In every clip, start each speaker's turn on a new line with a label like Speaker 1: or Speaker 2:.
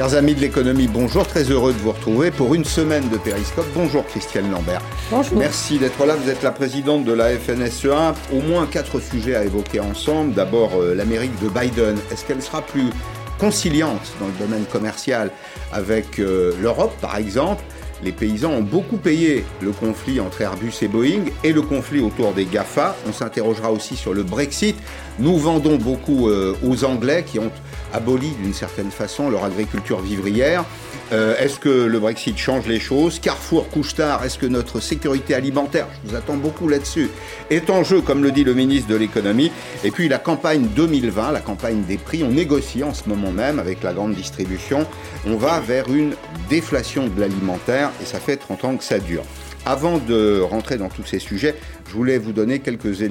Speaker 1: Chers amis de l'économie, bonjour, très heureux de vous retrouver pour une semaine de Périscope. Bonjour Christiane Lambert.
Speaker 2: Bonjour.
Speaker 1: Merci d'être là, vous êtes la présidente de la FNSEA. Au moins quatre sujets à évoquer ensemble. D'abord euh, l'Amérique de Biden. Est-ce qu'elle sera plus conciliante dans le domaine commercial avec euh, l'Europe par exemple? Les paysans ont beaucoup payé le conflit entre Airbus et Boeing et le conflit autour des GAFA. On s'interrogera aussi sur le Brexit. Nous vendons beaucoup euh, aux Anglais qui ont aboli d'une certaine façon leur agriculture vivrière. Euh, est-ce que le Brexit change les choses? Carrefour, Couchetard, est-ce que notre sécurité alimentaire, je vous attends beaucoup là-dessus, est en jeu, comme le dit le ministre de l'économie Et puis la campagne 2020, la campagne des prix, on négocie en ce moment même avec la grande distribution. On va vers une déflation de l'alimentaire et ça fait 30 ans que ça dure. Avant de rentrer dans tous ces sujets, je voulais vous donner quelques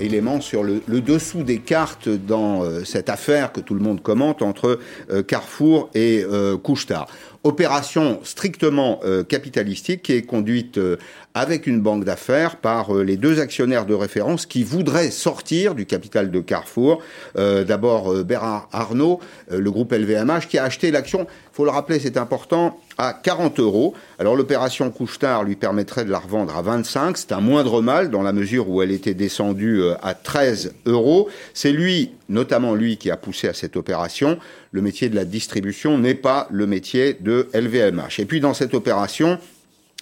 Speaker 1: éléments sur le, dessous des cartes dans euh, cette affaire que tout le monde commente entre euh, Carrefour et euh, Couchetard. Opération strictement capitalistique qui est conduite avec une banque d'affaires par les deux actionnaires de référence qui voudraient sortir du capital de Carrefour. D'abord Bernard Arnault, le groupe LVMH, qui a acheté l'action, il faut le rappeler, c'est important, à 40 euros. Alors l'opération Couchetard lui permettrait de la revendre à 25, c'est un moindre mal dans la mesure où elle était descendue euh, à 13 euros. C'est lui, notamment lui, qui a poussé à cette opération. Le métier de la distribution n'est pas le métier de LVMH. Et puis dans cette opération,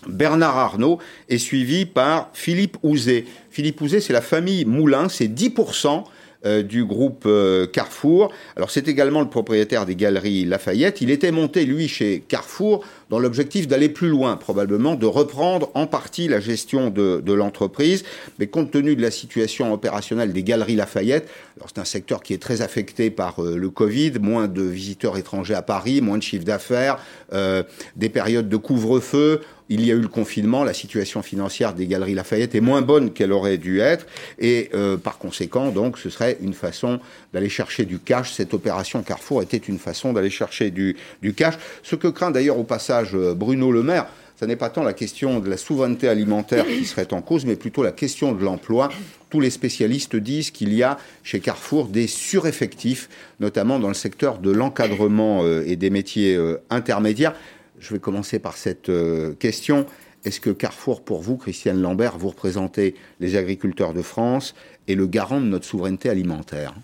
Speaker 1: Bernard Arnault est suivi par Philippe Ouzé. Philippe Ouzé, c'est la famille Moulin, c'est 10% euh, du groupe euh, Carrefour. Alors c'est également le propriétaire des galeries Lafayette. Il était monté, lui, chez Carrefour dans l'objectif d'aller plus loin, probablement de reprendre en partie la gestion de, de l'entreprise. Mais compte tenu de la situation opérationnelle des galeries Lafayette, alors c'est un secteur qui est très affecté par euh, le Covid, moins de visiteurs étrangers à Paris, moins de chiffre d'affaires, euh, des périodes de couvre-feu il y a eu le confinement, la situation financière des galeries Lafayette est moins bonne qu'elle aurait dû être, et euh, par conséquent, donc, ce serait une façon d'aller chercher du cash. Cette opération Carrefour était une façon d'aller chercher du, du cash. Ce que craint d'ailleurs au passage euh, Bruno Le Maire, ce n'est pas tant la question de la souveraineté alimentaire qui serait en cause, mais plutôt la question de l'emploi. Tous les spécialistes disent qu'il y a chez Carrefour des sureffectifs, notamment dans le secteur de l'encadrement euh, et des métiers intermédiaires. Je vais commencer par cette euh, question. Est-ce que Carrefour, pour vous, Christiane Lambert, vous représentez les agriculteurs de France et le garant de notre souveraineté alimentaire?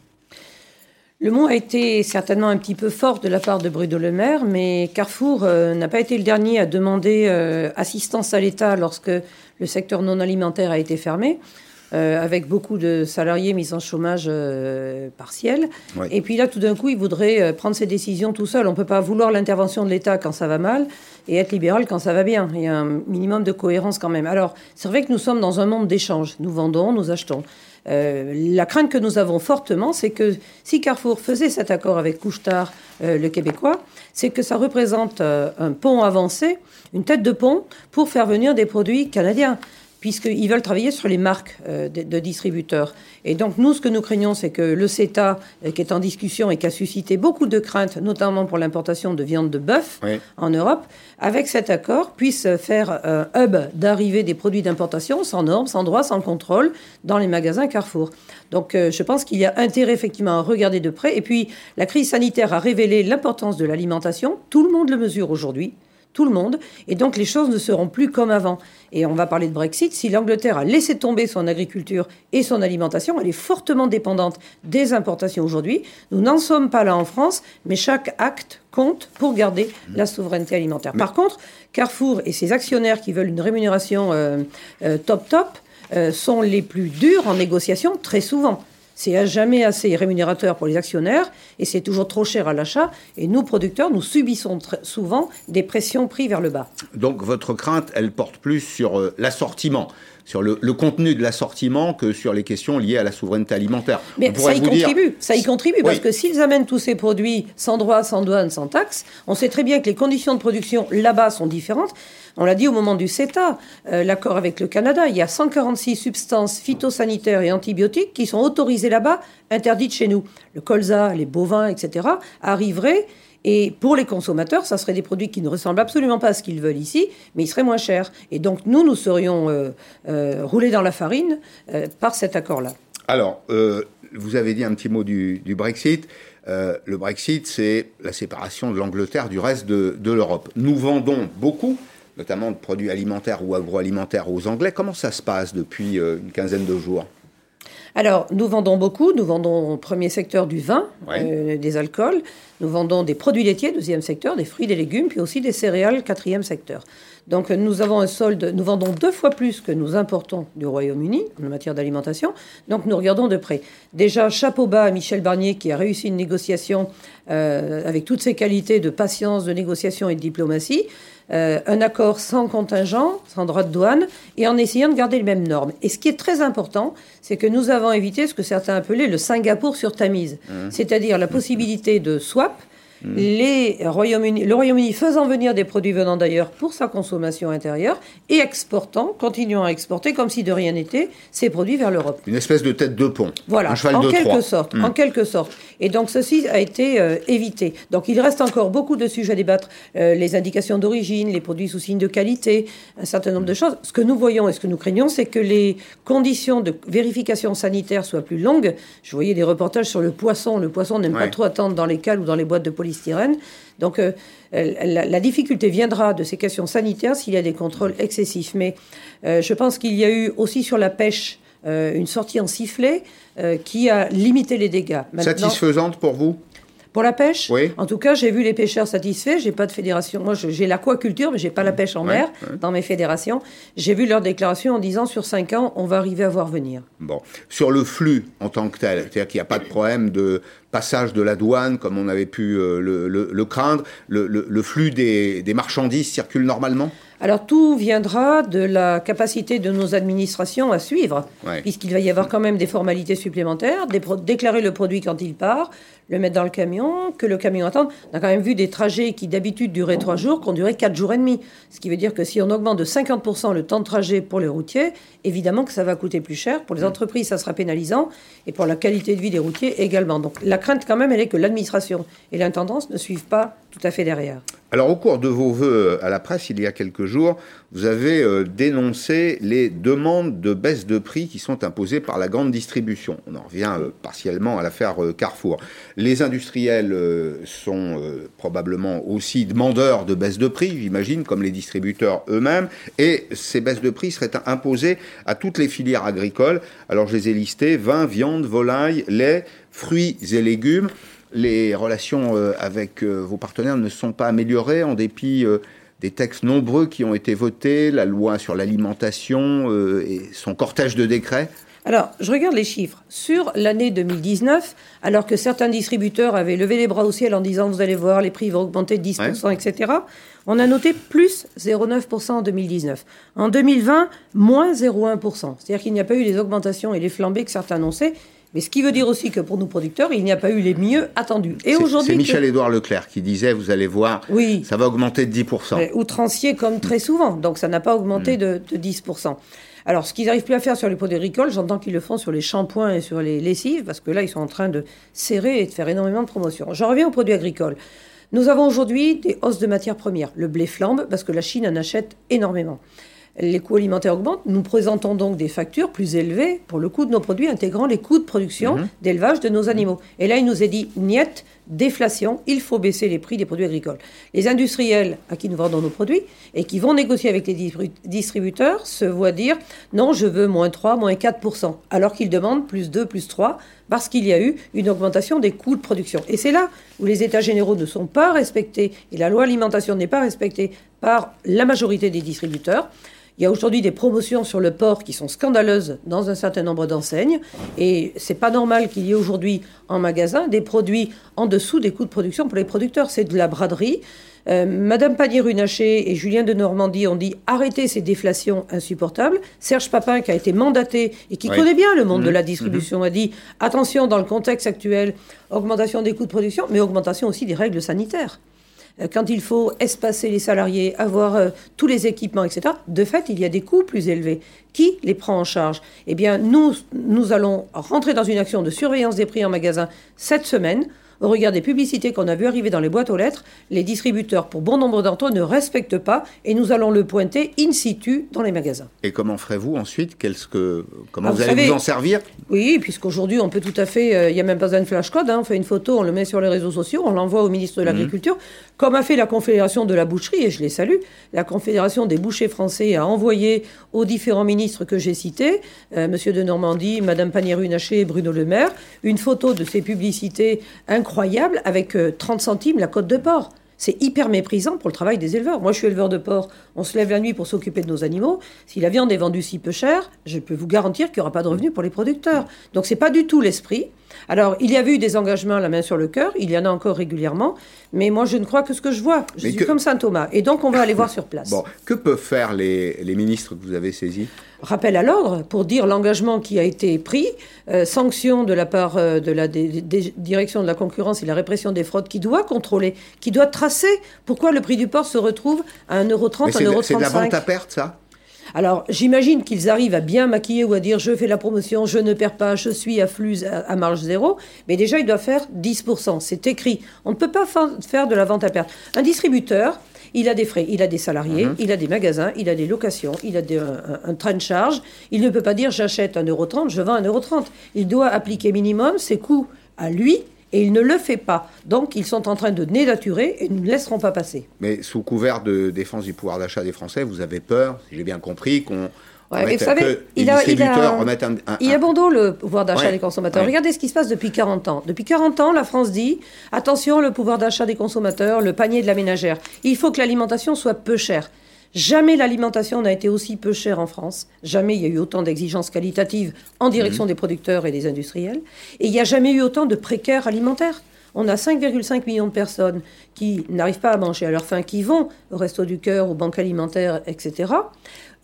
Speaker 2: Le mot a été certainement un petit peu fort de la part de Bruno Le Maire, mais Carrefour euh, n'a pas été le dernier à demander euh, assistance à l'État lorsque le secteur non alimentaire a été fermé. Euh, avec beaucoup de salariés mis en chômage euh, partiel. Et puis là, tout d'un coup, il voudrait euh, prendre ses décisions tout seul. On ne peut pas vouloir l'intervention de l'État quand ça va mal et être libéral quand ça va bien. Il y a un minimum de cohérence quand même. Alors, c'est vrai que nous sommes dans un monde d'échange. Nous vendons, nous achetons. la crainte que nous avons fortement, c'est que si Carrefour faisait cet accord avec Couchetard, le Québécois, c'est que ça représente un pont avancé, une tête de pont pour faire venir des produits canadiens puisqu'ils veulent travailler sur les marques euh, de, distributeurs. Et donc nous, ce que nous craignons, c'est que le CETA, euh, qui est en discussion et qui a suscité beaucoup de craintes, notamment pour l'importation de viande de bœuf en Europe, avec cet accord, puisse faire un hub d'arrivée des produits d'importation sans normes, sans droits, sans contrôle dans les magasins Carrefour. Donc euh, je pense qu'il y a intérêt effectivement à regarder de près. Et puis la crise sanitaire a révélé l'importance de l'alimentation. Tout le monde le mesure aujourd'hui tout le monde, et donc les choses ne seront plus comme avant. Et on va parler de Brexit. Si l'Angleterre a laissé tomber son agriculture et son alimentation, elle est fortement dépendante des importations aujourd'hui. Nous n'en sommes pas là en France, mais chaque acte compte pour garder la souveraineté alimentaire. Par contre, Carrefour et ses actionnaires qui veulent une rémunération euh, euh, top top euh, sont les plus durs en négociation très souvent. C'est jamais assez rémunérateur pour les actionnaires et c'est toujours trop cher à l'achat. Et nous, producteurs, nous subissons souvent des pressions prises vers le bas.
Speaker 1: Donc votre crainte, elle porte plus sur euh, l'assortiment sur le, contenu de l'assortiment que sur les questions liées à la souveraineté alimentaire.
Speaker 2: Mais ça y, contribue, ça y contribue, parce que s'ils amènent tous ces produits sans droit, sans douane, sans taxe, on sait très bien que les conditions de production là-bas sont différentes. On l'a dit au moment du CETA, euh, l'accord avec le Canada, il y a 146 substances phytosanitaires et antibiotiques qui sont autorisées là-bas, interdites chez nous. Le colza, les bovins, etc., arriveraient et pour les consommateurs, ça serait des produits qui ne ressemblent absolument pas à ce qu'ils veulent ici, mais ils seraient moins chers. Et donc nous, nous serions euh, euh, roulés dans la farine euh, par cet accord-là.
Speaker 1: Alors, vous avez dit un petit mot du, Brexit. le Brexit, c'est la séparation de l'Angleterre du reste de, de l'Europe. Nous vendons beaucoup, notamment de produits alimentaires ou agroalimentaires aux Anglais. Comment ça se passe depuis une quinzaine de jours?
Speaker 2: Alors, nous vendons beaucoup. Nous vendons au premier secteur du vin, euh, des alcools. Nous vendons des produits laitiers, deuxième secteur, des fruits, des légumes, puis aussi des céréales, quatrième secteur. Donc, nous avons un solde. Nous vendons deux fois plus que nous importons du Royaume-Uni en matière d'alimentation. Donc, nous regardons de près. Déjà, chapeau bas à Michel Barnier qui a réussi une négociation euh, avec toutes ses qualités de patience, de négociation et de diplomatie. Euh, un accord sans contingent, sans droit de douane, et en essayant de garder les mêmes normes. Et ce qui est très important, c'est que nous avons évité ce que certains appelaient le Singapour sur Tamise, mmh. c'est-à-dire la possibilité de swap Mm. Les Royaume-Uni, le Royaume-Uni faisant venir des produits venant d'ailleurs pour sa consommation intérieure et exportant, continuant à exporter comme si de rien n'était, ces produits vers l'Europe.
Speaker 1: Une espèce de tête de pont.
Speaker 2: Voilà, en quelque sorte, mm. en quelque sorte. Et donc ceci a été euh, évité. Donc il reste encore beaucoup de sujets à débattre, euh, les indications d'origine, les produits sous signe de qualité, un certain nombre de choses. Ce que nous voyons et ce que nous craignons, c'est que les conditions de vérification sanitaire soient plus longues. Je voyais des reportages sur le poisson. Le poisson n'aime pas trop attendre dans les cales ou dans les boîtes de police donc euh, la, difficulté viendra de ces questions sanitaires s'il y a des contrôles excessifs. Mais euh, je pense qu'il y a eu aussi sur la pêche euh, une sortie en sifflet qui a limité les dégâts.
Speaker 1: Satisfaisante pour vous?
Speaker 2: Pour la pêche? Oui. En tout cas, j'ai vu les pêcheurs satisfaits. J'ai pas de fédération. Moi, j'ai l'aquaculture, mais j'ai pas la pêche en mer dans mes fédérations. J'ai vu leur déclaration en disant sur 5 ans, on va arriver à voir venir.
Speaker 1: Bon. Sur le flux en tant que tel, c'est-à-dire qu'il n'y a pas de problème de passage de la douane comme on avait pu euh, le, craindre. Le, flux des, marchandises circule normalement?
Speaker 2: Alors tout viendra de la capacité de nos administrations à suivre, puisqu'il va y avoir quand même des formalités supplémentaires, déclarer le produit quand il part, le mettre dans le camion, que le camion attende. On a quand même vu des trajets qui d'habitude duraient trois jours, qui ont duré quatre jours et demi. Ce qui veut dire que si on augmente de 50% le temps de trajet pour les routiers, évidemment que ça va coûter plus cher. Pour les entreprises, ça sera pénalisant. Et pour la qualité de vie des routiers également. Donc la crainte quand même, elle est que l'administration et l'intendance ne suivent pas tout à fait derrière.
Speaker 1: Alors, au cours de vos voeux à la presse, il y a quelques jours, vous avez euh, dénoncé les demandes de baisse de prix qui sont imposées par la grande distribution. On en revient euh, partiellement à l'affaire euh, Carrefour. Les industriels sont probablement aussi demandeurs de baisse de prix, j'imagine, comme les distributeurs eux-mêmes, et ces baisses de prix seraient imposées à toutes les filières agricoles. Alors, je les ai listées vin, viande, volaille, lait, fruits et légumes les relations euh, avec euh, vos partenaires ne sont pas améliorées en dépit euh, des textes nombreux qui ont été votés, la loi sur l'alimentation et son cortège de décrets
Speaker 2: alors, je regarde les chiffres. Sur l'année 2019, alors que certains distributeurs avaient levé les bras au ciel en disant vous allez voir, les prix vont augmenter de 10%, etc., on a noté plus 0,9% en 2019. En 2020, moins 0,1%. C'est-à-dire qu'il n'y a pas eu les augmentations et les flambées que certains annonçaient. Mais ce qui veut dire aussi que pour nous producteurs, il n'y a pas eu les mieux attendus.
Speaker 1: Et aujourd'hui, c'est Michel-Édouard Leclerc qui disait, vous allez voir, oui, ça va augmenter de 10%.
Speaker 2: outrancier comme très souvent, donc ça n'a pas augmenté mm. de, de 10%. Alors, ce qu'ils n'arrivent plus à faire sur les produits agricoles, j'entends qu'ils le font sur les shampoings et sur les lessives, parce que là, ils sont en train de serrer et de faire énormément de promotion. J'en reviens aux produits agricoles. Nous avons aujourd'hui des hausses de matières premières. Le blé flambe parce que la Chine en achète énormément les coûts alimentaires augmentent. Nous présentons donc des factures plus élevées pour le coût de nos produits, intégrant les coûts de production, mhm. d'élevage de nos animaux. Et là, il nous est dit, niet, déflation, il faut baisser les prix des produits agricoles. Les industriels à qui nous vendons nos produits et qui vont négocier avec les distributeurs se voient dire, non, je veux moins 3, moins 4%, alors qu'ils demandent plus 2, plus 3, parce qu'il y a eu une augmentation des coûts de production. Et c'est là où les États généraux ne sont pas respectés et la loi alimentation n'est pas respectée par la majorité des distributeurs. Il y a aujourd'hui des promotions sur le porc qui sont scandaleuses dans un certain nombre d'enseignes. Et c'est pas normal qu'il y ait aujourd'hui en magasin des produits en dessous des coûts de production pour les producteurs. C'est de la braderie. Euh, Madame Pannier-Runacher et Julien de Normandie ont dit arrêtez ces déflations insupportables. Serge Papin, qui a été mandaté et qui connaît bien le monde de la mmh. distribution, mmh. a dit attention dans le contexte actuel, augmentation des coûts de production, mais augmentation aussi des règles sanitaires. Euh, quand il faut espacer les salariés, avoir euh, tous les équipements, etc., de fait, il y a des coûts plus élevés. Qui les prend en charge? Eh bien, nous, nous allons rentrer dans une action de surveillance des prix en magasin cette semaine. Au regard des publicités qu'on a vu arriver dans les boîtes aux lettres, les distributeurs, pour bon nombre d'entre eux, ne respectent pas et nous allons le pointer in situ dans les magasins.
Speaker 1: Et comment ferez-vous ensuite que, Comment ah, vous, allez vous en servir?
Speaker 2: Oui, puisqu'aujourd'hui, on peut tout à fait. Euh, il n'y a même pas un flash code. Hein, on fait une photo, on le met sur les réseaux sociaux, on l'envoie au ministre de mhm. l'Agriculture, comme a fait la Confédération de la boucherie, et je les salue. La Confédération des bouchers français a envoyé aux différents ministres que j'ai cités, euh, Monsieur de Normandie, Madame Pannier-Runacher et Bruno Le Maire, une photo de ces publicités incroyables avec 30 euh, centimes la côte de porc. C'est hyper méprisant pour le travail des éleveurs. Moi, je suis éleveur de porc. On se lève la nuit pour s'occuper de nos animaux. Si la viande est vendue si peu cher, je peux vous garantir qu'il n'y aura pas de revenus pour les producteurs. Donc, c'est pas du tout l'esprit. Alors, il y avait eu des engagements la main sur le cœur. Il y en a encore régulièrement. Mais moi, je ne crois que ce que je vois. Je suis comme saint Thomas. Et donc, on va aller voir sur place.
Speaker 1: Bon, que peuvent faire les, les ministres que vous avez saisis?
Speaker 2: Rappel à l'ordre pour dire l'engagement qui a été pris, euh, sanction de la part euh, de la direction de la concurrence et la répression des fraudes qui doit contrôler, qui doit tracer pourquoi le prix du porc se retrouve à 1,30€, 1,35€.
Speaker 1: C'est de la vente à perte, ça?
Speaker 2: Alors, j'imagine qu'ils arrivent à bien maquiller ou à dire je fais la promotion, je ne perds pas, je suis à flux à, marge zéro. Mais déjà, ils doivent faire 10%. C'est écrit. On ne peut pas faire de la vente à perte. Un distributeur, il a des frais, il a des salariés, mhm. il a des magasins, il a des locations, il a un, train de charge. Il ne peut pas dire j'achète 1,30€, je vends 1,30€. Il doit appliquer minimum ses coûts à lui et il ne le fait pas. Donc ils sont en train de dénaturer et nous ne laisserons pas passer.
Speaker 1: Mais sous couvert de défense du pouvoir d'achat des Français, vous avez peur, si j'ai bien compris, qu'on
Speaker 2: vous savez, il a, il, a, il a bon dos le pouvoir d'achat des consommateurs. Regardez ce qui se passe depuis 40 ans. Depuis 40 ans, la France dit attention, le pouvoir d'achat des consommateurs, le panier de la ménagère. Il faut que l'alimentation soit peu chère. Jamais l'alimentation n'a été aussi peu chère en France. Jamais il y a eu autant d'exigences qualitatives en direction mmh. des producteurs et des industriels. Et il n'y a jamais eu autant de précaires alimentaires. On a 5,5 millions de personnes qui n'arrivent pas à manger à leur faim, qui vont au Resto du Cœur, aux banques alimentaires, etc.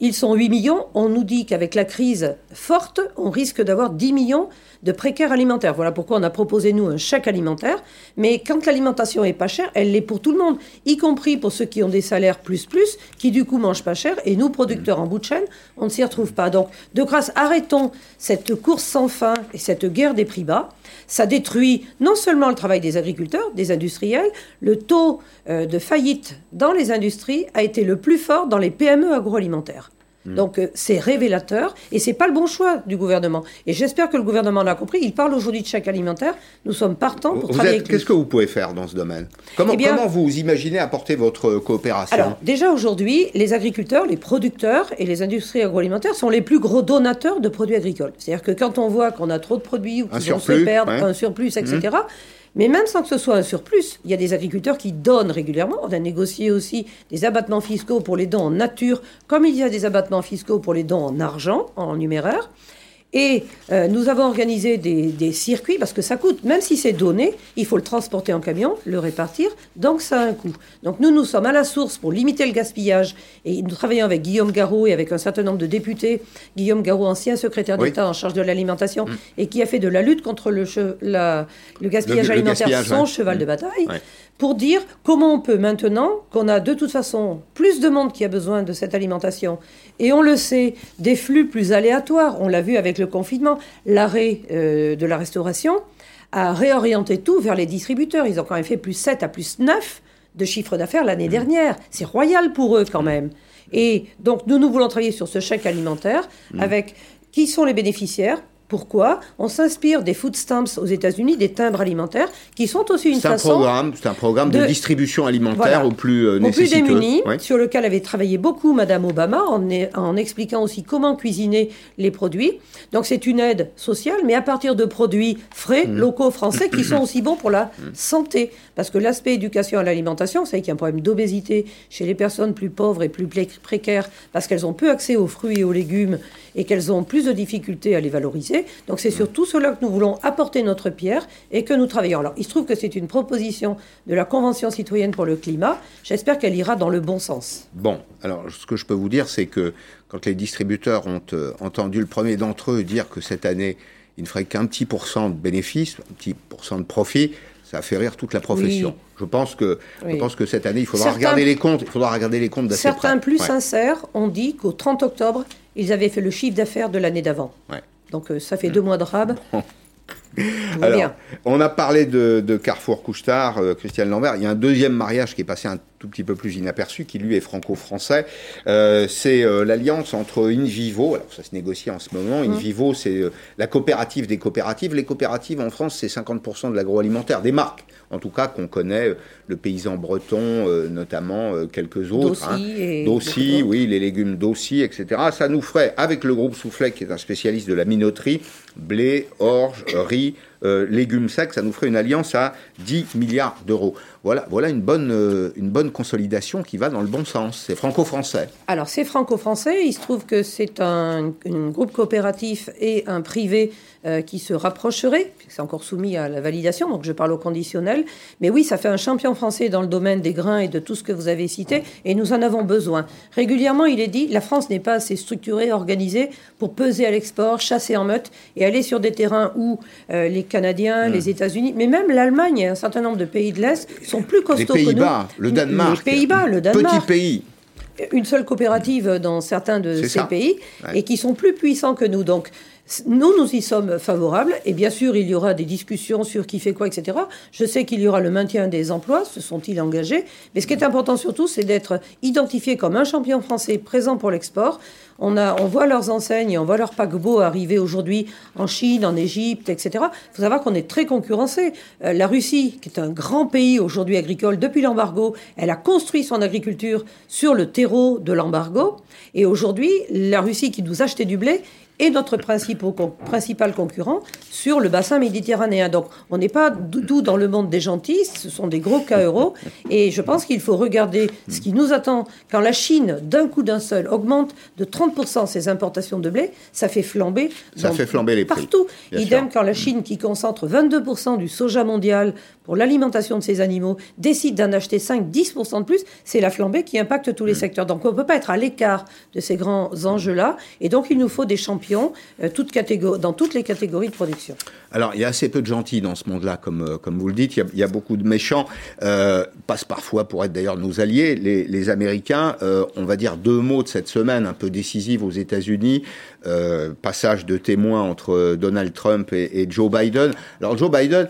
Speaker 2: Ils sont 8 millions. On nous dit qu'avec la crise forte, on risque d'avoir 10 millions de précaires alimentaires. Voilà pourquoi on a proposé, nous, un chèque alimentaire. Mais quand l'alimentation est pas chère, elle l'est pour tout le monde, y compris pour ceux qui ont des salaires plus plus, qui du coup mangent pas cher. Et nous, producteurs en bout de chaîne, on ne s'y retrouve pas. Donc, de grâce, arrêtons cette course sans fin et cette guerre des prix bas. Ça détruit non seulement le travail des agriculteurs, des industriels, le taux euh, de faillite dans les industries a été le plus fort dans les PME agroalimentaires. Hmm. Donc euh, c'est révélateur et c'est pas le bon choix du gouvernement. Et j'espère que le gouvernement l'a compris. Il parle aujourd'hui de chèque alimentaire. Nous sommes partants pour travailler.
Speaker 1: Qu'est-ce que vous pouvez faire dans ce domaine? Comment, eh comment, vous imaginez apporter votre coopération?
Speaker 2: Alors déjà aujourd'hui, les agriculteurs, les producteurs et les industries agroalimentaires sont les plus gros donateurs de produits agricoles. C'est-à-dire que quand on voit qu'on a trop de produits ou qu'ils vont se perdre, un surplus, etc. Mais même sans que ce soit un surplus, il y a des agriculteurs qui donnent régulièrement. On a négocié aussi des abattements fiscaux pour les dons en nature, comme il y a des abattements fiscaux pour les dons en argent, en numéraire. Et euh, nous avons organisé des, circuits parce que ça coûte, même si c'est donné, il faut le transporter en camion, le répartir, donc ça a un coût. Donc nous, nous sommes à la source pour limiter le gaspillage et nous travaillons avec Guillaume Garot et avec un certain nombre de députés. Guillaume Garot, ancien secrétaire d'État en charge de l'alimentation mm. et qui a fait de la lutte contre le, le gaspillage alimentaire son cheval de mm. bataille pour dire comment on peut maintenant, qu'on a de toute façon plus de monde qui a besoin de cette alimentation, et on le sait, des flux plus aléatoires, on l'a vu avec le confinement, l'arrêt euh, de la restauration a réorienté tout vers les distributeurs. Ils ont quand même fait plus 7 à plus 9 de chiffre d'affaires l'année mmh. dernière. C'est royal pour eux quand même. Et donc nous, nous voulons travailler sur ce chèque alimentaire mmh. avec qui sont les bénéficiaires? Pourquoi On s'inspire des food stamps aux États-Unis, des timbres alimentaires, qui sont aussi une façon.
Speaker 1: Programme, c'est un programme de, distribution alimentaire au plus euh, nécessiteux.
Speaker 2: plus démunis, sur lequel avait travaillé beaucoup Madame Obama, en, en expliquant aussi comment cuisiner les produits. Donc c'est une aide sociale, mais à partir de produits frais, mmh. locaux, français, qui sont aussi bons pour la mmh. santé. Parce que l'aspect éducation à l'alimentation, vous savez qu'il y a un problème d'obésité chez les personnes plus pauvres et plus précaires, parce qu'elles ont peu accès aux fruits et aux légumes et qu'elles ont plus de difficultés à les valoriser. Donc c'est sur tout cela que nous voulons apporter notre pierre et que nous travaillons. Alors il se trouve que c'est une proposition de la Convention citoyenne pour le climat. J'espère qu'elle ira dans le bon sens.
Speaker 1: Bon, alors ce que je peux vous dire, c'est que quand les distributeurs ont euh, entendu le premier d'entre eux dire que cette année, il ne ferait qu'un petit pourcent de bénéfices, un petit pourcent de profit, ça a fait rire toute la profession. Je pense que je pense que cette année, il faudra regarder les comptes. Il faudra regarder les comptes d'assez
Speaker 2: Certains plus sincères ont dit qu'au 30 octobre, ils avaient fait le chiffre d'affaires de l'année d'avant. Donc euh, ça fait deux mois de rab.
Speaker 1: Alors, on a parlé de, Carrefour Couchetard, euh, Christiane Lambert. Il y a un deuxième mariage qui est passé un tout petit peu plus inaperçu, qui lui est franco-français. Euh, c'est euh, l'alliance entre InVivo, alors ça se négocie en ce moment. Mmh. InVivo, c'est la coopérative des coopératives. Les coopératives en France, c'est 50% de l'agroalimentaire, des marques en tout cas qu'on connaît, le paysan breton, notamment quelques autres.
Speaker 2: D'aussi,
Speaker 1: hein. oui, les légumes d'aussi, etc. Ça nous ferait, avec le groupe Soufflet, qui est un spécialiste de la minoterie, blé, orge, riz, euh, légumes secs, ça nous ferait une alliance à 10 milliards d'euros. Voilà, voilà une, bonne, euh, une bonne consolidation qui va dans le bon sens. C'est franco-français.
Speaker 2: Alors, c'est franco-français. Il se trouve que c'est un, groupe coopératif et un privé euh, qui se rapprocheraient. C'est encore soumis à la validation, donc je parle au conditionnel. Mais oui, ça fait un champion français dans le domaine des grains et de tout ce que vous avez cité, et nous en avons besoin. Régulièrement, il est dit, la France n'est pas assez structurée, organisée pour peser à l'export, chasser en meute et aller sur des terrains où les Canadiens, les hmm. États-Unis, mais même l'Allemagne et un certain nombre de pays de l'Est sont plus costauds
Speaker 1: les
Speaker 2: Pays-Bas,
Speaker 1: Le Danemark.
Speaker 2: Les Pays-Bas, le Danemark.
Speaker 1: Petit pays.
Speaker 2: Une seule coopérative dans certains de ces pays et qui sont plus puissants que nous. Donc, nous, nous y sommes favorables, et bien sûr, il y aura des discussions sur qui fait quoi, etc. Je sais qu'il y aura le maintien des emplois, se sont-ils engagés, mais ce qui est important surtout, c'est d'être identifié comme un champion français présent pour l'export. On, a, on voit leurs enseignes, on voit leurs paquebots arriver aujourd'hui en Chine, en Égypte, etc. Il faut savoir qu'on est très concurrencé. Euh, la Russie, qui est un grand pays aujourd'hui agricole depuis l'embargo, elle a construit son agriculture sur le terreau de l'embargo. Et aujourd'hui, la Russie qui nous achetait du blé, et notre principal concurrent sur le bassin méditerranéen. Donc on n'est pas tout dans le monde des gentils, ce sont des gros cas euros. Et je pense qu'il faut regarder ce qui nous attend quand la Chine, d'un coup d'un seul, augmente de 30% ses importations de blé, ça fait flamber.
Speaker 1: Ça fait flamber les
Speaker 2: prix. Partout. Idem quand la Chine, qui concentre 22% du soja mondial pour l'alimentation de ses animaux, décide d'en acheter 5-10% de plus, c'est la flambée qui impacte tous les mm. secteurs. Donc on ne peut pas être à l'écart de ces grands enjeux-là. Et donc il nous faut des champions euh, dans toutes les catégories de production.
Speaker 1: Alors, il y a assez peu de gentils dans ce monde-là, comme, euh, comme vous le dites. Il y a, beaucoup de méchants, euh, passent parfois pour être d'ailleurs nos alliés. Les, Américains, on va dire deux mots de cette semaine un peu décisive aux États-Unis. passage de témoin entre Donald Trump et, Joe Biden. Alors, Joe Biden,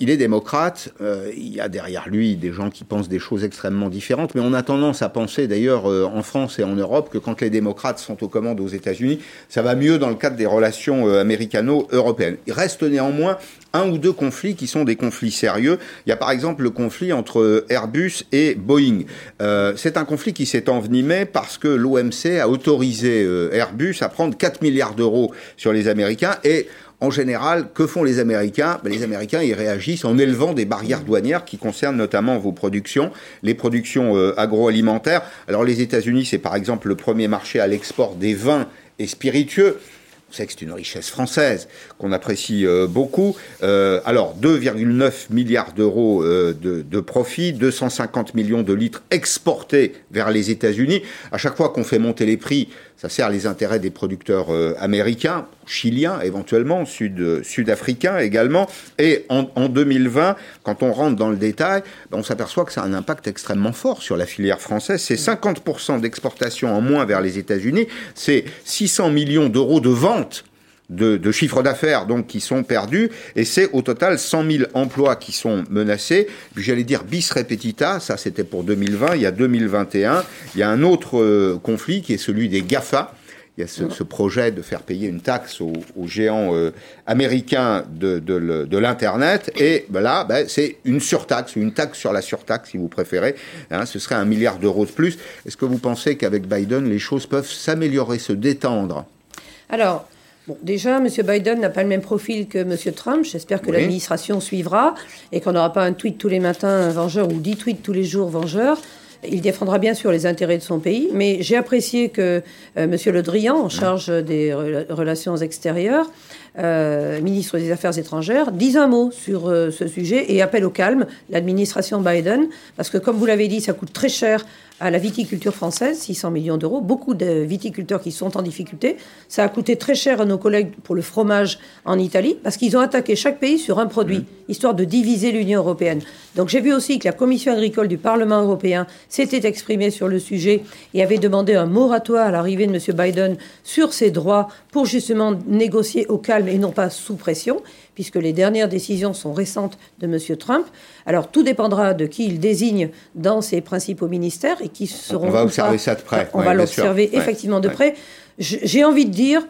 Speaker 1: il est démocrate. il y a derrière lui des gens qui pensent des choses extrêmement différentes. Mais on a tendance à penser, d'ailleurs, en France et en Europe, que quand les démocrates sont aux commandes aux États-Unis, ça va mieux dans le cadre des relations euh, américano-européennes. Il reste néanmoins un ou deux conflits qui sont des conflits sérieux. Il y a par exemple le conflit entre Airbus et Boeing. Euh, c'est un conflit qui s'est envenimé parce que l'OMC a autorisé euh, Airbus à prendre 4 milliards d'euros sur les Américains et en général, que font les Américains? Ben, Les Américains, ils réagissent en élevant des barrières douanières qui concernent notamment vos productions, les productions agroalimentaires. Alors les États-Unis, c'est par exemple le premier marché à l'export des vins et spiritueux. C'est une richesse française qu'on apprécie euh, beaucoup. Euh, alors, 2,9 milliards d'euros euh, de, de profit, 250 millions de litres exportés vers les États-Unis. À chaque fois qu'on fait monter les prix, ça sert les intérêts des producteurs euh, américains, chiliens éventuellement, sud, sud-africains également. Et en, en, 2020, quand on rentre dans le détail, ben, on s'aperçoit que ça a un impact extrêmement fort sur la filière française. C'est 50% d'exportation en moins vers les États-Unis, c'est 600 millions d'euros de ventes de, de chiffre d'affaires donc qui sont perdus et c'est au total 100 000 emplois qui sont menacés. J'allais dire bis repetita, ça c'était pour 2020. Il y a 2021, il y a un autre euh, conflit qui est celui des Gafa. Il y a ce, ce projet de faire payer une taxe aux, aux géants euh, américains de, de, de l'internet et ben là ben, c'est une surtaxe, une taxe sur la surtaxe si vous préférez. Hein, ce serait un milliard d'euros de plus. Est-ce que vous pensez qu'avec Biden les choses peuvent s'améliorer, se détendre?
Speaker 2: Alors Bon, déjà, M. Biden n'a pas le même profil que M. Trump. J'espère que l'administration suivra et qu'on n'aura pas un tweet tous les matins vengeur ou dix tweets tous les jours vengeur. Il défendra bien sûr les intérêts de son pays, mais j'ai apprécié que euh, M. Le Drian, en charge des relations extérieures, euh, ministre des Affaires étrangères, dise un mot sur euh, ce sujet et appelle au calme l'administration Biden, parce que comme vous l'avez dit, ça coûte très cher à la viticulture française, 600 millions d'euros. Beaucoup de viticulteurs qui sont en difficulté. Ça a coûté très cher à nos collègues pour le fromage en Italie, parce qu'ils ont attaqué chaque pays sur un produit, mmh. histoire de diviser l'Union européenne. Donc j'ai vu aussi que la Commission agricole du Parlement européen s'était exprimée sur le sujet et avait demandé un moratoire à l'arrivée de M. Biden sur ses droits pour justement négocier au calme et non pas sous pression puisque les dernières décisions sont récentes de M. Trump. Alors tout dépendra de qui il désigne dans ses principaux ministères et qui seront.
Speaker 1: On va observer ça de près.
Speaker 2: On va l'observer effectivement de près. J'ai envie de dire,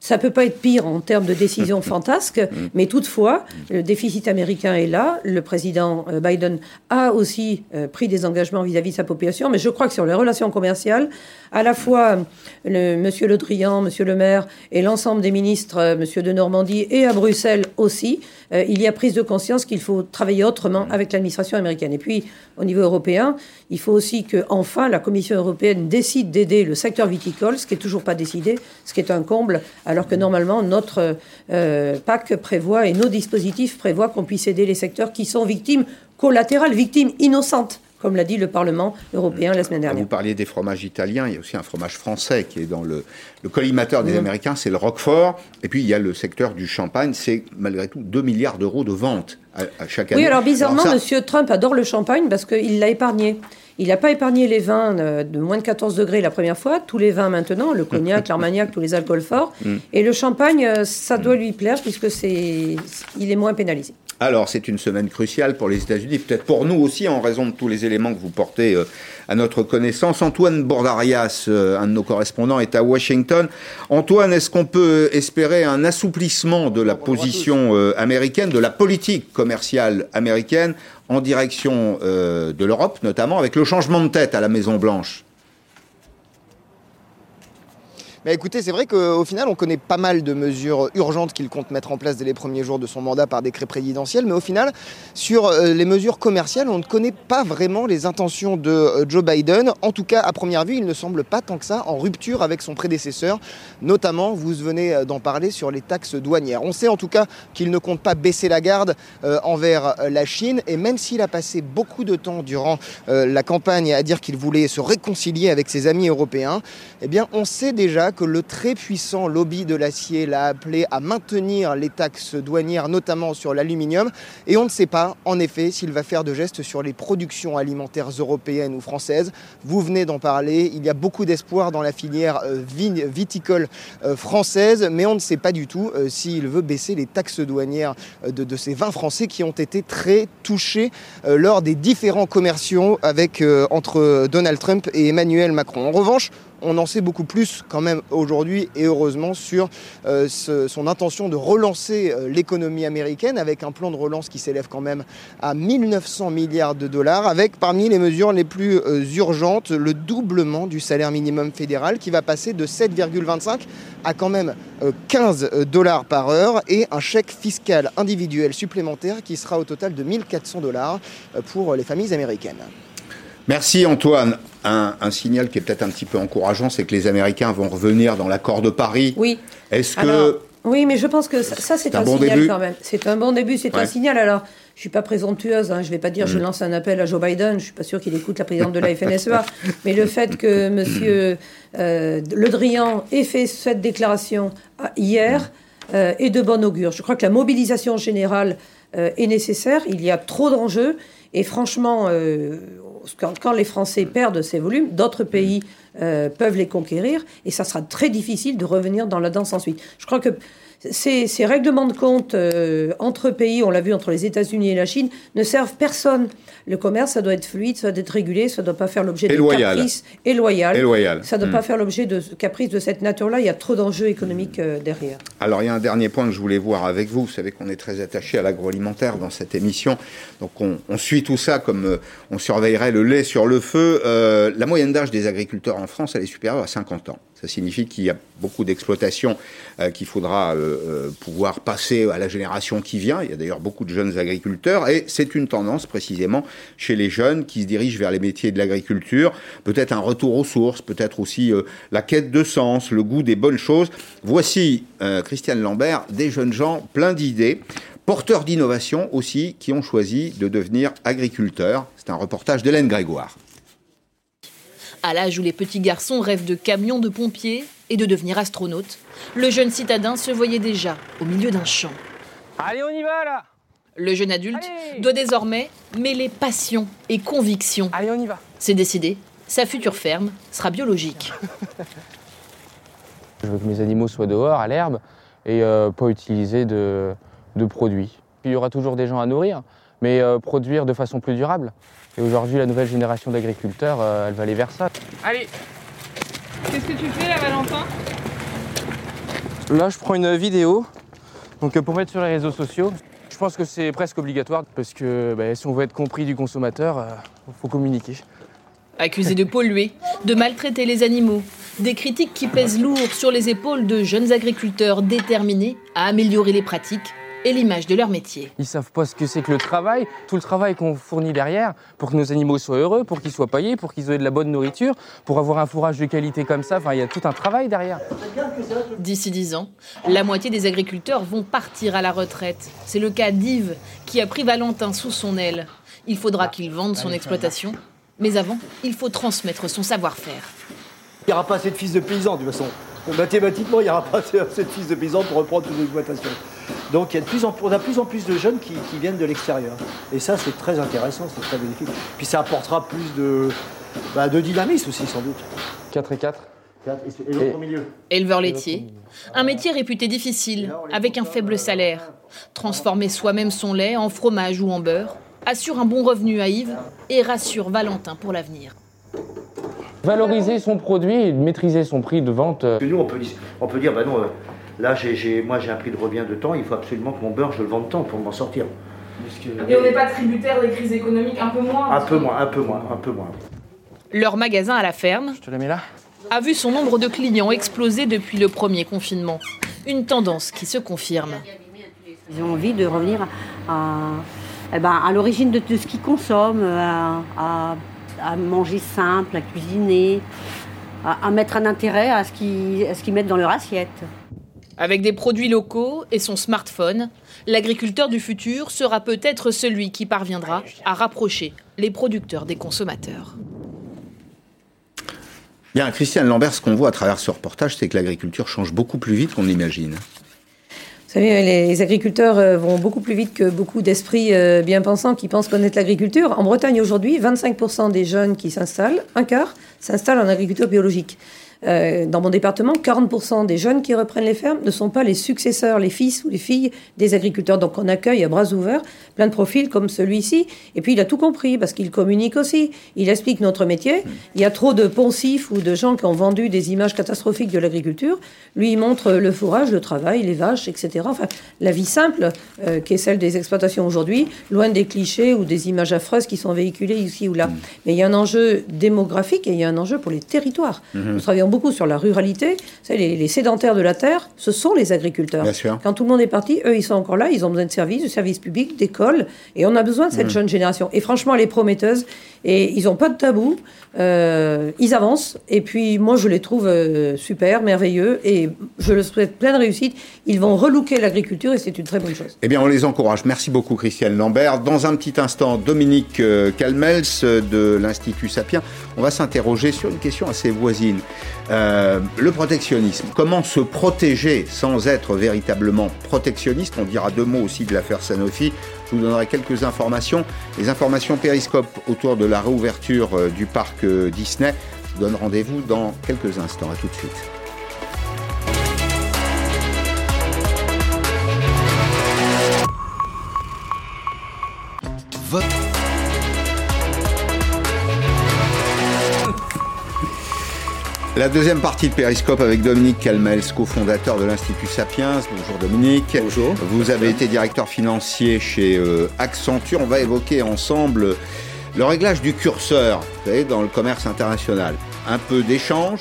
Speaker 2: ça peut pas être pire en termes de décisions fantasques, mm. mais toutefois, le déficit américain est là. Le président euh, Biden a aussi euh, pris des engagements vis-à-vis de sa population, mais je crois que sur les relations commerciales, à la fois Monsieur Le Drian, Monsieur le Maire et l'ensemble des ministres, euh, Monsieur de Normandie et à Bruxelles aussi, il y a prise de conscience qu'il faut travailler autrement avec l'administration américaine. Et puis, au niveau européen, il faut aussi que, enfin, la Commission européenne décide d'aider le secteur viticole, ce qui est toujours pas décidé, ce qui est un comble alors que normalement notre euh, PAC prévoit et nos dispositifs prévoient qu'on puisse aider les secteurs qui sont victimes collatérales, victimes innocentes comme l'a dit le Parlement européen la semaine dernière.
Speaker 1: Vous parliez des fromages italiens, il y a aussi un fromage français qui est dans le, collimateur des mmh. Américains, c'est le Roquefort. Et puis il y a le secteur du champagne, c'est malgré tout 2 milliards d'euros de ventes à, chaque année.
Speaker 2: Oui, alors bizarrement, M. Trump adore le champagne parce qu'il l'a épargné. Il n'a pas épargné les vins euh, de moins de 14 degrés la première fois, tous les vins maintenant, le cognac, l'armagnac, tous les alcools forts. Mm. Et le champagne, euh, ça doit lui plaire puisque c'est, il est moins pénalisé.
Speaker 1: Alors, c'est une semaine cruciale pour les États-Unis, peut-être pour nous aussi, en raison de tous les éléments que vous portez euh, à notre connaissance. Antoine Bordarias, un de nos correspondants, est à Washington. Antoine, est-ce qu'on peut espérer un assouplissement de la position américaine, de la politique commerciale américaine en direction euh, de l'Europe, notamment avec le changement de tête à la Maison-Blanche?
Speaker 3: Écoutez, c'est vrai qu'au final, on connaît pas mal de mesures urgentes qu'il compte mettre en place dès les premiers jours de son mandat par décret présidentiel, mais au final, sur euh, les mesures commerciales, on ne connaît pas vraiment les intentions de euh, Joe Biden. En tout cas, à première vue, il ne semble pas tant que ça en rupture avec son prédécesseur, notamment, vous venez euh, d'en parler, sur les taxes douanières. On sait en tout cas qu'il ne compte pas baisser la garde envers la Chine, et même s'il a passé beaucoup de temps durant la campagne à dire qu'il voulait se réconcilier avec ses amis européens, eh bien, on sait déjà que le très puissant lobby de l'acier l'a appelé à maintenir les taxes douanières, notamment sur l'aluminium. Et on ne sait pas, en effet, s'il va faire de gestes sur les productions alimentaires européennes ou françaises. Vous venez d'en parler, il y a beaucoup d'espoir dans la filière euh, viticole euh, française, mais on ne sait pas du tout euh, s'il veut baisser les taxes douanières de, ces vins français qui ont été très touchés lors des différents commerciaux entre Donald Trump et Emmanuel Macron. En revanche, on en sait beaucoup plus quand même aujourd'hui et heureusement sur euh, son intention de relancer euh, l'économie américaine avec un plan de relance qui s'élève quand même à 1900 milliards de dollars avec parmi les mesures les plus euh, urgentes le doublement du salaire minimum fédéral qui va passer de 7,25 à quand même 15 dollars par heure et un chèque fiscal individuel supplémentaire qui sera au total de 1400 dollars pour les familles américaines.
Speaker 1: Merci Antoine. Un, signal qui est peut-être un petit peu encourageant, c'est que les Américains vont revenir dans l'accord de Paris.
Speaker 2: Oui.
Speaker 1: Est-ce que...
Speaker 2: Oui, mais je pense que ça, c'est un, signal quand même. C'est un bon début, c'est un signal. Alors, je suis pas présomptueuse, hein, je vais pas dire je mm. lance un appel à Joe Biden, je suis pas sûr qu'il écoute la présidente de la FNSEA, mais le fait que Monsieur euh, Le Drian ait fait cette déclaration euh, hier euh, est de bon augure. Je crois que la mobilisation générale euh, est nécessaire. Il y a trop d'enjeux et franchement, quand, les Français perdent ces volumes, d'autres pays euh, peuvent les conquérir et ça sera très difficile de revenir dans la danse ensuite. Je crois que ces, règlements de compte euh, entre pays, on l'a vu entre les États-Unis et la Chine, ne servent personne. Le commerce, ça doit être fluide, ça doit être régulé, ça ne doit pas faire l'objet de caprices et loyal. Ça ne doit pas hmm. faire l'objet de caprices de cette nature-là. Il y a trop d'enjeux économiques euh, derrière.
Speaker 1: Alors, il y a un dernier point que je voulais voir avec vous. Vous savez qu'on est très attaché à l'agroalimentaire dans cette émission. Donc, on, suit tout ça comme euh, on surveillerait le lait sur le feu. la moyenne d'âge des agriculteurs en France, elle est supérieure à 50 ans. Ça signifie qu'il y a beaucoup d'exploitations euh, qu'il faudra euh, euh, pouvoir passer à la génération qui vient. Il y a d'ailleurs beaucoup de jeunes agriculteurs et c'est une tendance précisément chez les jeunes qui se dirigent vers les métiers de l'agriculture. Peut-être un retour aux sources, peut-être aussi la quête de sens, le goût des bonnes choses. Voici, Christiane Lambert, des jeunes gens pleins d'idées porteurs d'innovation aussi, qui ont choisi de devenir agriculteurs. C'est un reportage d'Hélène Grégoire.
Speaker 4: À l'âge où les petits garçons rêvent de camions de pompiers et de devenir astronaute, le jeune citadin se voyait déjà au milieu d'un champ.
Speaker 5: Allez, on y va là
Speaker 4: Le jeune adulte doit désormais mêler passion et conviction.
Speaker 5: Allez, on y va
Speaker 4: C'est décidé, sa future ferme sera biologique.
Speaker 5: Je veux que mes animaux soient dehors, à l'herbe, et euh, pas utiliser de, de produits. Il y aura toujours des gens à nourrir, mais euh, produire de façon plus durable. Et aujourd'hui, la nouvelle génération d'agriculteurs, euh, elle va aller vers ça.
Speaker 6: Allez, qu'est-ce que tu fais là, Valentin?
Speaker 5: Là, je prends une vidéo donc, pour mettre sur les réseaux sociaux. Je pense que c'est presque obligatoire parce que bah, si on veut être compris du consommateur, il faut communiquer.
Speaker 4: Accusé de polluer, de maltraiter les animaux, des critiques qui pèsent lourd sur les épaules de jeunes agriculteurs déterminés à améliorer les pratiques et l'image de leur métier.
Speaker 5: Ils savent pas ce que c'est que le travail, tout le travail qu'on fournit derrière pour que nos animaux soient heureux, pour qu'ils soient paillés, pour qu'ils aient de la bonne nourriture, pour avoir un fourrage de qualité comme ça. Enfin, il y a tout un travail derrière.
Speaker 4: D'ici 10 ans, la moitié des agriculteurs vont partir à la retraite. C'est le cas d'Yves qui a pris Valentin sous son aile. Il faudra qu'il vende son exploitation, mais avant, il faut transmettre son savoir-faire.
Speaker 7: Il n'y aura pas assez de fils de paysans, de toute façon. Mathématiquement, il n'y aura pas assez de fils de paysans pour reprendre toute l'exploitation. Donc il y a de plus en, on a de plus en plus de jeunes qui, qui viennent de l'extérieur. Et ça, c'est très intéressant, c'est très bénéfique. Puis ça apportera plus de, bah, de dynamisme aussi, sans doute.
Speaker 5: 4 et 4
Speaker 7: et l'autre au milieu.
Speaker 4: Éleveur laitier, un métier réputé difficile, avec un faible salaire. Transformer soi-même son lait en fromage ou en beurre assure un bon revenu à Yves et rassure Valentin pour l'avenir.
Speaker 5: Valoriser son produit et maîtriser son prix de vente.
Speaker 7: Que nous, on peut, on peut dire, bah non, là, moi j'ai un prix de revient de temps, il faut absolument que mon beurre, je le vende tant pour m'en sortir.
Speaker 6: Et on n'est pas tributaire des crises économiques, un peu moins
Speaker 7: Un peu
Speaker 6: que-
Speaker 7: moins, un peu moins, un peu moins.
Speaker 4: Leur magasin à la ferme
Speaker 5: Je te la mets là
Speaker 4: a vu son nombre de clients exploser depuis le premier confinement. Une tendance qui se confirme.
Speaker 8: Ils ont envie de revenir à, eh ben, à l'origine de tout ce qu'ils consomment, à, à- à manger simple, à cuisiner, à, à mettre un intérêt à ce qu'ils à ce qu'ils mettent dans leur assiette.
Speaker 4: Avec des produits locaux et son smartphone, l'agriculteur du futur sera peut-être celui qui parviendra à rapprocher les producteurs des consommateurs.
Speaker 1: Bien, Christiane Lambert, ce qu'on voit à travers ce reportage, c'est que l'agriculture change beaucoup plus vite qu'on l'imagine.
Speaker 2: Vous savez, les agriculteurs euh, vont beaucoup plus vite que beaucoup d'esprits euh, bien pensants qui pensent connaître l'agriculture. En Bretagne aujourd'hui, 25% des jeunes qui s'installent, un quart, s'installent en agriculture biologique. Euh, dans mon département, 40% des jeunes qui reprennent les fermes ne sont pas les successeurs, les fils ou les filles des agriculteurs. Donc on accueille à bras ouverts plein de profils comme celui-ci. Et puis il a tout compris parce qu'il communique aussi. Il explique notre métier. Il y a trop de poncifs ou de gens qui ont vendu des images catastrophiques de l'agriculture. Lui, il montre le fourrage, le travail, les vaches, etc. Enfin, la vie simple euh, qui est celle des exploitations aujourd'hui, loin des clichés ou des images affreuses qui sont véhiculées ici ou là. Mais il y a un enjeu démographique et il y a un enjeu pour les territoires. Nous travaillons beaucoup sur la ruralité. Savez, les, les sédentaires de la terre, ce sont les agriculteurs.
Speaker 1: Bien sûr.
Speaker 2: Quand tout le monde est parti, eux, ils sont encore là, ils ont besoin de services, de services publics, d'écoles, et on a besoin de cette jeune génération. Et franchement, elle est prometteuse, et ils n'ont pas de tabou, euh, ils avancent, et puis moi, je les trouve euh, super, merveilleux, et je leur souhaite plein de réussite. Ils vont relooker l'agriculture, et c'est une très bonne chose.
Speaker 1: Eh bien, on les encourage. Merci beaucoup, Christiane Lambert. Dans un petit instant, Dominique euh, Calmels de l'Institut Sapien. On va s'interroger sur une question assez voisine. Le protectionnisme. Comment se protéger sans être véritablement protectionniste? On dira deux mots aussi de l'affaire Sanofi. Je vous donnerai quelques informations. Les informations périscope autour de la réouverture euh, du parc euh, Disney. Je vous donne rendez-vous dans quelques instants. À tout de suite. La deuxième partie de Périscope avec Dominique Calmels, cofondateur de l'Institut Sapiens. Bonjour Dominique.
Speaker 7: Bonjour.
Speaker 1: Vous avez été directeur financier chez euh, Accenture. On va évoquer ensemble le réglage du curseur, vous savez, dans le commerce international. Un peu d'échange,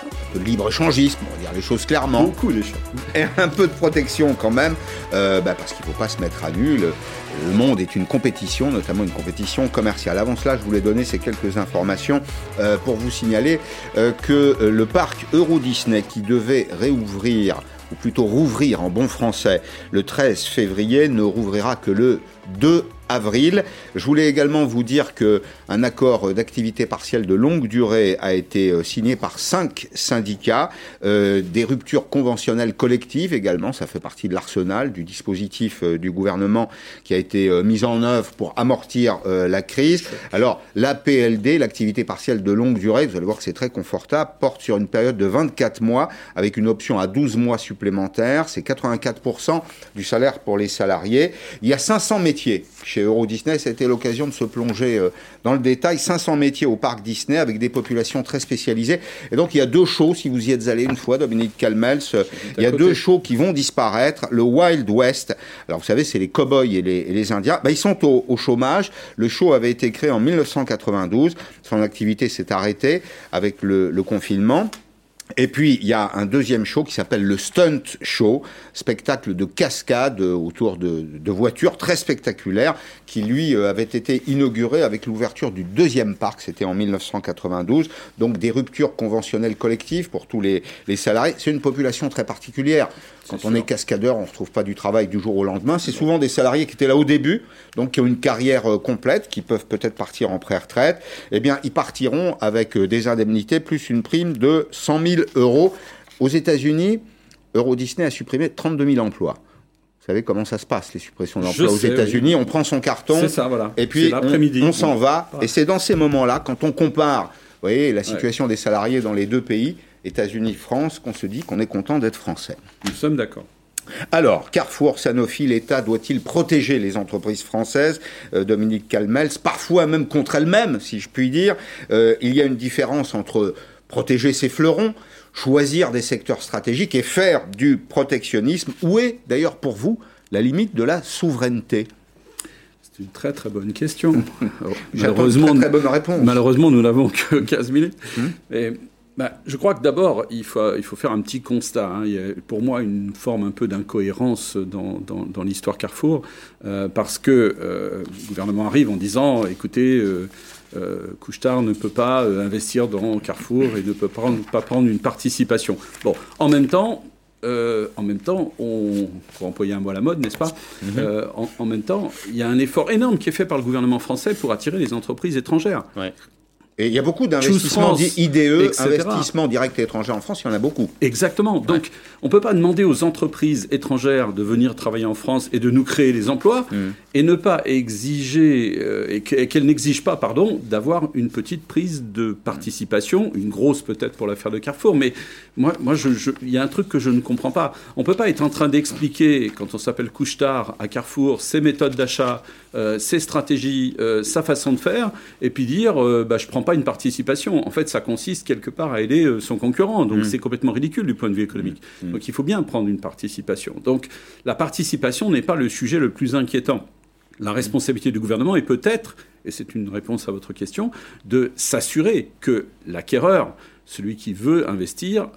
Speaker 1: un peu de libre-échangisme, on va dire les choses clairement
Speaker 7: Beaucoup d'échanges.
Speaker 1: et un peu de protection quand même, euh, bah, parce qu'il ne faut pas se mettre à nu. Le, le monde est une compétition, notamment une compétition commerciale. Avant cela, je voulais donner ces quelques informations euh, pour vous signaler euh, que euh, le parc Euro Disney qui devait réouvrir ou plutôt rouvrir en bon français le 13 février ne rouvrira que le 2 avril. Je voulais également vous dire que un accord d'activité partielle de longue durée a été euh, signé par cinq syndicats, euh, des ruptures conventionnelles collectives également, ça fait partie de l'arsenal du dispositif du gouvernement qui a été mis en œuvre pour amortir la crise. Alors la PLD, l'activité partielle de longue durée, vous allez voir que c'est très confortable, porte sur une période de 24 mois avec une option à 12 mois supplémentaires. C'est 84% du salaire pour les salariés. Il y a 500 métiers chez Euro Disney. C'était l'occasion de se plonger euh, dans le détail. 500 métiers au parc Disney avec des populations très spécialisées. Et donc il y a deux shows, si vous y êtes allé une fois, Dominique Calmels, euh, il y a deux shows qui vont disparaître. Le Wild West, alors vous savez, c'est les cow-boys et les, Indiens. Ben, ils sont au, chômage. Le show avait été créé en 1992. Son activité s'est arrêtée avec le, le confinement. Et puis, il y a un deuxième show qui s'appelle le Stunt Show, spectacle de cascade autour de, voitures très spectaculaire, qui lui euh, avait été inauguré avec l'ouverture du deuxième parc, c'était en 1992. Donc des ruptures conventionnelles collectives pour tous les salariés. C'est une population très particulière. Quand on est cascadeur, on ne retrouve pas du travail du jour au lendemain. C'est souvent des salariés qui étaient là au début, donc qui ont une carrière euh, complète, qui peuvent peut-être partir en pré-retraite. Eh bien, ils partiront avec euh, des indemnités plus une prime de 100 000 euros. Aux États-Unis, Euro Disney a supprimé 32 000 emplois. Vous savez comment ça se passe, les suppressions d'emplois aux États-Unis? On prend son carton, et puis on, s'en va. Et c'est dans ces moments-là, quand on compare vous voyez, la situation des salariés dans les deux pays, États-Unis, France, qu'on se dit qu'on est content d'être français.
Speaker 9: Nous sommes d'accord.
Speaker 1: Alors, Carrefour, Sanofi, l'État doit-il protéger les entreprises françaises? Euh, Dominique Calmels, parfois même contre elles-mêmes, si je puis dire. Euh, il y a une différence entre protéger ses fleurons, choisir des secteurs stratégiques et faire du protectionnisme. Où est, d'ailleurs, pour vous, la limite de la souveraineté?
Speaker 9: C'est une très très bonne question.
Speaker 1: malheureusement, très, bonne réponse.
Speaker 9: malheureusement, nous n'avons que 15 minutes. Hum. Bah, je crois que d'abord, il faut, il faut faire un petit constat. Hein. Il y a pour moi une forme un peu d'incohérence dans, dans, l'histoire Carrefour, euh, parce que euh, le gouvernement arrive en disant, écoutez, euh, euh ne peut pas investir dans Carrefour et ne peut pas prendre une participation. Bon, en même temps, en même temps, on, pour employer un mot à la mode, n'est-ce pas mm-hmm. en, en, même temps, il y a un effort énorme qui est fait par le gouvernement français pour attirer les entreprises étrangères.
Speaker 1: Ouais. Et il y a beaucoup d'investissements IDE, investissements directs étrangers en France, il y en a beaucoup.
Speaker 9: Exactement. Donc, on ne peut pas demander aux entreprises étrangères de venir travailler en France et de nous créer les emplois mm. et ne pas exiger, euh, et qu'elles n'exigent pas, pardon, d'avoir une petite prise de participation, une grosse peut-être pour l'affaire de Carrefour. Mais moi, moi il y a un truc que je ne comprends pas. On ne peut pas être en train d'expliquer, quand on s'appelle Couchetard à Carrefour, ses méthodes d'achat, euh, ses stratégies, euh, sa façon de faire, et puis dire bah, je prends pas une participation. En fait, ça consiste quelque part à aider son concurrent. Donc, mm. c'est complètement ridicule du point de vue économique. Mm. Donc, il faut bien prendre une participation. Donc, la participation n'est pas le sujet le plus inquiétant. La responsabilité du gouvernement est peut-être, et c'est une réponse à votre question, de s'assurer que l'acquéreur, celui qui veut investir,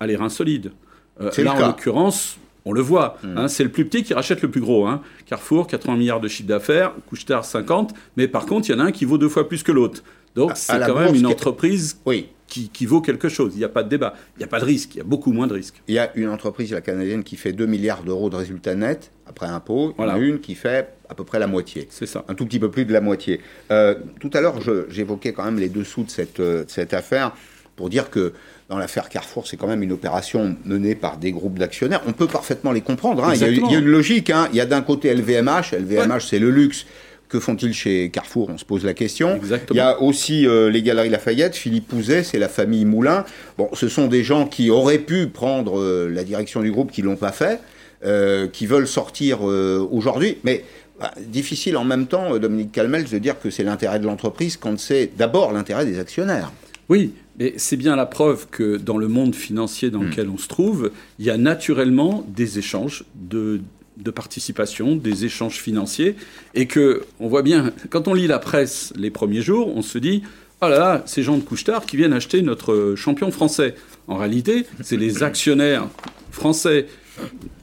Speaker 9: a les reins solides. Euh, là, en l'occurrence, on le voit, mm. hein, c'est le plus petit qui rachète le plus gros. Hein. Carrefour, 80 milliards de chiffre d'affaires, Couchetard, 50, mais par contre, il y en a un qui vaut deux fois plus que l'autre. Donc, c'est quand même une entreprise oui. qui, vaut quelque chose. Il n'y a pas de débat. Il n'y a pas de risque. Il y a beaucoup moins de risques.
Speaker 1: Il y a une entreprise, la canadienne, qui fait 2 milliards d'euros de résultats nets après impôt. Il y en a une qui fait à peu près la moitié.
Speaker 9: C'est ça.
Speaker 1: Un tout petit peu plus de la moitié. Euh, tout à l'heure, j'évoquais quand même les dessous de cette, euh, cette affaire pour dire que dans l'affaire Carrefour, c'est quand même une opération menée par des groupes d'actionnaires. On peut parfaiement les comprendre. Hein. Il, y a, une logique. Hein. Il y a d'un côté LVMH. LVMH, c'est le luxe. Que font-ils chez Carrefour? On se pose la question. Il y a aussi euh, les Galeries Lafayette, Philippe Pouzet, c'est la famille Moulin. Bon, ce sont des gens qui auraient pu prendre euh, la direction du groupe, qui l'ont pas fait, euh, qui veulent sortir aujourd'hui. Mais bah, difficile en même temps, Dominique Calmel, de dire que c'est l'intérêt de l'entreprise quand c'est d'abord l'intérêt des actionnaires.
Speaker 9: Oui, mais c'est bien la preuve que dans le monde financier dans hmm. lequel on se trouve, il y a naturellement des échanges de de participation, des échanges financiers, et que on voit bien, quand on lit la presse les premiers jours, on se dit oh là là, ces gens de Couchetard qui viennent acheter notre champion français. En réalité, c'est les actionnaires français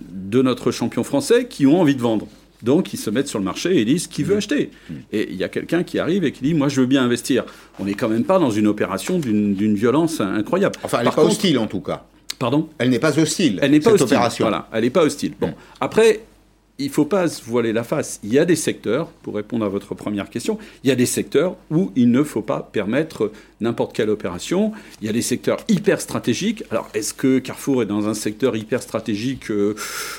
Speaker 9: de notre champion français qui ont envie de vendre. Donc, ils se mettent sur le marché et disent qui veut acheter. Et il y a quelqu'un qui arrive et qui dit moi, je veux bien investir. On n'est quand même pas dans une opération d'une violence incroyable.
Speaker 1: Enfin, elle n'est pas hostile en tout cas.
Speaker 9: Pardon?
Speaker 1: Elle n'est pas hostile.
Speaker 9: Elle n'est pas hostile. Opération. Voilà, elle n'est pas hostile. Bon, après, il ne faut pas se voiler la face. Il y a des secteurs, pour répondre à votre première question, il y a des secteurs où il ne faut pas permettre n'importe quelle opération. Il y a des secteurs hyper stratégiques. Alors, est-ce que Carrefour est dans un secteur hyper stratégique euh,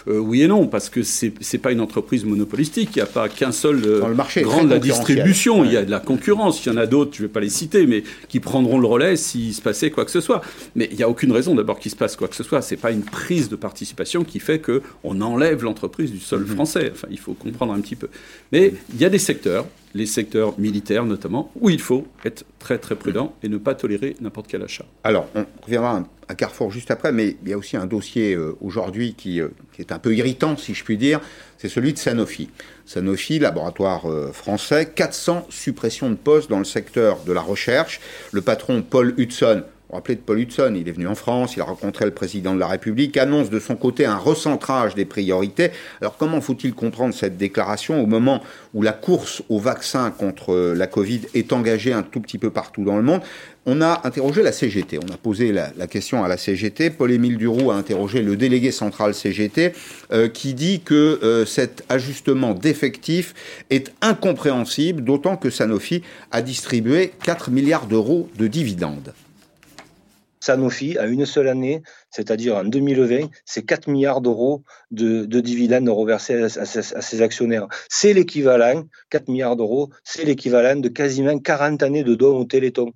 Speaker 9: euh, Oui et non, parce que c'est n'est pas une entreprise monopolistique. Il n'y a pas qu'un seul euh,
Speaker 1: le marché
Speaker 9: grand de la distribution. Il y a de la concurrence. Il y en a d'autres, je ne vais pas les citer, mais qui prendront le relais s'il se passait quoi que ce soit. Mais il n'y a aucune raison d'abord qu'il se passe quoi que ce soit. C'est pas une prise de participation qui fait qu'on enlève l'entreprise du sol Mhm. français. Enfin, il faut comprendre un petit peu. Mais il y a des secteurs, les secteurs militaires notamment, où il faut être très très prudent et ne pas tolérer n'importe quel achat.
Speaker 1: Alors, on reviendra à Carrefour juste après, mais il y a aussi un dossier euh, aujourd'hui qui, euh, qui, est un peu irritant, si je puis dire, c'est celui de Sanofi. Sanofi, laboratoire euh, français, 400 suppressions de postes dans le secteur de la recherche. Le patron Paul Hudson vous rappelez de Paul Hudson, il est venu en France, il a rencontré le président de la République, annonce de son côté un recentrage des priorités. Alors comment faut-il comprendre cette déclaration au moment où la course au vaccin contre la Covid est engagée un tout petit peu partout dans le monde? On a interrogé la CGT, on a posé la, question à la CGT. Paul-Émile Duroux a interrogé le délégué central CGT euh, qui dit que euh, cet ajustement d'effectifs est incompréhensible, d'autant que Sanofi a distribué 4 milliards d'euros de dividendes.
Speaker 10: Sanofi, à une seule année, c'est-à-dire en 2020, c'est 4 milliards d'euros de, dividendes reversés à, ses actionnaires. C'est l'équivalent, 4 milliards d'euros, c'est l'équivalent de quasiment 40 années de dons au Téléthon.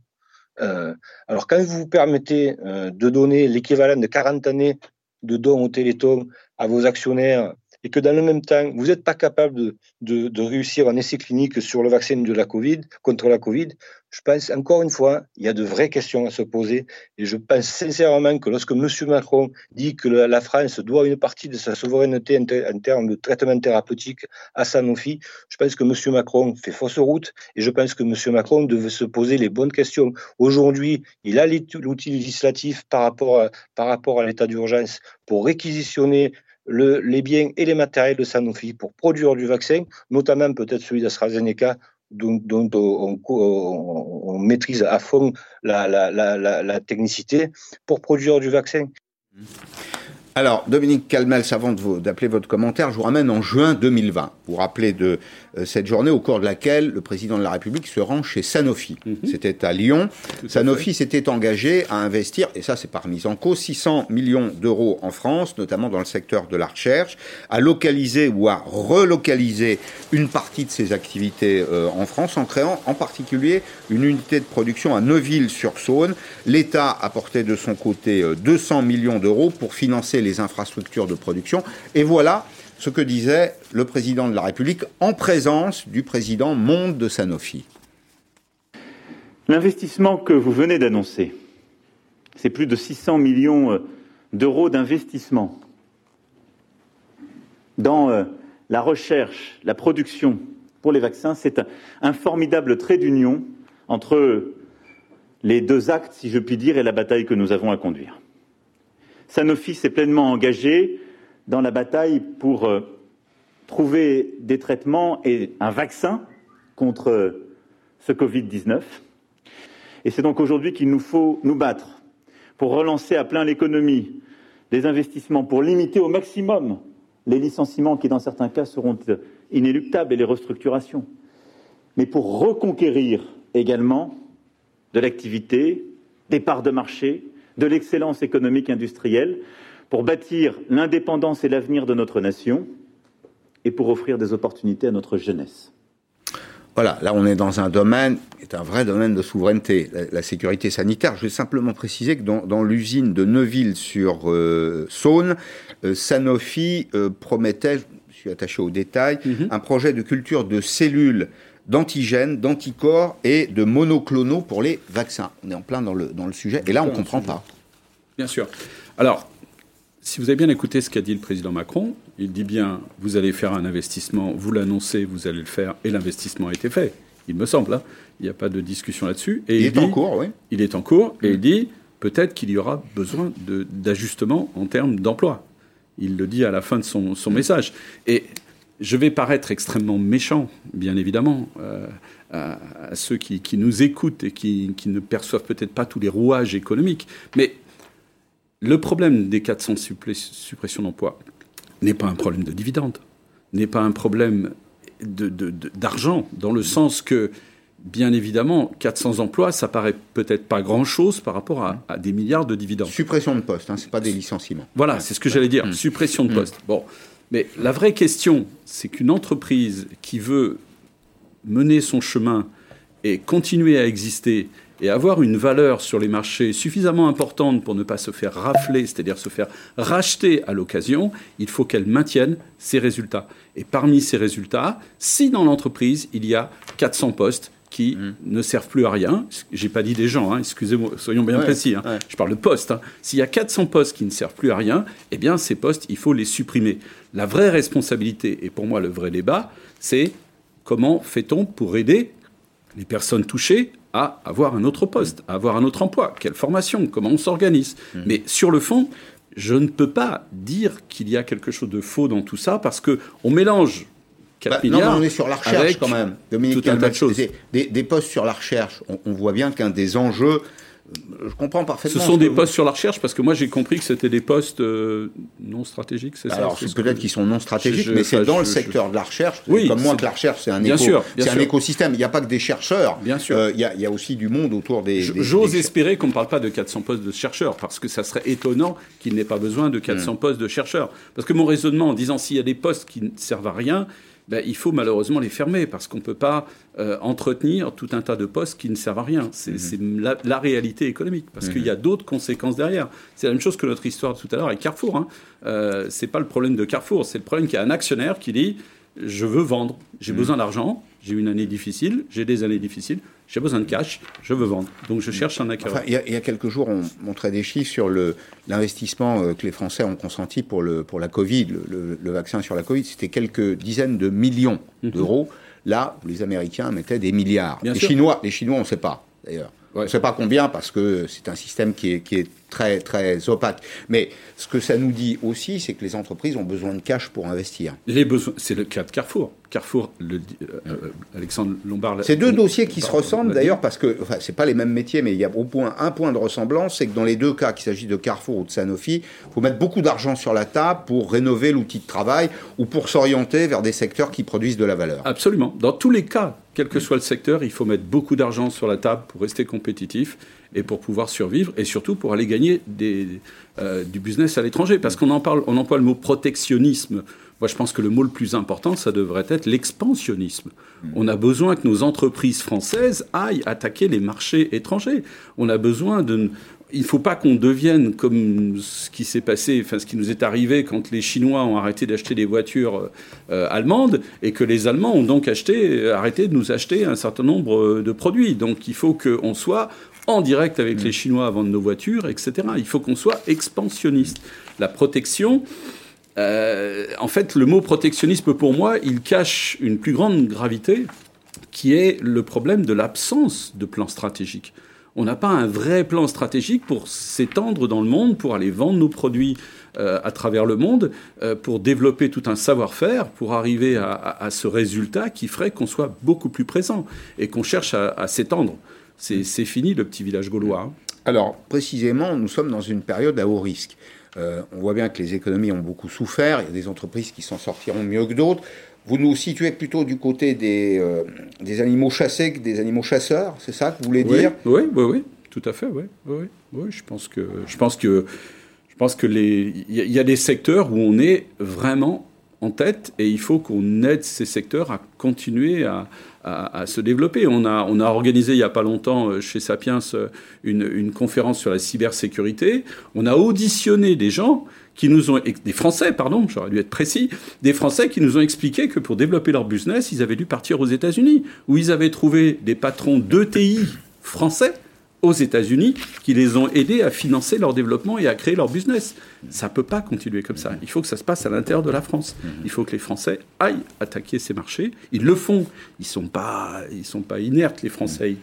Speaker 10: Euh, alors, quand vous vous permettez euh, de donner l'équivalent de 40 années de dons au Téléthon à vos actionnaires et que dans le même temps, vous n'êtes pas capable de, de, réussir un essai clinique sur le vaccin de la COVID, contre la COVID, je pense encore une fois, il y a de vraies questions à se poser. Et je pense sincèrement que lorsque M. Macron dit que la France doit une partie de sa souveraineté en termes de traitement thérapeutique à Sanofi, je pense que M. Macron fait fausse route et je pense que M. Macron devait se poser les bonnes questions. Aujourd'hui, il a l'outil législatif par rapport à, l'état d'urgence pour réquisitionner le, les biens et les matériels de Sanofi pour produire du vaccin, notamment peut-être celui d'AstraZeneca, dont, on, maîtrise à fond la, technicité pour produire du vaccin.
Speaker 1: Alors, Dominique Calmels, avant d'appeler votre commentaire, je vous ramène en juin 2020. Vous vous rappelez de euh, cette journée au cours de laquelle le président de la République se rend chez Sanofi. Mhm. C'était à Lyon. Sanofi s'était engagé à investir, et ça c'est par mise en cause, 600 millions d'euros en France, notamment dans le secteur de la recherche, à localiser ou à relocaliser une partie de ses activités euh, en France en créant en particulier une unité de production à Neuville-sur-Saône. L'État apportait de son côté 200 euh, millions d'euros pour financer les infrastructures de production. Et voilà ce que disait le président de la République en présence du président monde de Sanofi.
Speaker 11: L'investissement que vous venez d'annoncer, c'est plus de 600 millions euh, d'euros d'investissement dans euh, la recherche, la production pour les vaccins. C'est un, formidable trait d'union entre les deux actes, si je puis dire, et la bataille que nous avons à conduire. Sanofi s'est pleinement engagé dans la bataille pour euh, trouver des traitements et un vaccin contre ce Covid-19. Et c'est donc aujourd'hui qu'il nous faut nous battre pour relancer à plein l'économie, les investissements, pour limiter au maximum les licenciements qui, dans certains cas, seront inéluctables et les restructurations, mais pour reconquérir également de l'activité, des parts de marché, de l'excellence économique industrielle, pour bâtir l'indépendance et l'avenir de notre nation et pour offrir des opportunités à notre jeunesse.
Speaker 1: Voilà, là on est dans un domaine, est un vrai domaine de souveraineté, la, sécurité sanitaire. Je vais simplement préciser que dans, l'usine de Neuville sur euh, Saône, euh, Sanofi euh, promettait, je suis attaché aux détails, mhm. un projet de culture de cellules d'antigènes, d'anticorps et de monoclonaux pour les vaccins. On est en plein dans le, dans le sujet, et là on ne comprend pas.
Speaker 9: Bien sûr. Alors, si vous avez bien écouté ce qu'a dit le président Macron, il dit bien, vous allez faire un investissement, vous l'annoncez, vous allez le faire, et l'investissement a été fait. Il me semble, hein. il n'y a pas de discussion là-dessus.
Speaker 1: Et il, est en cours, oui.
Speaker 9: Il est en cours, et il dit, peut-être qu'il y aura besoin d'ajustement en termes d'emploi. Il le dit à la fin de son, message. Et je vais paraître extrêmement méchant, bien évidemment, euh, à, ceux qui, nous écoutent et qui, qui ne perçoivent peut-être pas tous les rouages économiques. Mais le problème des 400 suppressions d'emplois n'est pas un problème de dividendes, n'est pas un problème d'argent, dans le sens que, bien évidemment, 400 emplois, ça paraît peut-être pas grand-chose par rapport à, des milliards de dividendes.
Speaker 1: Suppression de postes, hein, ce n'est pas des licenciements.
Speaker 9: Voilà, c'est ce que j'allais dire, mmh. suppression de mmh. postes. Bon, mais la vraie question, c'est qu'une entreprise qui veut mener son chemin et continuer à exister et avoir une valeur sur les marchés suffisamment importante pour ne pas se faire rafler, c'est-à-dire se faire racheter à l'occasion, il faut qu'elle maintienne ses résultats. Et parmi ces résultats, si dans l'entreprise, il y a 400 postes qui mmh. ne servent plus à rien, j'ai pas dit des gens, hein, excusez-moi, soyons bien précis, hein. je parle de postes, hein. s'il y a 400 postes qui ne servent plus à rien, eh bien ces postes, il faut les supprimer. La vraie responsabilité, et pour moi le vrai débat, c'est comment fait-on pour aider les personnes touchées à avoir un autre poste, à avoir un autre emploi, quelle formation, comment on s'organise? Mmh. Mais sur le fond, je ne peux pas dire qu'il y a quelque chose de faux dans tout ça parce que on mélange 4 bah, milliards.
Speaker 1: Non, on est sur la recherche quand même. Dominique, tout un tas de choses. Des, postes sur la recherche. on voit bien qu'un des enjeux je comprends parfaitement.
Speaker 9: Ce sont des postes sur la recherche parce que moi j'ai compris que c'était des postes euh, non stratégiques, c'est ça
Speaker 1: Alors peut-être qu'ils sont non stratégiques, mais c'est dans le secteur de la recherche. Oui, comme moi que la recherche c'est un, un écosystème. Il n'y a pas que des chercheurs. Bien sûr. Euh, il, y a, aussi du monde autour des.
Speaker 9: J'ose espérer qu'on ne parle pas de 400 postes de chercheurs parce que ça serait étonnant qu'il n'ait pas besoin de 400 hmm. postes de chercheurs. Parce que mon raisonnement en disant s'il y a des postes qui ne servent à rien, ben, il faut malheureusement les fermer parce qu'on ne peut pas euh, entretenir tout un tas de postes qui ne servent à rien. C'est mhm. la, réalité économique parce qu'il y a mhm. d'autres conséquences derrière. C'est la même chose que notre histoire tout à l'heure avec Carrefour. Hein. Euh, c'est pas le problème de Carrefour, c'est le problème qu'il y a un actionnaire qui dit je veux vendre, j'ai mhm. besoin d'argent, j'ai une année difficile, j'ai des années difficiles, j'ai besoin de cash, je veux vendre. Donc je cherche un acquéreur.
Speaker 1: il, y a, quelques jours, on montrait des chiffres sur l'investissement euh, que les Français ont consenti pour, le, pour la Covid, le, vaccin sur la Covid. C'était quelques dizaines de millions mhm. d'euros. Là, les Américains mettaient des milliards. les Chinois, les Chinois, on ne sait pas d'ailleurs. On ne sait pas combien parce que c'est un système qui est, qui est très, très opaque. Mais ce que ça nous dit aussi, c'est que les entreprises ont besoin de cash pour investir.
Speaker 9: Les besoins, c'est le cas de Carrefour. Carrefour, le, euh, euh, Alexandre Lombard.
Speaker 1: C'est deux dossiers qui se ressemblent d'ailleurs parce que, enfin, c'est pas les mêmes métiers, mais il y a au point, un point de ressemblance, c'est que dans les deux cas, qu'il s'agisse de Carrefour ou de Sanofi, il faut mettre beaucoup d'argent sur la table pour rénover l'outil de travail ou pour s'orienter vers des secteurs qui produisent de la valeur.
Speaker 9: Absolument. Dans tous les cas, quel que soit le secteur, il faut mettre beaucoup d'argent sur la table pour rester compétitif et pour pouvoir survivre et surtout pour aller gagner des, euh, du business à l'étranger. Parce qu'on en parle, on emploie le mot protectionnisme. Moi, je pense que le mot le plus important, ça devrait être l'expansionnisme. Mm. On a besoin que nos entreprises françaises aillent attaquer les marchés étrangers. On a besoin de il ne faut pas qu'on devienne comme ce qui s'est passé, enfin ce qui nous est arrivé quand les Chinois ont arrêté d'acheter des voitures euh, allemandes et que les Allemands ont donc acheté, arrêté de nous acheter un certain nombre de produits. Donc il faut qu'on soit en direct avec les Chinois à vendre nos voitures, etc. Il faut qu'on soit expansionniste. La protection, euh, en fait, le mot protectionnisme, pour moi, il cache une plus grande gravité, qui est le problème de l'absence de plan stratégique. On n'a pas un vrai plan stratégique pour s'étendre dans le monde, pour aller vendre nos produits euh, à travers le monde, euh, pour développer tout un savoir-faire, pour arriver à, ce résultat qui ferait qu'on soit beaucoup plus présent et qu'on cherche à s'étendre c'est fini le petit village gaulois. Hein.
Speaker 1: Alors, précisément, nous sommes dans une période à haut risque. Euh, on voit bien que les économies ont beaucoup souffert, il y a des entreprises qui s'en sortiront mieux que d'autres. Vous nous situez plutôt du côté des, euh, des animaux chassés que des animaux chasseurs, c'est ça que vous voulez dire?
Speaker 9: oui, oui, oui, tout à fait, oui, oui, oui. je pense que, je pense que, je pense que les, il y, a des secteurs où on est vraiment en tête et il faut qu'on aide ces secteurs à continuer à, à, se développer. On a, on a organisé il n'y a pas longtemps euh, chez Sapiens euh, une, une conférence sur la cybersécurité. On a auditionné des gens qui nous ont, des Français, pardon, j'aurais dû être précis, des Français qui nous ont expliqué que pour développer leur business, ils avaient dû partir aux États-Unis, où ils avaient trouvé des patrons d'ETI français aux États-Unis qui les ont aidés à financer leur développement et à créer leur business. Ça ne peut pas continuer comme ça. Il faut que ça se passe à l'intérieur de la France. Il faut que les Français aillent attaquer ces marchés. Ils le font. Ils ne sont, pas, ils sont pas inertes, les Français.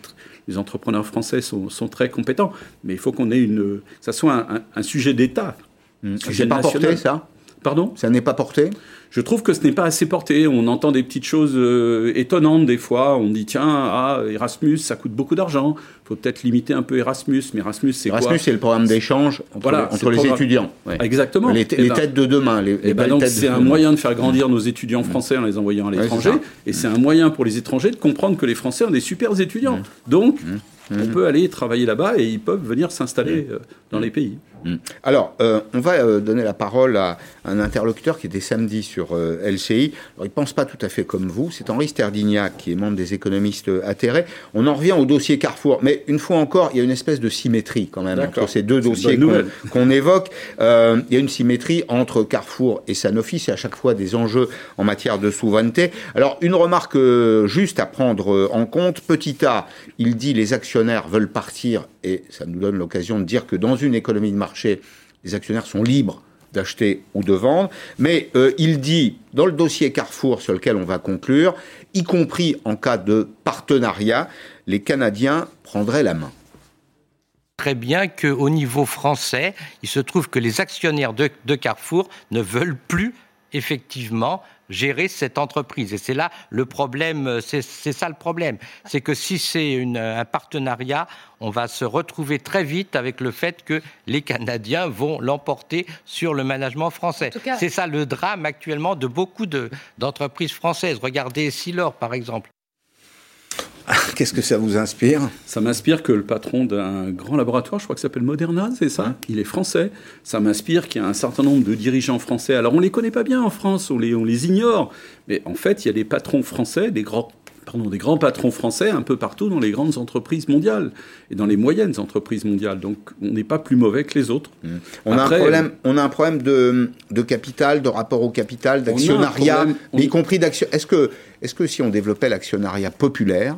Speaker 9: Les entrepreneurs français sont, sont très compétents. Mais il faut qu'on ait une, que ça soit un, sujet d'État.
Speaker 1: Mmh. Sujet pas porté, ça?
Speaker 9: Pardon?
Speaker 1: Ça n'est pas porté?
Speaker 9: Je trouve que ce n'est pas assez porté. On entend des petites choses euh, étonnantes des fois. On dit tiens, ah, Erasmus, ça coûte beaucoup d'argent. Il faut peut-être limiter un peu Erasmus. Mais Erasmus, c'est quoi?
Speaker 1: Erasmus, c'est le programme d'échange entre,
Speaker 9: Voilà,
Speaker 1: les,
Speaker 9: c'est
Speaker 1: entre
Speaker 9: le
Speaker 1: les
Speaker 9: programme-
Speaker 1: étudiants. Ouais.
Speaker 9: Exactement.
Speaker 1: Les,
Speaker 9: Eh
Speaker 1: les
Speaker 9: ben-
Speaker 1: têtes de demain. Les,
Speaker 9: Eh ben donc c'est un
Speaker 1: demain.
Speaker 9: moyen de faire grandir nos étudiants français en les envoyant à l'étranger, et c'est un moyen pour les étrangers de comprendre que les Français ont des super étudiants. Donc on peut aller travailler là-bas et ils peuvent venir s'installer euh, dans les pays.
Speaker 1: Mm. Alors, euh, on va euh, donner la parole à un interlocuteur qui était samedi sur euh, LCI. Alors, il pense pas tout à fait comme vous. C'est Henri Sterdignac, qui est membre des économistes atterrés. On en revient au dossier Carrefour. Mais une fois encore, il y a une espèce de symétrie quand même entre ces deux dossiers qu'on évoque. Il y a une symétrie entre Carrefour et Sanofi. C'est à chaque fois des enjeux en matière de souveraineté. Alors, une remarque juste à prendre en compte. Petit A, il dit les actionnaires veulent partir et ça nous donne l'occasion de dire que dans une économie de marché, les actionnaires sont libres d'acheter ou de vendre. Mais euh, il dit, dans le dossier Carrefour sur lequel on va conclure, y compris en cas de partenariat, les Canadiens prendraient la main.
Speaker 12: très bien qu'au niveau français, il se trouve que les actionnaires de Carrefour ne veulent plus effectivement gérer cette entreprise. Et c'est là le problème, euh, c'est ça le problème. C'est que si c'est une- un partenariat, on va se retrouver très vite avec le fait que les Canadiens vont l'emporter sur le management français. C'est ça le drame actuellement de beaucoup de- d'entreprises françaises. Regardez Silor, par exemple.
Speaker 1: Qu'est-ce que ça vous inspire
Speaker 9: Ça m'inspire que le patron d'un grand laboratoire, je crois que ça s'appelle Moderna, c'est ça Il est français. Ça m'inspire qu'il y a un certain nombre de dirigeants français. Alors on les connaît pas bien en France, on les, on les ignore. Mais en fait, il y a des patrons français, des grands, pardon, des grands patrons français un peu partout dans les grandes entreprises mondiales et dans les moyennes entreprises mondiales. Donc on n'est pas plus mauvais que les autres.
Speaker 1: On,
Speaker 9: Après,
Speaker 1: a un problème, on a un problème de, de capital, de rapport au capital, d'actionnariat,
Speaker 9: on-
Speaker 1: y compris d'action. Est-ce que, est-ce que si on développait l'actionnariat populaire,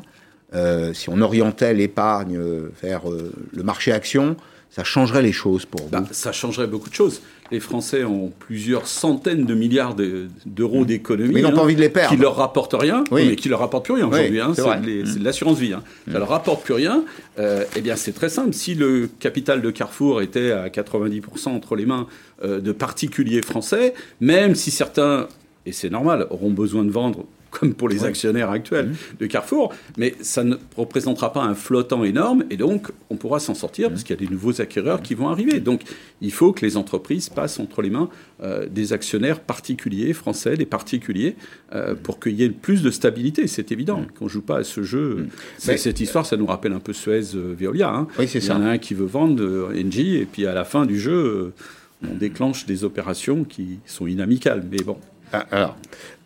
Speaker 1: euh, si on orientait l'épargne euh, vers euh, le marché action, ça changerait les choses pour vous
Speaker 9: Bah, ça changerait beaucoup de choses. Les Français ont plusieurs centaines de milliards de- d'euros d'économies.
Speaker 1: Mmh. Mais ils n'ont pas envie de les perdre.
Speaker 9: Qui leur rapportent rien,
Speaker 1: Oui.
Speaker 9: mais qui leur rapportent plus rien
Speaker 1: Oui,
Speaker 9: aujourd'hui. hein.
Speaker 1: c'est
Speaker 9: de
Speaker 1: Mmh.
Speaker 9: de l'assurance vie. hein. Ça leur rapporte plus rien. Euh, eh bien, c'est très simple. Si le capital de Carrefour était à 90% entre les mains euh, de particuliers français, même si certains, et c'est normal, auront besoin de vendre comme pour les actionnaires actuels de Carrefour, mais ça ne représentera pas un flottant énorme et donc on pourra s'en sortir parce qu'il y a des nouveaux acquéreurs qui vont arriver. Donc il faut que les entreprises passent entre les mains euh, des actionnaires particuliers français, des particuliers, euh, pour qu'il y ait plus de stabilité. C'est évident qu'on ne joue pas à ce jeu.
Speaker 1: Mais-
Speaker 9: Cette histoire, ça nous rappelle un peu Suez euh, hein.
Speaker 1: Oui,
Speaker 9: Il y en a un qui veut vendre Engie et puis à la fin du jeu, on déclenche des opérations qui sont inamicales. Mais bon.
Speaker 1: Ah, Alors,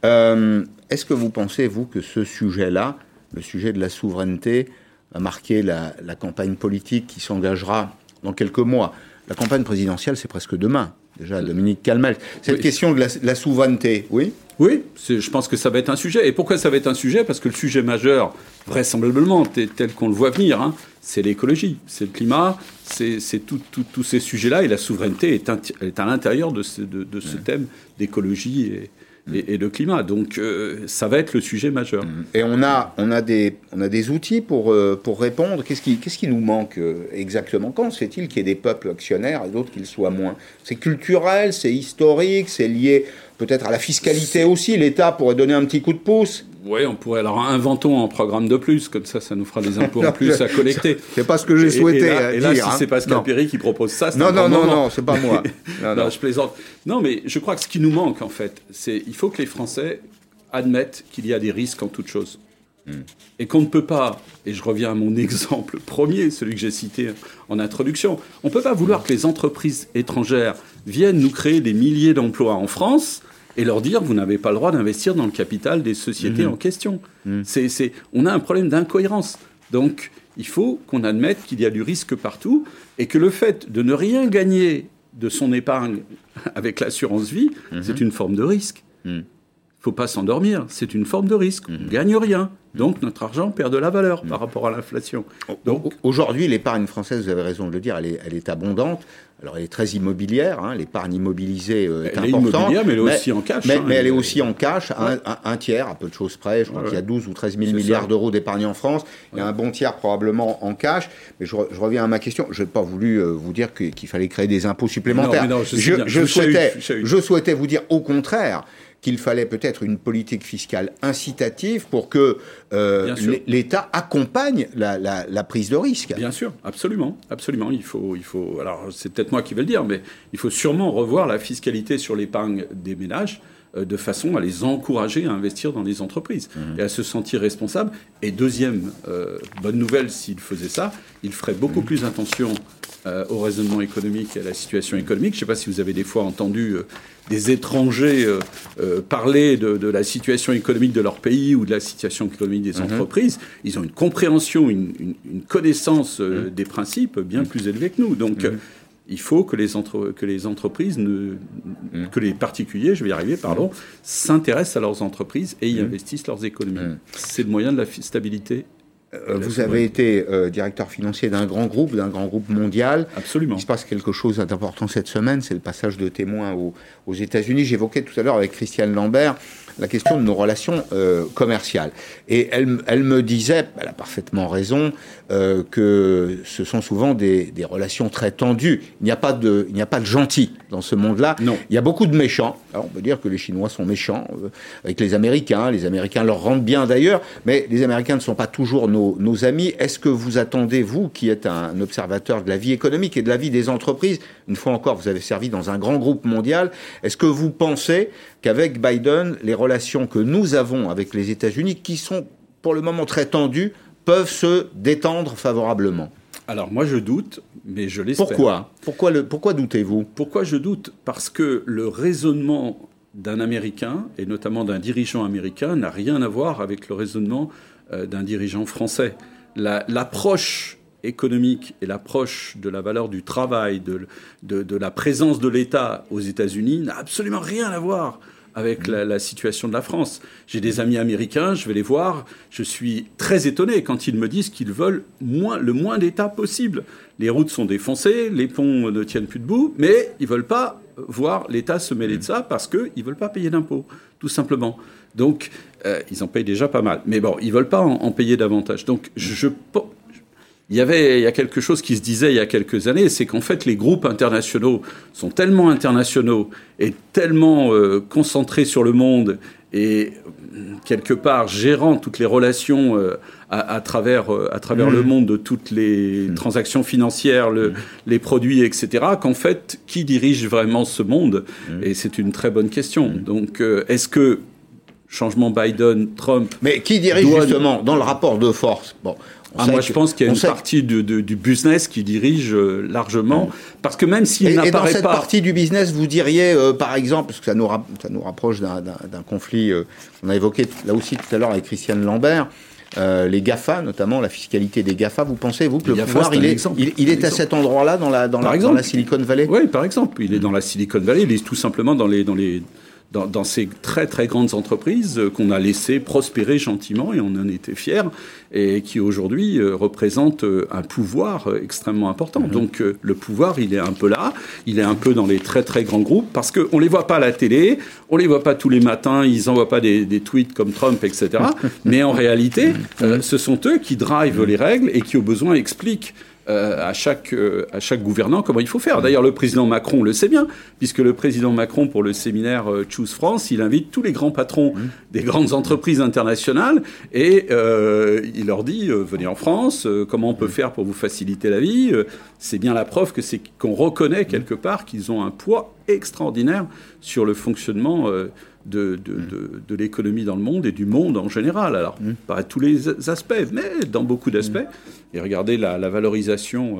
Speaker 1: euh, est-ce que vous pensez, vous, que ce sujet-là, le sujet de la souveraineté, va marquer la, la campagne politique qui s'engagera dans quelques mois? La campagne présidentielle, c'est presque demain. Déjà, Dominique Calmel. Cette
Speaker 9: Oui.
Speaker 1: question de la, de la souveraineté, oui?
Speaker 9: Oui, je pense que ça va être un sujet. Et pourquoi ça va être un sujet? Parce que le sujet majeur, vraisemblablement, tel qu'on le voit venir, hein, c'est l'écologie, c'est le climat, c'est tous ces sujets-là. Et la souveraineté est, à l'intérieur de ce, de, de ce thème d'écologie et, et- et de climat. Donc euh, ça va être le sujet majeur.
Speaker 1: Et on a, on a, des, on a des outils pour, euh, pour répondre. Qu'est-ce qui, qu'est-ce qui nous manque euh, exactement? Quand se fait-il qu'il y ait des peuples actionnaires et d'autres qu'ils soient moins? C'est culturel, c'est historique, c'est lié peut-être à la fiscalité aussi. L'État pourrait donner un petit coup de pouce.
Speaker 9: Oui, on pourrait. Alors inventons un programme de plus, comme ça, ça nous fera des impôts en
Speaker 1: Non,
Speaker 9: plus à collecter.
Speaker 1: c'est pas ce que j'ai souhaité,
Speaker 9: Et là,
Speaker 1: euh,
Speaker 9: et là,
Speaker 1: dire,
Speaker 9: si
Speaker 1: hein.
Speaker 9: c'est Pascal
Speaker 1: Non.
Speaker 9: Perry qui propose ça, c'est
Speaker 1: Non, non, non,
Speaker 9: moment.
Speaker 1: non, c'est pas moi. Non,
Speaker 9: Non,
Speaker 1: non.
Speaker 9: je plaisante. Non, mais je crois que ce qui nous manque, en fait, c'est il faut que les Français admettent qu'il y a des risques en toute chose.
Speaker 1: Hmm.
Speaker 9: Et qu'on ne peut pas, et je reviens à mon exemple premier, celui que j'ai cité en introduction, on ne peut pas vouloir que les entreprises étrangères viennent nous créer des milliers d'emplois en France et leur dire vous n'avez pas le droit d'investir dans le capital des sociétés
Speaker 1: Mhm.
Speaker 9: en question. C'est, c'est- on a un problème d'incohérence. Donc il faut qu'on admette qu'il y a du risque partout et que le fait de ne rien gagner de son épargne avec l'assurance vie, c'est une forme de risque. Faut pas s'endormir. C'est une forme de risque. On ne gagne rien. Donc notre argent perd de la valeur par rapport à l'inflation.
Speaker 1: Donc aujourd'hui, l'épargne française, vous avez raison de le dire, elle est, elle est abondante. Alors elle est très immobilière, hein, l'épargne immobilisée euh, est
Speaker 9: Elle est
Speaker 1: importante.
Speaker 9: immobilière, mais elle est aussi en cash,
Speaker 1: Mais,
Speaker 9: hein,
Speaker 1: mais elle est
Speaker 9: elle est-
Speaker 1: aussi en cash, un, un- un tiers, à peu de choses près. Je crois
Speaker 9: Ouais,
Speaker 1: qu'il y a
Speaker 9: ouais.
Speaker 1: 12 ou 13 000
Speaker 9: C'est
Speaker 1: milliards d'euros d'épargne en France. Il y a un bon tiers probablement en cash. Mais je, re- je reviens à ma question. Je n'ai pas voulu euh, vous dire qu'il fallait créer des impôts supplémentaires.
Speaker 9: non, je
Speaker 1: souhaitais,
Speaker 9: je
Speaker 1: souhaitais vous dire au contraire qu'il fallait peut-être une politique fiscale incitative pour que euh, l'État accompagne la, la- la prise de risque.
Speaker 9: Bien sûr, absolument, absolument. Il faut, il faut. Alors, c'est peut-être moi qui vais le dire, mais il faut sûrement revoir la fiscalité sur l'épargne des ménages de façon à les encourager à investir dans les entreprises et à se sentir responsables. Et deuxième euh, bonne nouvelle, s'il faisait ça, il ferait beaucoup plus attention euh, au raisonnement économique et à la situation économique. Je ne sais pas si vous avez des fois entendu euh, des étrangers euh, euh, parler de, de la situation économique de leur pays ou de la situation économique des entreprises. Ils ont une compréhension, une, une- une connaissance euh, des principes bien plus élevée que nous. Donc, euh, il faut que les, entre- que les entreprises, ne, que les particuliers, je vais y arriver, pardon, s'intéressent à leurs entreprises et y investissent leurs économies. C'est le moyen de la stabilité.
Speaker 1: Euh, Vous avez été euh, directeur financier d'un grand groupe, d'un grand groupe mondial.
Speaker 9: Absolument.
Speaker 1: Il se passe quelque chose d'important cette semaine, c'est le passage de témoins aux, aux États-Unis. J'évoquais tout à l'heure avec Christiane Lambert la question de nos relations euh, commerciales. Et elle, elle me disait, elle a parfaitement raison, euh, que ce sont souvent des, des relations très tendues. Il n'y a pas de, il n'y a pas de gentils dans ce monde-là.
Speaker 9: Non.
Speaker 1: Il y a beaucoup de méchants. Alors on peut dire que les Chinois sont méchants euh, avec les Américains. Les Américains leur rendent bien d'ailleurs, mais les Américains ne sont pas toujours nos, nos amis. Est-ce que vous attendez, vous, qui êtes un observateur de la vie économique et de la vie des entreprises, une fois encore, vous avez servi dans un grand groupe mondial, est-ce que vous pensez qu'avec Biden, les relations que nous avons avec les États-Unis, qui sont pour le moment très tendues, peuvent se détendre favorablement
Speaker 9: Alors moi je doute, mais je l'espère.
Speaker 1: Pourquoi? Pourquoi, le, pourquoi doutez-vous?
Speaker 9: Pourquoi je doute? Parce que le raisonnement d'un Américain, et notamment d'un dirigeant américain, n'a rien à voir avec le raisonnement euh, d'un dirigeant français. La- L'approche économique et l'approche de la valeur du travail, de, de- la présence de l'État aux États-Unis n'a absolument rien à voir avec la, situation de la France. J'ai des amis américains, je vais les voir, je suis très étonné quand ils me disent qu'ils veulent moins, le moins d'État possible. Les routes sont défoncées, les ponts ne tiennent plus debout, mais ils veulent pas voir l'État se mêler de ça parce qu'ils ne veulent pas payer d'impôts, tout simplement. Donc, euh, ils en payent déjà pas mal. Mais bon, ils veulent pas en, en payer davantage. Donc, je- il y avait il y a quelque chose qui se disait il y a quelques années, c'est qu'en fait les groupes internationaux sont tellement internationaux et tellement euh, concentrés sur le monde et euh, quelque part gérant toutes les relations euh, à, à travers euh, à travers
Speaker 1: Mmh.
Speaker 9: le monde de toutes les transactions financières, le- les produits, etc. Qu'en fait, qui dirige vraiment ce monde Et c'est une très bonne question. Donc, est-ce que changement Biden, Trump.
Speaker 1: Mais qui dirige
Speaker 9: doit-
Speaker 1: justement dans le rapport de force? Bon, on
Speaker 9: Ah, moi,
Speaker 1: que-
Speaker 9: je pense qu'il y a
Speaker 1: on
Speaker 9: une partie de- du business qui dirige euh, largement, parce que même s'il
Speaker 1: Et, et dans
Speaker 9: n'apparaît
Speaker 1: cette
Speaker 9: pas,
Speaker 1: partie du business, vous diriez, euh, par exemple, parce que ça nous, ça nous rapproche d'un- conflit euh, qu'on a évoqué là aussi tout à l'heure avec Christiane Lambert, euh, les GAFA, notamment la fiscalité des GAFA, vous pensez, vous, que
Speaker 9: Les
Speaker 1: le
Speaker 9: GAFA,
Speaker 1: pouvoir, il est,
Speaker 9: exemple.
Speaker 1: il, il est à cet endroit-là, dans la, dans,
Speaker 9: Par
Speaker 1: la,
Speaker 9: exemple.
Speaker 1: dans la Silicon Valley?
Speaker 9: Oui, par exemple, il est dans la Silicon Valley, il est tout simplement dans les dans les dans, dans ces très très grandes entreprises euh, qu'on a laissé prospérer gentiment et on en était fiers et qui aujourd'hui euh, représentent euh, un pouvoir extrêmement important. Donc euh, le pouvoir, il est un peu là, il est un peu dans les très très grands groupes parce qu'on les voit pas à la télé, on les voit pas tous les matins, ils envoient pas des, des tweets comme Trump, etc. Mais en réalité, euh, ce sont eux qui drivent les règles et qui au besoin expliquent à, chaque, euh, à chaque gouvernant comment il faut faire. D'ailleurs, le président Macron le sait bien, puisque le président Macron, pour le séminaire euh, Choose France, il invite tous les grands patrons des grandes entreprises internationales et euh, il leur dit euh, venez en France, euh, comment on peut faire pour vous faciliter la vie. Euh, C'est bien la preuve que c'est qu'on reconnaît quelque part qu'ils ont un poids extraordinaire sur le fonctionnement. Euh, de, de, de, de l'économie dans le monde et du monde en général. Alors, pas à tous les aspects, mais dans beaucoup d'aspects. Et regardez la, la valorisation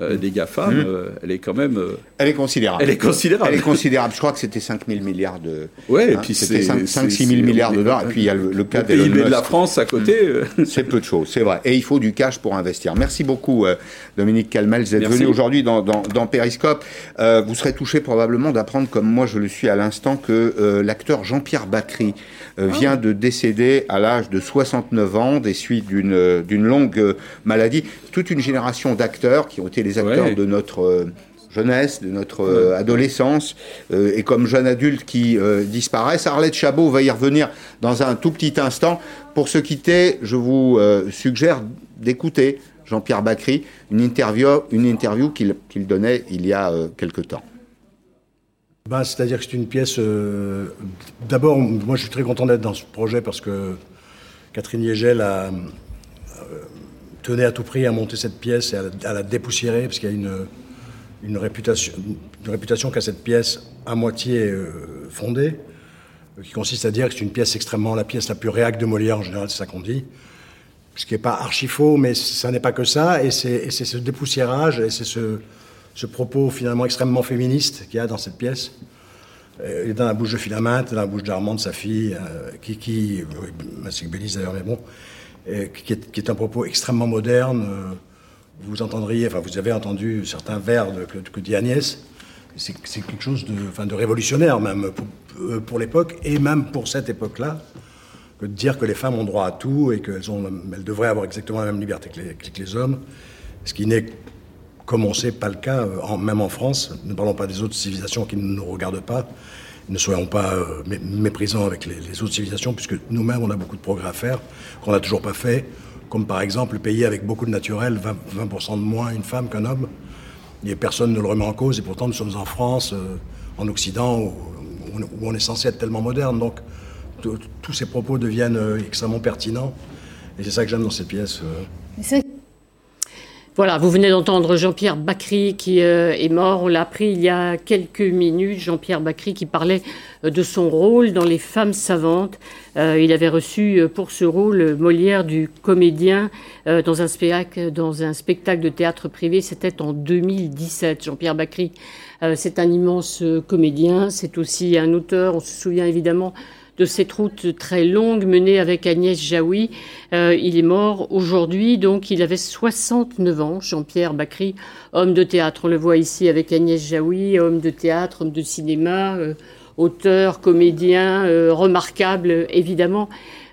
Speaker 9: euh, euh, des GAFAM,
Speaker 1: Mmh.
Speaker 9: euh, elle est quand même. euh,
Speaker 1: Elle est considérable.
Speaker 9: Elle est considérable.
Speaker 1: Elle est considérable. Je crois que c'était 5 000 milliards de.
Speaker 9: Ouais, et
Speaker 1: hein,
Speaker 9: puis
Speaker 1: c'était
Speaker 9: c'est-
Speaker 1: 5
Speaker 9: c'est-
Speaker 1: 6 000
Speaker 9: c'est-
Speaker 1: milliards de dollars. Et puis il y a le, le cas
Speaker 9: de la. France à côté. euh,
Speaker 1: C'est peu de choses, c'est vrai. Et il faut du cash pour investir. Merci beaucoup, Dominique Calmel. Vous êtes
Speaker 9: Merci.
Speaker 1: venu aujourd'hui dans, dans, dans Periscope. Vous serez touché probablement d'apprendre, comme moi je le suis à l'instant, que l'acteur Jean-Pierre Bacry euh, vient de décéder à l'âge de 69 ans des suites d'une euh, d'une longue euh, maladie. Toute une génération d'acteurs qui ont été les acteurs
Speaker 9: Ouais.
Speaker 1: de notre jeunesse, de notre euh, adolescence, euh, et comme jeunes adultes qui euh, disparaissent. Arlette Chabot va y revenir dans un tout petit instant. Pour se quitter, je vous euh, suggère d'écouter Jean-Pierre Bacry, une interview, une interview qu'il qu'il donnait il y a euh, quelque temps.
Speaker 13: Ben, C'est-à-dire que c'est une pièce. euh, D'abord, moi je suis très content d'être dans ce projet parce que Catherine Yegel a, euh, tenait à tout prix à monter cette pièce et à la, dépoussiérer parce qu'il y a une, réputation, une qu'a cette pièce à moitié euh, fondée, qui consiste à dire que c'est une pièce extrêmement la pièce la plus réacte de Molière en général, c'est ça qu'on dit. Ce qui n'est pas archi faux, mais ça n'est pas que ça, et c'est ce dépoussiérage et c'est ce, ce propos finalement extrêmement féministe qu'il y a dans cette pièce. Euh, dans la bouche de Philaminte, dans la bouche d'Armande, sa fille, euh, qui, qui Bélise d'ailleurs, mais bon, euh, qui, est, un propos extrêmement moderne. euh, vous entendriez, enfin vous avez entendu certains vers que, dit Agnès. C'est quelque chose de, révolutionnaire même pour, euh, l'époque et même pour cette époque-là que de dire que les femmes ont droit à tout et qu'elles elles devraient avoir exactement la même liberté que les, que les hommes, ce qui n'est, comme on sait, pas le cas, euh, même en France. Ne parlons pas des autres civilisations qui ne nous regardent pas. Ne soyons pas euh, mé- méprisants avec les, autres civilisations, puisque nous-mêmes, on a beaucoup de progrès à faire, qu'on n'a toujours pas fait, comme par exemple le pays avec beaucoup de naturel, 20%, 20 de moins une femme qu'un homme. Et personne ne le remet en cause, et pourtant nous sommes en France, euh, en Occident, où, on- est censé être tellement moderne. Donc tous ces propos deviennent extrêmement pertinents. Et c'est ça que j'aime dans cette pièce.
Speaker 14: Voilà, vous venez d'entendre Jean-Pierre Bacry qui euh, est mort. On l'a appris il y a quelques minutes. Jean-Pierre Bacry qui parlait euh, de son rôle dans Les Femmes savantes. Euh, il avait reçu pour ce rôle Molière du comédien dans, un spectacle, dans un spectacle de théâtre privé. C'était en 2017. Jean-Pierre Bacry, c'est un immense comédien. C'est aussi un auteur. On se souvient évidemment de cette route très longue menée avec Agnès Jaoui. Euh, il est mort aujourd'hui, donc il avait 69 ans, Jean-Pierre Bacry, homme de théâtre. On le voit ici avec Agnès Jaoui, homme de théâtre, homme de cinéma, euh, auteur, comédien, euh, remarquable, évidemment.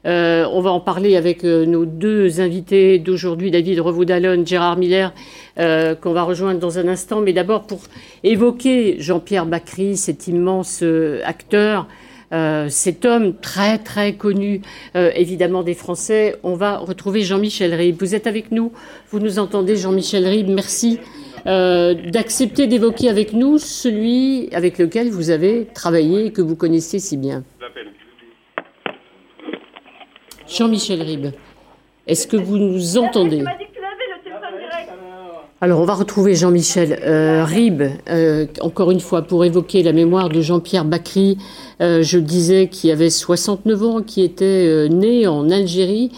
Speaker 14: Euh, on va en parler avec euh, nos deux invités d'aujourd'hui, David Revaud-Dallon, Gérard Miller, euh, qu'on va rejoindre dans un instant. Mais d'abord, pour évoquer Jean-Pierre Bacry, cet immense euh, acteur, euh, cet homme très très connu euh, évidemment des Français, on va retrouver Jean-Michel Ribes. Vous êtes avec nous, vous nous entendez Jean-Michel Ribes, merci euh, d'accepter d'évoquer avec nous celui avec lequel vous avez travaillé et que vous connaissez si bien. Jean-Michel Ribes, est-ce que vous nous entendez? Alors, on va retrouver Jean-Michel euh, Ribes, euh, encore une fois, pour évoquer la mémoire de Jean-Pierre Bacry. Euh, je disais qu'il avait 69 ans, qui était euh, né en Algérie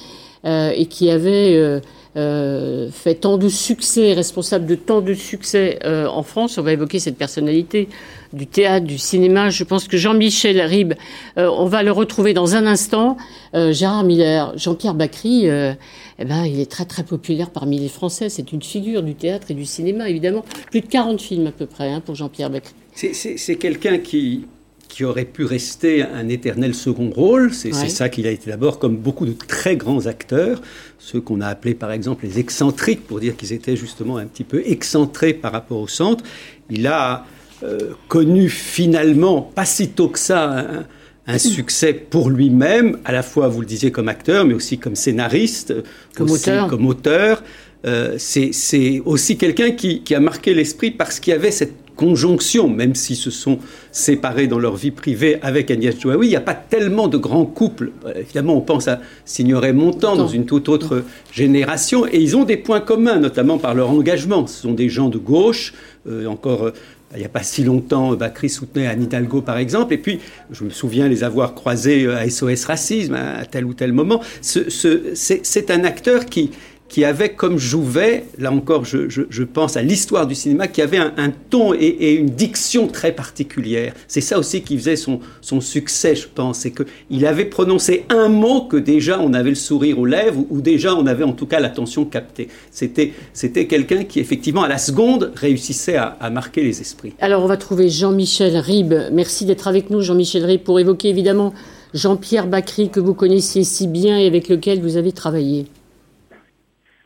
Speaker 14: euh, et qui avait euh, fait tant de succès, responsable de tant de succès euh, en France. On va évoquer cette personnalité du théâtre, du cinéma. Je pense que Jean-Michel Ribes, euh, on va le retrouver dans un instant. Gérard Miller, Jean-Pierre Bacry, eh ben, il est très très populaire parmi les Français. C'est une figure du théâtre et du cinéma, évidemment. Plus de 40 films à peu près hein, pour Jean-Pierre Bacry.
Speaker 15: C'est quelqu'un qui, qui aurait pu rester un éternel second rôle. C'est
Speaker 14: Ouais.
Speaker 15: ça qu'il a été d'abord, comme beaucoup de très grands acteurs, ceux qu'on a appelés par exemple les excentriques, pour dire qu'ils étaient justement un petit peu excentrés par rapport au centre. Il a euh, connu finalement, pas si tôt que ça, un, un succès pour lui-même, à la fois, vous le disiez, comme acteur, mais aussi comme scénariste,
Speaker 14: Comme
Speaker 15: aussi
Speaker 14: auteur.
Speaker 15: comme auteur. Euh, c'est c'est aussi quelqu'un qui, qui a marqué l'esprit parce qu'il y avait cette conjonction, même s'ils se sont séparés dans leur vie privée avec Agnès Joaoui, il n'y a pas tellement de grands couples. Euh, Évidemment, on pense à Signoret Montand dans une toute autre génération, et ils ont des points communs, notamment par leur engagement. Ce sont des gens de gauche, euh, encore... euh, il n'y a pas si longtemps, Bacry soutenait Anne Hidalgo, par exemple, et puis je me souviens les avoir croisés à SOS Racisme à tel ou tel moment. Ce- ce- c'est c'est un acteur qui, qui avait comme Jouvet, là encore je, pense à l'histoire du cinéma, qui avait un, ton et, une diction très particulière. C'est ça aussi qui faisait son, succès, je pense, c'est qu'il avait prononcé un mot que déjà on avait le sourire aux lèvres, ou, déjà on avait en tout cas l'attention captée. C'était, c'était quelqu'un qui effectivement à la seconde réussissait à, à, marquer les esprits.
Speaker 14: Alors on va trouver Jean-Michel Ribes. Merci d'être avec nous Jean-Michel Ribes pour évoquer évidemment Jean-Pierre Bacry que vous connaissiez si bien et avec lequel vous avez travaillé.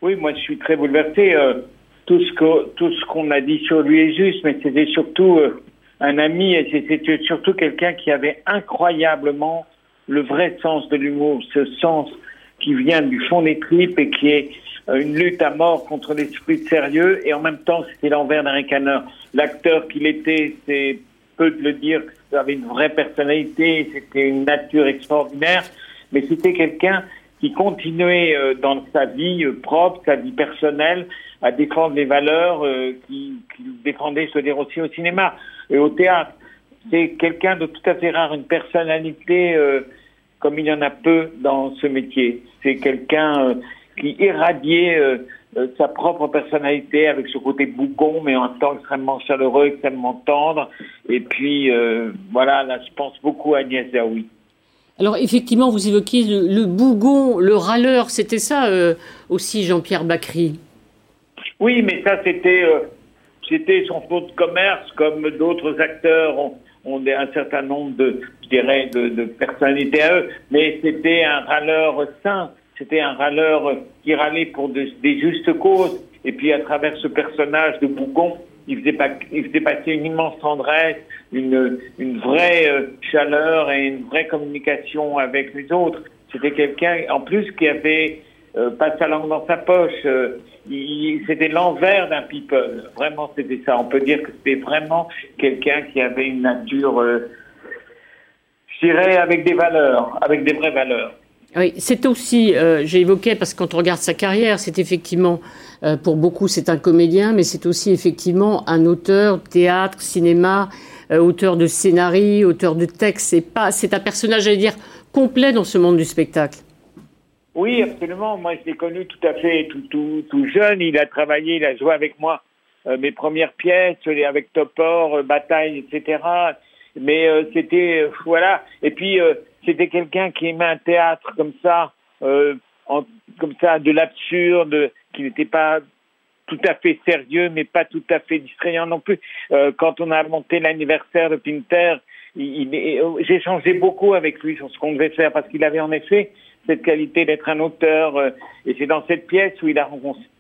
Speaker 16: Oui, moi je suis très bouleversé. Euh, tout ce qu'on a dit sur lui est juste, mais c'était surtout euh, un ami et c'était surtout quelqu'un qui avait incroyablement le vrai sens de l'humour, ce sens qui vient du fond des tripes et qui est euh, une lutte à mort contre l'esprit sérieux et en même temps c'était l'envers d'un ricaneur. L'acteur qu'il était, c'est peu de le dire, avait une vraie personnalité, c'était une nature extraordinaire, mais c'était quelqu'un qui continuait euh, dans sa vie euh, propre, sa vie personnelle, à défendre les valeurs euh, qu'il qui défendait, dire aussi au cinéma et au théâtre. C'est quelqu'un de tout à fait rare, une personnalité euh, comme il y en a peu dans ce métier. C'est quelqu'un euh, qui irradiait euh, sa propre personnalité avec ce côté bougon, mais en même temps extrêmement chaleureux, extrêmement tendre. Et puis, voilà, là, je pense beaucoup à Agnès Zaoui.
Speaker 14: Alors effectivement, vous évoquiez le, le bougon, le râleur, c'était ça euh, aussi Jean-Pierre Bacry.
Speaker 16: Oui, mais ça c'était euh, c'était son fonds de commerce, comme d'autres acteurs ont, un certain nombre de, je de, personnalités à eux. Mais c'était un râleur sain, c'était un râleur qui râlait pour de, des justes causes. Et puis à travers ce personnage de bougon, il faisait, passer une immense tendresse, une, vraie euh, chaleur et une vraie communication avec les autres. C'était quelqu'un, en plus, qui avait euh, pas sa langue dans sa poche. Euh, c'était l'envers d'un people. Vraiment, c'était ça. On peut dire que c'était vraiment quelqu'un qui avait une nature, je dirais, avec des valeurs, avec des vraies valeurs.
Speaker 14: Oui, c'est aussi, j'ai évoqué, parce que quand on regarde sa carrière, c'est effectivement, euh, pour beaucoup, c'est un comédien, mais c'est aussi effectivement un auteur, théâtre, cinéma, euh, auteur de scénarii, auteur de textes. C'est pas, c'est un personnage, j'allais dire, complet dans ce monde du spectacle.
Speaker 16: Oui, absolument. Moi, je l'ai connu tout à fait tout, tout, tout jeune. Il a travaillé, il a joué avec moi euh, mes premières pièces, avec Topor, Bataille, etc. Mais c'était, voilà. Et puis, c'était quelqu'un qui aimait un théâtre comme ça, comme ça, de l'absurde, qui n'était pas tout à fait sérieux, mais pas tout à fait distrayant non plus. Euh, quand on a monté l'anniversaire de Pinter, j'ai changé beaucoup avec lui sur ce qu'on devait faire, parce qu'il avait en effet cette qualité d'être un auteur. Euh, et c'est dans cette pièce où il a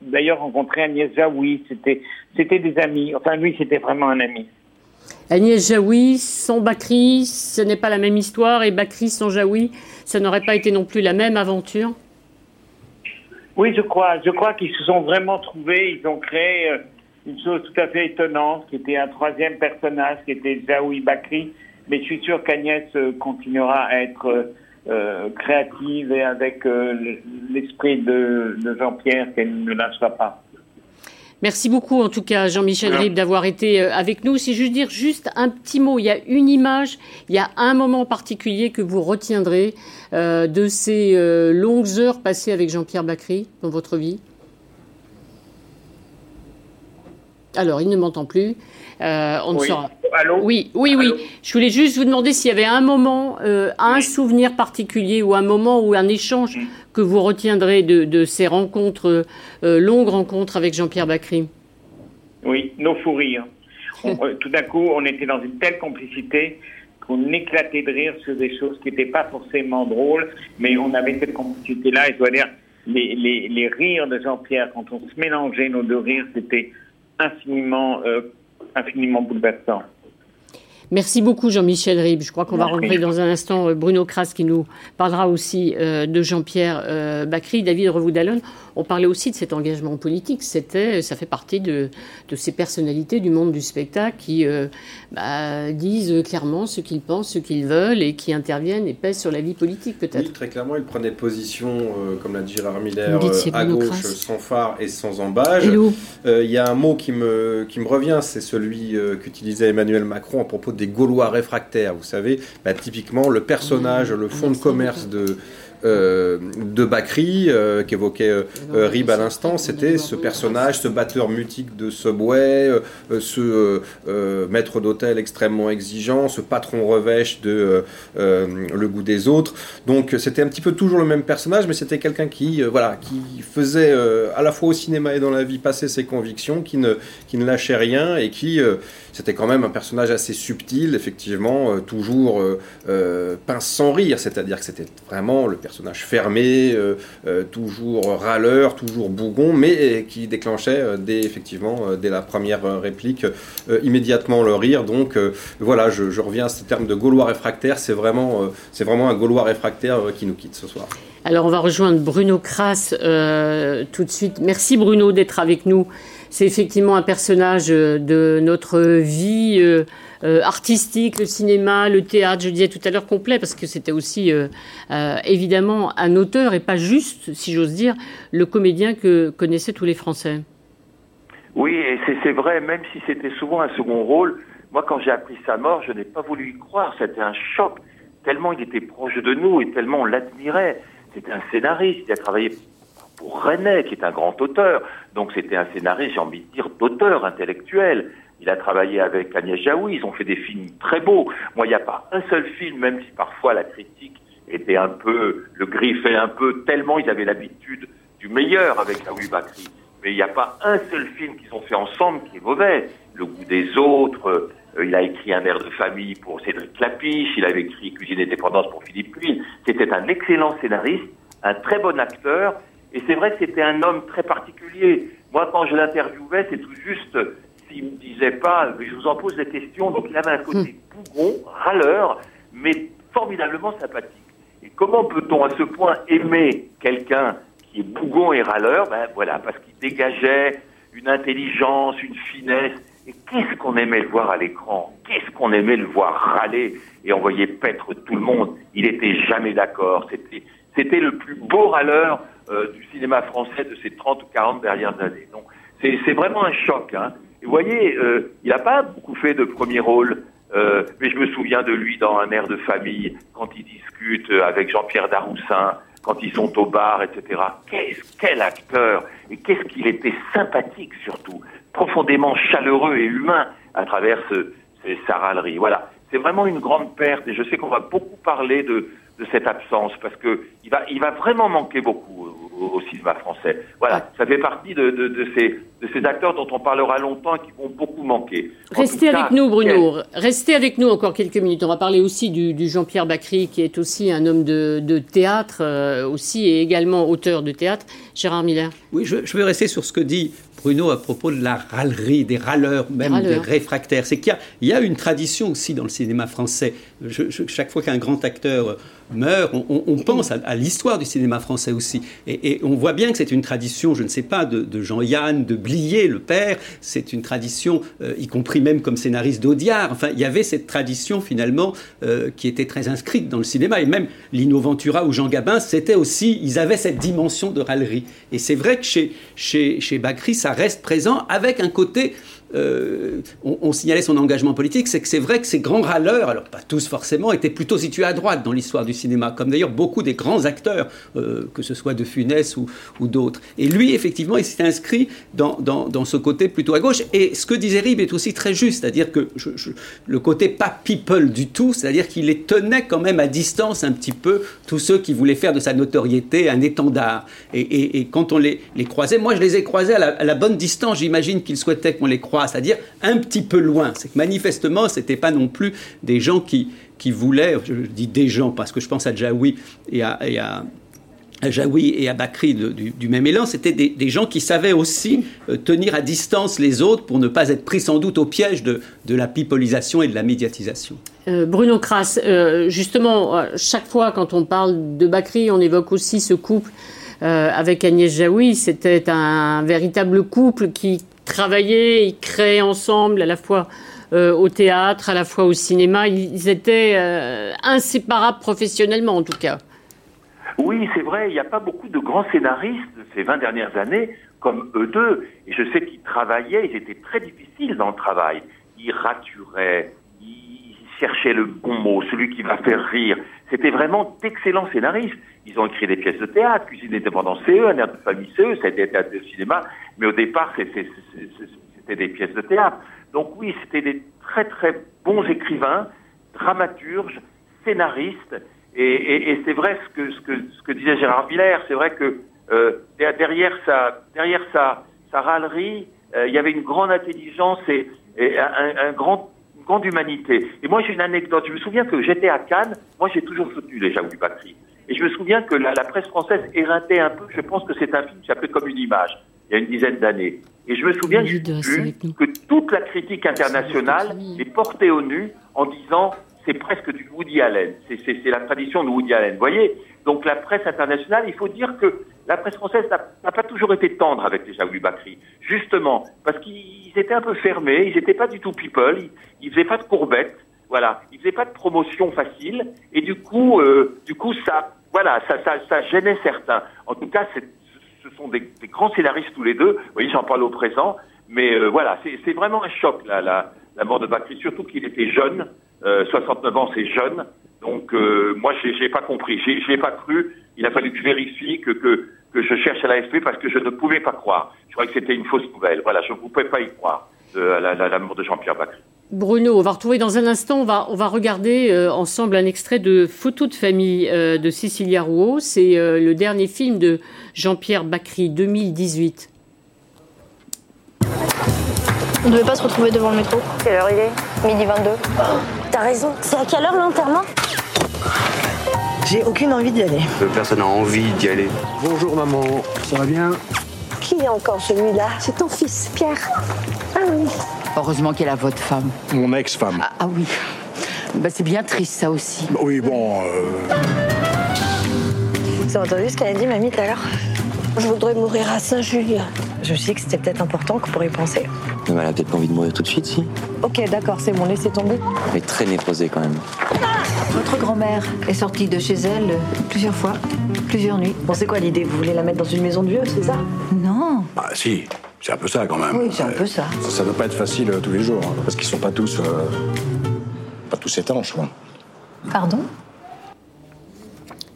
Speaker 16: d'ailleurs rencontré Agnès Jaoui. C'était, c'était des amis. Enfin, lui, c'était vraiment un ami.
Speaker 14: Agnès Jaoui sans Bakri, ce n'est pas la même histoire, et Bakri sans Jaoui, ça n'aurait pas été non plus la même aventure?
Speaker 16: Oui, je crois. Je crois qu'ils se sont vraiment trouvés, ils ont créé euh, une chose tout à fait étonnante, qui était un troisième personnage, qui était Jaoui Bakri, mais je suis sûr qu'Agnès euh, continuera à être euh, créative et avec euh, l'esprit de, de Jean-Pierre qu'elle ne lâchera pas.
Speaker 14: Merci beaucoup en tout cas Jean-Michel Ribes d'avoir été euh, avec nous. Si je veux dire juste un petit mot, il y a une image, il y a un moment particulier que vous retiendrez euh, de ces euh, longues heures passées avec Jean-Pierre Bacry dans votre vie. Alors, il ne m'entend plus. Euh, on
Speaker 16: oui.
Speaker 14: ne saura.
Speaker 16: Allô
Speaker 14: Oui, oui, oui. Je voulais juste vous demander s'il y avait un moment, euh, un souvenir particulier ou un moment ou un échange
Speaker 16: Mm.
Speaker 14: que vous retiendrez de, de ces rencontres, euh, longues rencontres avec Jean-Pierre Bacry?
Speaker 16: Oui, nos fous rires. On- tout d'un coup, on était dans une telle complicité qu'on éclatait de rire sur des choses qui n'étaient pas forcément drôles, mais on avait cette complicité-là. Et je dois dire, les, les, les rires de Jean-Pierre, quand on se mélangeait nos deux rires, c'était infiniment, euh, infiniment bouleversant.
Speaker 14: Merci beaucoup Jean-Michel Ribes. Je crois qu'on va rencontrer dans un instant euh, Bruno Kras qui nous parlera aussi euh, de Jean-Pierre euh, Bacry, David Revoudalon. On parlait aussi de cet engagement politique. C'était, ça fait partie de, de ces personnalités du monde du spectacle qui euh, bah, disent clairement ce qu'ils pensent, ce qu'ils veulent et qui interviennent et pèsent sur la vie politique peut-être.
Speaker 17: Oui, très clairement, il prenait position, euh, comme l'a dit Gérard Miller,
Speaker 14: dites,
Speaker 17: euh, à gauche, sans phare et sans. Euh, Il y a un mot qui me, qui me revient, c'est celui euh, qu'utilisait Emmanuel Macron à propos des Gaulois réfractaires. Vous savez, bah, typiquement, le personnage, le fonds de commerce de, euh, de Bacry, euh, qu'évoquait euh, euh, Rib à l'instant, c'était ce personnage, ce batteur mutique de Subway, ce maître d'hôtel extrêmement exigeant, ce patron revêche de Le goût des autres. Donc c'était un petit peu toujours le même personnage, mais c'était quelqu'un qui, voilà, qui faisait à la fois au cinéma et dans la vie passer ses convictions, qui ne, qui ne lâchait rien et qui, c'était quand même un personnage assez subtil, effectivement, toujours pince sans rire, c'est-à-dire que c'était vraiment le personnage fermé, euh, euh, toujours râleur, toujours bougon, mais euh, qui déclenchait dès, effectivement, dès la première réplique, immédiatement le rire. Donc voilà, je, reviens à ce terme de Gaulois réfractaire, c'est vraiment, vraiment un Gaulois réfractaire qui nous quitte ce soir.
Speaker 14: Alors on va rejoindre Bruno Kras tout de suite. Merci Bruno d'être avec nous. C'est effectivement un personnage de notre vie euh, artistique, le cinéma, le théâtre, je disais tout à l'heure complet, parce que c'était aussi euh, euh, évidemment un auteur et pas juste, si j'ose dire, le comédien que connaissaient tous les Français.
Speaker 18: Oui, et c'est- vrai, même si c'était souvent un second rôle, moi quand j'ai appris sa mort, je n'ai pas voulu y croire, c'était un choc, tellement il était proche de nous et tellement on l'admirait. C'était un scénariste, il a travaillé pour René, qui est un grand auteur, donc c'était un scénariste, j'ai envie de dire, d'auteur intellectuel. Il a travaillé avec Agnès Jaoui, ils ont fait des films très beaux. Moi, il n'y a pas un seul film, même si parfois la critique était un peu, le griffait un peu, tellement ils avaient l'habitude du meilleur avec Jaoui Bakri. Mais il n'y a pas un seul film qu'ils ont fait ensemble qui est mauvais. Le goût des autres, euh, il a écrit un air de famille pour Cédric Clapiche, il avait écrit Cuisine et dépendance pour Philippe Puy. C'était un excellent scénariste, un très bon acteur, et c'est vrai que c'était un homme très particulier. Moi, quand je l'interviewais, c'est tout juste s'il me disait pas, je vous en pose des questions, donc il avait un côté bougon, râleur, mais formidablement sympathique. Et comment peut-on à ce point aimer quelqu'un qui est bougon et râleur? Ben voilà, parce qu'il dégageait une intelligence, une finesse. Et qu'est-ce qu'on aimait le voir à l'écran? Qu'est-ce qu'on aimait le voir râler et envoyer paître tout le monde? Il était jamais d'accord. C'était, c'était le plus beau râleur euh, du cinéma français de ces 30 ou 40 dernières années. Donc, c'est, c'est vraiment un choc. Hein. Vous voyez, euh, il n'a pas beaucoup fait de premier rôle. Euh, mais je me souviens de lui dans un air de famille, quand il discute euh, avec Jean-Pierre Daroussin, quand ils sont au bar, etc. Qu'est-ce, quel acteur Et qu'est-ce qu'il était sympathique surtout, profondément chaleureux et humain à travers ce, ces, sa râlerie. Voilà, c'est vraiment une grande perte et je sais qu'on va beaucoup parler de, de cette absence parce que il va, il va vraiment manquer beaucoup au, cinéma français. Voilà, ça fait partie de, de, de ces, de ces acteurs dont on parlera longtemps et qui vont beaucoup manquer.
Speaker 14: Restez
Speaker 18: cas,
Speaker 14: avec nous, Bruno.
Speaker 18: quel-
Speaker 14: Restez avec nous encore quelques minutes. On va parler aussi du, du Jean-Pierre Bacry, qui est aussi un homme de, de théâtre, euh, aussi, et également auteur de théâtre. Gérard Miller.
Speaker 15: Oui, je, je veux rester sur ce que dit Bruno à propos de la râlerie, des râleurs, même des,
Speaker 14: râleurs.
Speaker 15: réfractaires. C'est qu'il y a, il y a une tradition aussi dans le cinéma français. Je- je- chaque fois qu'un grand acteur meurt, on, on- on pense à, à l'histoire du cinéma français aussi. Et, et on voit bien que c'est une tradition, je ne sais pas, de, de Jean-Yann, de Blier, le père. C'est une tradition, euh, y compris même comme scénariste d'Audiard. Enfin, il y avait cette tradition finalement euh, qui était très inscrite dans le cinéma. Et même Lino Ventura ou Jean Gabin, c'était aussi, ils avaient cette dimension de râlerie. Et c'est vrai que chez, chez, chez Bacri, ça reste présent avec un côté. Euh, on, signalait son engagement politique, c'est que c'est vrai que ces grands râleurs, alors pas tous forcément, étaient plutôt situés à droite dans l'histoire du cinéma, comme d'ailleurs beaucoup des grands acteurs, euh, que ce soit de Funès ou, d'autres. Et lui, effectivement, il s'est inscrit dans, ce côté plutôt à gauche. Et ce que disait Rib est aussi très juste, c'est-à-dire que le côté pas people du tout, c'est-à-dire qu'il les tenait quand même à distance un petit peu, tous ceux qui voulaient faire de sa notoriété un étendard. Et, quand on les, les croisait, moi je les ai croisés à la, à la bonne distance, j'imagine qu'il souhaitait qu'on les croise, c'est-à-dire un petit peu loin. C'est que manifestement, c'était pas non plus des gens qui, voulaient, je dis des gens parce que je pense à Jaoui et à, Bakri du, même élan, c'était des, gens qui savaient aussi euh, tenir à distance les autres pour ne pas être pris sans doute au piège de, la pipolisation et de la médiatisation.
Speaker 14: Euh, Bruno Kras, euh, justement, chaque fois quand on parle de Bacri, on évoque aussi ce couple avec Agnès Jaoui. C'était un véritable couple qui travaillait, ils créaient ensemble à la fois euh, au théâtre, à la fois au cinéma. Ils étaient euh, inséparables professionnellement, en tout cas.
Speaker 18: Oui, c'est vrai, il n'y a pas beaucoup de grands scénaristes ces 20 dernières années comme eux deux. Et je sais qu'ils travaillaient, ils étaient très difficiles dans le travail. Ils raturaient, ils cherchaient le bon mot, celui qui va faire rire. C'était vraiment d'excellents scénaristes. Ils ont écrit des pièces de théâtre, Cuisine indépendante CE, Un air de famille CE, ça a été théâtre de cinéma, mais au départ, c'était des pièces de théâtre. Donc oui, c'était des très très bons écrivains, dramaturges, scénaristes, et, et, et c'est vrai ce que, ce, que, ce que disait Gérard Villers, c'est vrai que euh, derrière sa, derrière sa, sa râlerie, euh, il y avait une grande intelligence et, et un, un grand, grande humanité. Et moi, j'ai une anecdote. Je me souviens que j'étais à Cannes. Moi, j'ai toujours soutenu les Jacques Batterie. Et je me souviens que la, la presse française éreintait un peu. Je pense que c'est un film qui s'appelait comme une image, il y a une dizaine d'années. Et je me souviens que toute la critique internationale est portée au nu en disant c'est presque du Woody Allen. C'est la tradition de Woody Allen. Vous voyez? Donc la presse internationale, il faut dire que la presse française n'a pas toujours été tendre avec les Jaoui Bakri. Justement, parce qu'ils étaient un peu fermés, ils n'étaient pas du tout people, ils, ils faisaient pas de courbettes, voilà, ils faisaient pas de promotion facile, et du coup, euh, du coup, ça, voilà, ça, ça, ça gênait certains. En tout cas, ce sont des, grands scénaristes tous les deux. Vous voyez, j'en parle au présent, mais euh, voilà, c'est vraiment un choc la, la, mort de Bakri, surtout qu'il était jeune. Euh, 69 ans, c'est jeune. Donc euh, moi, j'ai pas compris, j'ai pas cru. Il a fallu que je vérifie, que, que, que je cherche à l'AFP parce que je ne pouvais pas croire. Je croyais que c'était une fausse nouvelle. Voilà, je ne pouvais pas y croire euh, à la, mort de Jean-Pierre Bacry.
Speaker 14: Bruno, on va retrouver dans un instant, on va, on va regarder euh, ensemble un extrait de Photo de famille euh, de Cécilia Rouault. C'est euh, le dernier film de Jean-Pierre Bacry, 2018.
Speaker 19: On ne devait pas se retrouver devant le métro.
Speaker 20: Quelle heure il est? Midi 22.
Speaker 19: T'as raison. C'est à quelle heure l'enterrement?
Speaker 20: J'ai aucune envie d'y aller.
Speaker 21: Personne n'a envie d'y aller.
Speaker 22: Bonjour maman, ça va bien?
Speaker 20: Qui est encore celui-là? C'est ton fils, Pierre. Ah oui.
Speaker 23: Heureusement qu'elle a votre femme.
Speaker 22: Mon ex-femme.
Speaker 23: Ah, ah oui. Bah, c'est bien triste ça aussi.
Speaker 22: Oui, bon. Euh...
Speaker 20: Vous avez entendu ce qu'elle a dit, mamie, tout à l'heure? Je voudrais mourir à Saint-Julien. Je dit que c'était peut-être important qu'on pourrait y penser.
Speaker 21: Mais elle a peut-être pas envie de mourir tout de suite, si.
Speaker 20: Ok, d'accord, c'est bon, laissez tomber.
Speaker 21: Mais très néposée quand même.
Speaker 20: Votre grand-mère est sortie de chez elle plusieurs fois, plusieurs nuits. Bon, c'est quoi l'idée? Vous voulez la mettre dans une maison de vieux, c'est ça? Non.
Speaker 22: Ah si, c'est un peu ça quand même.
Speaker 20: Oui, c'est un peu ça.
Speaker 22: Ça, ça doit pas être facile euh, tous les jours, hein, parce qu'ils sont pas tous... Euh, pas tous étanches, quoi.
Speaker 20: Pardon?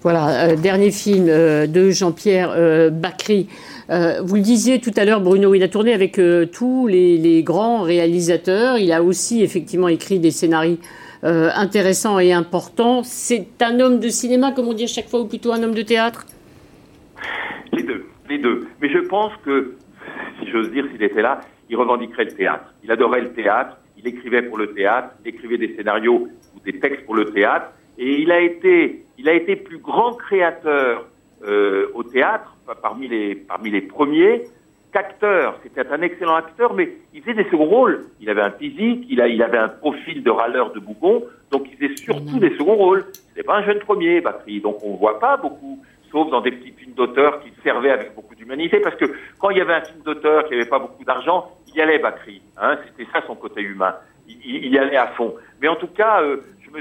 Speaker 14: Voilà, euh, dernier film euh, de Jean-Pierre euh, Bacry. vous le disiez tout à l'heure, Bruno, il a tourné avec tous les, les, grands réalisateurs. Il a aussi effectivement écrit des scénarios intéressants et importants. C'est un homme de cinéma, comme on dit à chaque fois, ou plutôt un homme de théâtre?
Speaker 18: Les deux, les deux. Mais je pense que, si j'ose dire, s'il était là, il revendiquerait le théâtre. Il adorait le théâtre, il écrivait pour le théâtre, il écrivait des scénarios ou des textes pour le théâtre. Et il a été, il a été plus grand créateur euh, au théâtre, parmi les, parmi les premiers, qu'acteur. C'était un excellent acteur, mais il faisait des seconds rôles. Il avait un physique, il, a, il avait un profil de râleur de bougon, donc il faisait surtout des seconds rôles. C'était pas un jeune premier, Batterie, donc on voit pas beaucoup, sauf dans des petits films d'auteur qui servaient avec beaucoup d'humanité, parce que quand il y avait un film d'auteur qui n'avait pas beaucoup d'argent, il y allait Batterie. Hein, C'était ça son côté humain. Il, il, y allait à fond. Mais en tout cas, euh,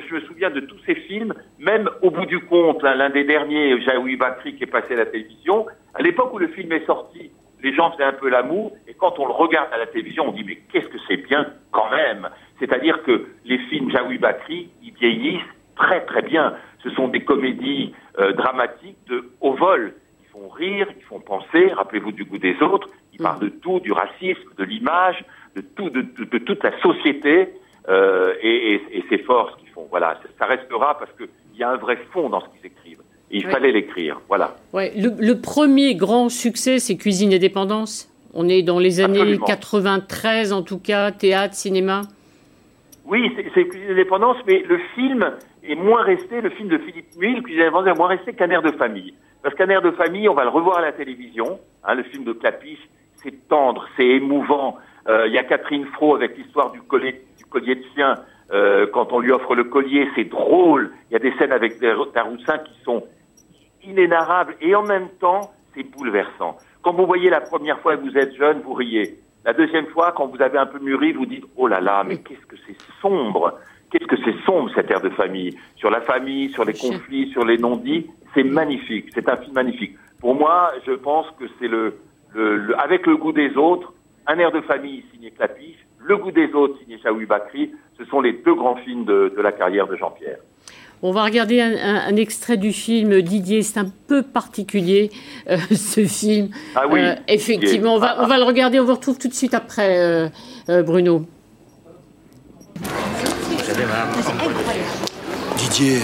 Speaker 18: je me souviens de tous ces films, même au bout du compte, l'un des derniers, Jaoui Bakri, qui est passé à la télévision, à l'époque où le film est sorti, les gens faisaient un peu l'amour, et quand on le regarde à la télévision, on dit mais qu'est-ce que c'est bien quand même. C'est-à-dire que les films Jaoui Bakri, ils vieillissent très très bien. Ce sont des comédies euh, dramatiques de haut vol. Ils font rire, ils font penser, rappelez-vous du goût des autres, ils parlent de tout, du racisme, de l'image, de tout, de, de, de, toute la société euh, et, et, et ses forces qu'ils font. Voilà, ça restera parce qu'il y a un vrai fond dans ce qu'ils écrivent. Et il
Speaker 14: Oui.
Speaker 18: fallait l'écrire. Voilà.
Speaker 14: Ouais, le, le premier grand succès, c'est Cuisine et Dépendance. On est dans les années
Speaker 18: Absolument.
Speaker 14: 93 en tout cas, théâtre, cinéma.
Speaker 18: Oui, c'est- c'est Cuisine d'indépendance, mais le film est moins resté, le film de Philippe Muil, Cuisine d'indépendance, est moins resté qu'un air de famille. Parce qu'un air de famille, on va le revoir à la télévision. Hein, le film de Clapiche, c'est tendre, c'est émouvant. Euh, Il y a Catherine Fro avec l'histoire du collier, du collier de chien. Euh, quand on lui offre le collier, c'est drôle. Il y a des scènes avec des Daroussin qui sont inénarrables et en même temps, c'est bouleversant. Quand vous voyez la première fois que vous êtes jeune, vous riez. La deuxième fois, quand vous avez un peu mûri, vous dites oh là là, mais qu'est-ce que c'est sombre, qu'est-ce que c'est sombre cette ère de famille, sur la famille, sur les conflits, sur les non-dits, c'est magnifique, c'est un film magnifique. Pour moi, je pense que c'est le, le, le- avec le goût des autres, un air de famille signé Clapiche, Le goût des autres, signé Chaoui Bakri, ce sont les deux grands films de, de la carrière de Jean-Pierre.
Speaker 14: On va regarder un, un- un extrait du film Didier. C'est un peu particulier, euh, ce film.
Speaker 18: Ah oui,
Speaker 14: Euh, effectivement, on va, on va le regarder. On vous retrouve tout de suite après, euh, euh, Bruno.
Speaker 22: Didier.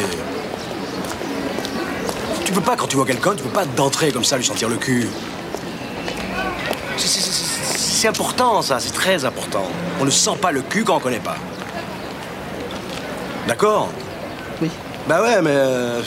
Speaker 22: Tu peux pas, quand tu vois quelqu'un, tu peux pas d'entrer comme ça, lui sentir le cul. C'est- c'est- C'est c'est important, ça, c'est très important. On ne sent pas le cul quand on connaît pas. D'accord Oui. Bah ouais, mais. euh,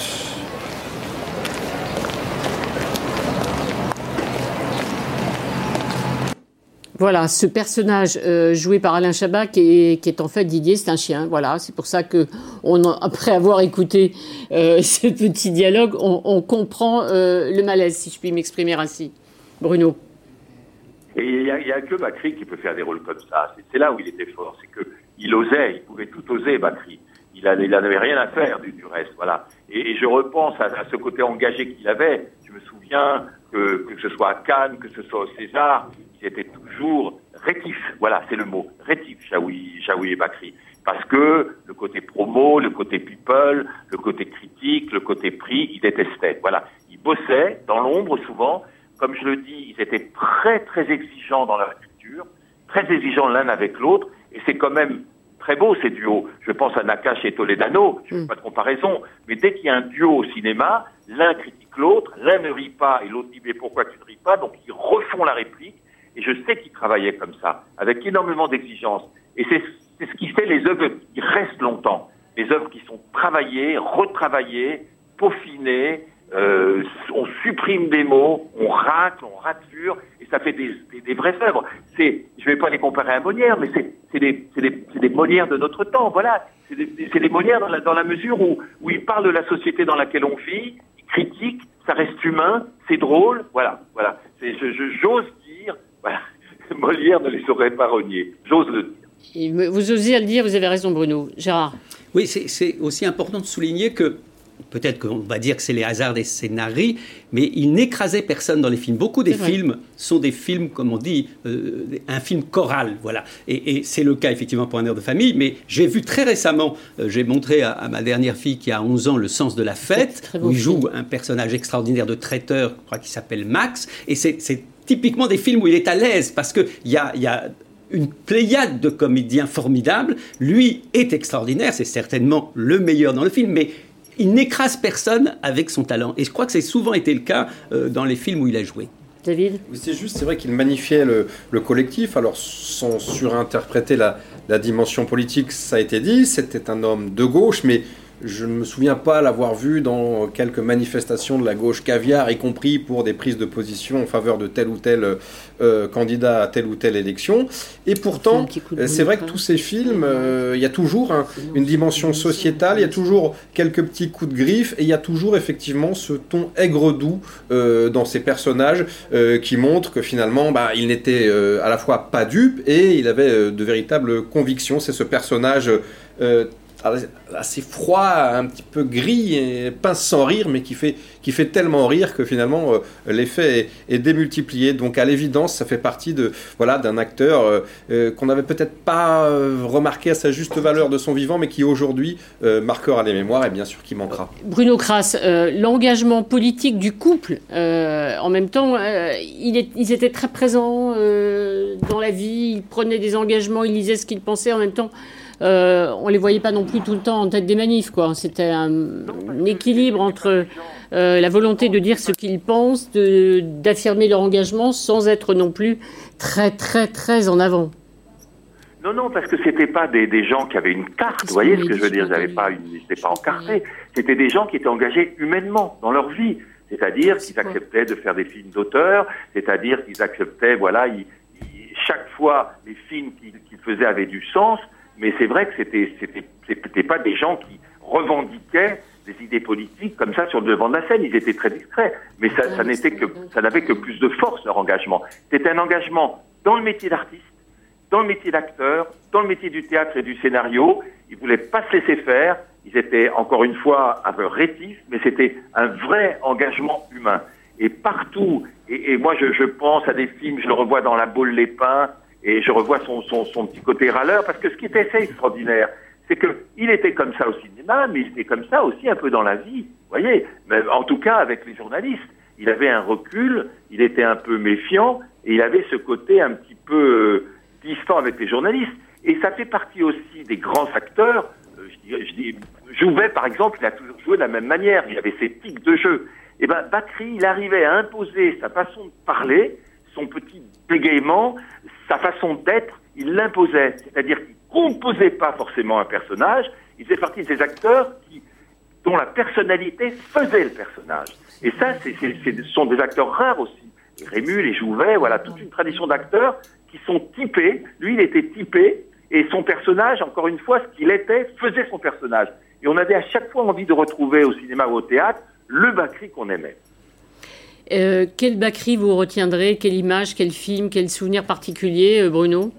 Speaker 14: Voilà, ce personnage euh, joué par Alain Chabat qui est, qui est en fait Didier, c'est un chien. Voilà, c'est pour ça que on, après avoir écouté euh, ce petit dialogue, on, on comprend le malaise, si je puis m'exprimer ainsi. Bruno.
Speaker 18: Et il n'y a, que Bakri qui peut faire des rôles comme ça. C'est- là où il était fort. C'est que il osait, il pouvait tout oser, Bakri. Il n'avait rien à faire du, reste. Voilà. Et, je repense à, à ce côté engagé qu'il avait. Je me souviens que, que ce soit à Cannes, que ce soit au César, il était toujours rétif. Voilà, c'est le mot. Rétif, Chaoui, Chaoui et Bakri. Parce que le côté promo, le côté people, le côté critique, le côté prix, il détestait. Voilà. Il bossait dans l'ombre souvent. Comme je le dis, ils étaient très, très exigeants dans leur culture, très exigeants l'un avec l'autre. Et c'est quand même très beau ces duos. Je pense à Nakash et Toledano, je ne fais pas de comparaison. Mais dès qu'il y a un duo au cinéma, l'un critique l'autre, l'un ne rit pas et l'autre dit mais pourquoi tu ne ris pas? Donc ils refont la réplique. Et je sais qu'ils travaillaient comme ça, avec énormément d'exigences. Et c'est c'est ce qui fait les œuvres qui restent longtemps. Les œuvres qui sont travaillées, retravaillées, peaufinées, euh, on supprime des mots, on racle, on rature, et ça fait des, des, des vraies œuvres. C'est, je vais pas les comparer à Molière, mais c'est, c'est des, c'est des, c'est des Molières de notre temps, voilà. C'est des, c'est des Molières dans la, dans la mesure où, où ils parlent de la société dans laquelle on vit, ils critiquent, ça reste humain, c'est drôle, voilà, voilà. C'est, je, je- j'ose dire, voilà, Molière ne les aurait pas reniés, j'ose le dire.
Speaker 14: Et Vous osez le dire, vous avez raison, Bruno. Gérard.
Speaker 15: Oui, c'est- c'est aussi important de souligner que peut-être qu'on va dire que c'est les hasards des scénarii, mais il n'écrasait personne dans les films. Beaucoup des films sont des films, comme on dit, euh, un film choral, voilà. Et, et c'est le cas effectivement pour un air de famille, mais j'ai vu très récemment, euh, j'ai montré à, à ma dernière fille qui a 11 ans Le sens de la fête, où il joue un personnage extraordinaire de traiteur, je crois qu'il s'appelle Max, et c'est typiquement des films où il est à l'aise, parce qu'il y a, y a une pléiade de comédiens formidables. Lui est extraordinaire, c'est certainement le meilleur dans le film, mais il n'écrase personne avec son talent. Et je crois que c'est souvent été le cas euh, dans les films où il a joué.
Speaker 14: David?
Speaker 17: C'est juste, c'est vrai qu'il magnifiait le, le collectif, alors sans surinterpréter la, la dimension politique, ça a été dit, c'était un homme de gauche, mais je ne me souviens pas l'avoir vu dans quelques manifestations de la gauche caviar, y compris pour des prises de position en faveur de tel ou tel euh, candidat à telle ou telle élection. Et pourtant, euh, c'est vrai que tous ces films, euh, il y a toujours un- une dimension sociétale, il y a toujours quelques petits coups de griffe, et il y a toujours effectivement ce ton aigre-doux euh, dans ces personnages euh, qui montrent que finalement, bah, il n'était euh, à la fois pas dupe et il avait euh, de véritables convictions. C'est ce personnage euh, assez froid, un petit peu gris, pince sans rire, mais qui fait, qui fait tellement rire que finalement euh, l'effet est, démultiplié. Donc à l'évidence, ça fait partie de voilà d'un acteur euh, euh, qu'on n'avait peut-être pas remarqué à sa juste valeur de son vivant, mais qui aujourd'hui marquera les mémoires et bien sûr qui manquera.
Speaker 14: Bruno Kras, l'engagement politique du couple, en même temps, ils étaient très présents dans la vie, ils prenaient des engagements, ils disaient ce qu'ils pensaient, en même temps, euh, on les voyait pas non plus tout le temps en tête des manifs, quoi. C'était un, un équilibre entre euh, la volonté de dire ce qu'ils pensent, de- d'affirmer leur engagement, sans être non plus très, très, très en avant.
Speaker 18: Non, non, parce que c'était pas des, des gens qui avaient une carte, vous voyez ce que je veux dire Ils n'avaient pas une, n'étaient pas encartés. C'était des gens qui étaient engagés humainement dans leur vie. C'est-à-dire qu'ils acceptaient de faire des films d'auteur, c'est-à-dire qu'ils acceptaient, voilà, ils- ils- chaque fois, les films qu'ils qu'ils faisaient avaient du sens, mais c'est vrai que c'était, c'était, pas des gens qui revendiquaient des idées politiques comme ça sur le devant de la scène. Ils étaient très discrets, mais ça, n'était que, ça n'avait que plus de force leur engagement. C'était un engagement dans le métier d'artiste, dans le métier d'acteur, dans le métier du théâtre et du scénario. Ils voulaient pas se laisser faire. Ils étaient encore une fois un peu rétifs, mais c'était un vrai engagement humain. Et partout, et, et moi je, je pense à des films, je le revois dans La Boule les Pins, et je revois son, son, petit côté râleur, parce que ce qui était assez extraordinaire, c'est qu'il était comme ça au cinéma, mais il était comme ça aussi un peu dans la vie, vous voyez, en tout cas avec les journalistes. Il avait un recul, il était un peu méfiant, et il avait ce côté un petit peu euh, distant avec les journalistes. Et ça fait partie aussi des grands acteurs. Euh, je je Jouvet, par exemple, il a toujours joué de la même manière. Il avait ses tics de jeu. Et ben, Bakri, il arrivait à imposer sa façon de parler, son petit bégaiement, sa façon d'être, il l'imposait. C'est-à-dire qu'il composait pas forcément un personnage. Il faisait partie de ces acteurs dont la personnalité faisait le personnage. Et ça, c'est, ce sont des acteurs rares aussi. Les Rému, les Jouvet, voilà, toute une tradition d'acteurs qui sont typés. Lui, il était typé, et son personnage, encore une fois, ce qu'il était, faisait son personnage. Et on avait à chaque fois envie de retrouver au cinéma ou au théâtre le Bakri qu'on aimait.
Speaker 14: Euh, quel Bacri vous retiendrez? Quelle image, quel film, quel souvenir particulier, euh, Bruno?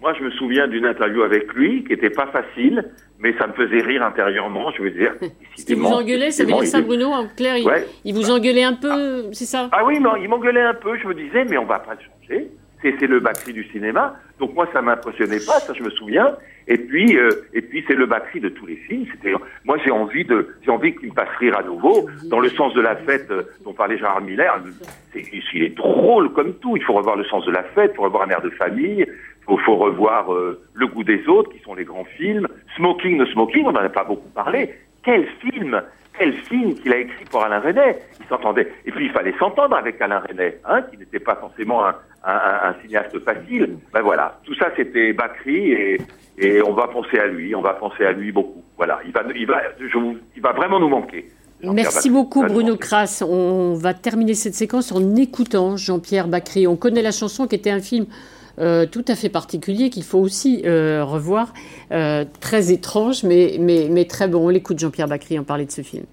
Speaker 18: Moi, je me souviens d'une interview avec lui qui n'était pas facile, mais ça me faisait rire intérieurement, je veux dire.
Speaker 14: Il vous engueulait, ça veut dire ça, Bruno En clair, il,
Speaker 18: Ouais.
Speaker 14: il vous engueulait un peu, c'est ça?
Speaker 18: Ah oui, mais il m'engueulait un peu. Je me disais, mais on va pas le changer. C'est, c'est le Bakri du cinéma. Donc moi, ça m'impressionnait pas, ça je me souviens. Et puis, euh, c'est le Bakri de tous les films. Moi, j'ai envie de, j'ai qu'il me fasse rire à nouveau. Dans le sens de la fête euh, dont parlait Gérard Miller, c'est, il est drôle comme tout. Il faut revoir le sens de la fête, il faut revoir un air de famille. Il faut, faut revoir euh, Le goût des autres, qui sont les grands films. Smoking, no Smoking, on n'en a pas beaucoup parlé. Quel film Quel film qu'il a écrit pour Alain René Il s'entendait. Et puis il fallait s'entendre avec Alain René, hein, qui n'était pas forcément un, un, un- un cinéaste facile. Ben voilà, tout ça c'était Bakri et, et on va penser à lui, on va penser à lui beaucoup. Voilà, il va, il va, je vous- il va vraiment nous manquer.
Speaker 14: Merci
Speaker 18: Bacri.
Speaker 14: beaucoup Bruno. Crass. On va terminer cette séquence en écoutant Jean-Pierre Bacry. On connaît la chanson qui était un film euh, tout à fait particulier qu'il faut aussi euh, revoir. Euh, très étrange mais, mais, mais très bon. On l'écoute Jean-Pierre Bacry en parler de ce film.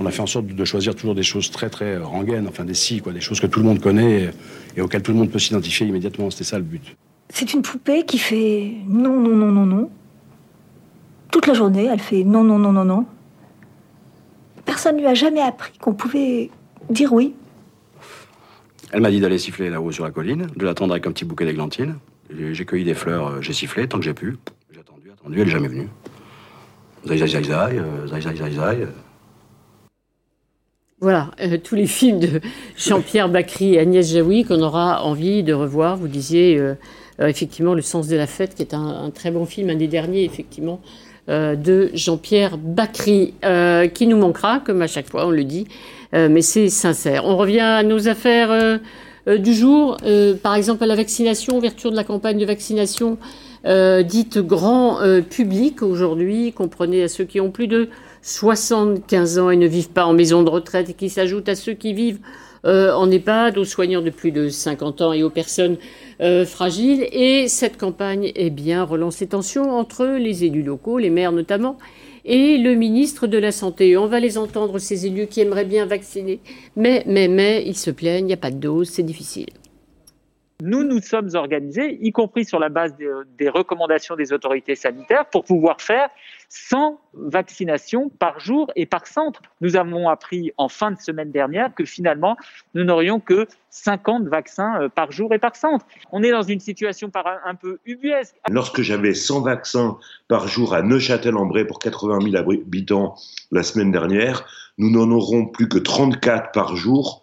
Speaker 24: On a fait en sorte de choisir toujours des choses très très rengaines, enfin des si, quoi, des choses que tout le monde connaît et, et auxquelles tout le monde peut s'identifier immédiatement. C'était ça le but.
Speaker 25: C'est une poupée qui fait non, non, non, non, non. Toute la journée, elle fait non, non, non, non, non. Personne ne lui a jamais appris qu'on pouvait dire oui.
Speaker 24: Elle m'a dit d'aller siffler là-haut sur la colline, de l'attendre avec un petit bouquet d'églantines. J'ai cueilli des fleurs, euh, j'ai sifflé tant que j'ai pu. J'ai attendu, attendu, elle est jamais venue. Zai, zai, euh, euh.
Speaker 14: Voilà, tous les films de Jean-Pierre Bacry et Agnès Jaoui qu'on aura envie de revoir. Vous disiez effectivement Le sens de la fête, qui est un, un très bon film, un des derniers effectivement de Jean-Pierre Bacry, qui nous manquera, comme à chaque fois, on le dit, mais c'est sincère. On revient à nos affaires euh, euh, du jour, euh, par exemple à la vaccination, ouverture de la campagne de vaccination euh, dite grand euh, public aujourd'hui, comprenez à ceux qui ont plus de 75 ans et ne vivent pas en maison de retraite et qui s'ajoutent à ceux qui vivent euh, en EHPAD, aux soignants de plus de 50 ans et aux personnes euh, fragiles. Et cette campagne, eh bien, relance les tensions entre les élus locaux, les maires notamment, et le ministre de la Santé. On va les entendre, ces élus qui aimeraient bien vacciner. Mais, mais, mais, ils se plaignent, il n'y a pas de dose, c'est difficile.
Speaker 26: Nous, nous sommes organisés, y compris sur la base des, des recommandations des autorités sanitaires, pour pouvoir faire 100 vaccinations par jour et par centre. Nous avons appris en fin de semaine dernière que finalement, nous n'aurions que 50 vaccins euh, par jour et par centre. On est dans une situation un, peu ubuesque.
Speaker 27: Lorsque j'avais 100 vaccins par jour à Neuchâtel-en-Bray pour 80 000 habitants la semaine dernière, nous n'en aurons plus que 34 par jour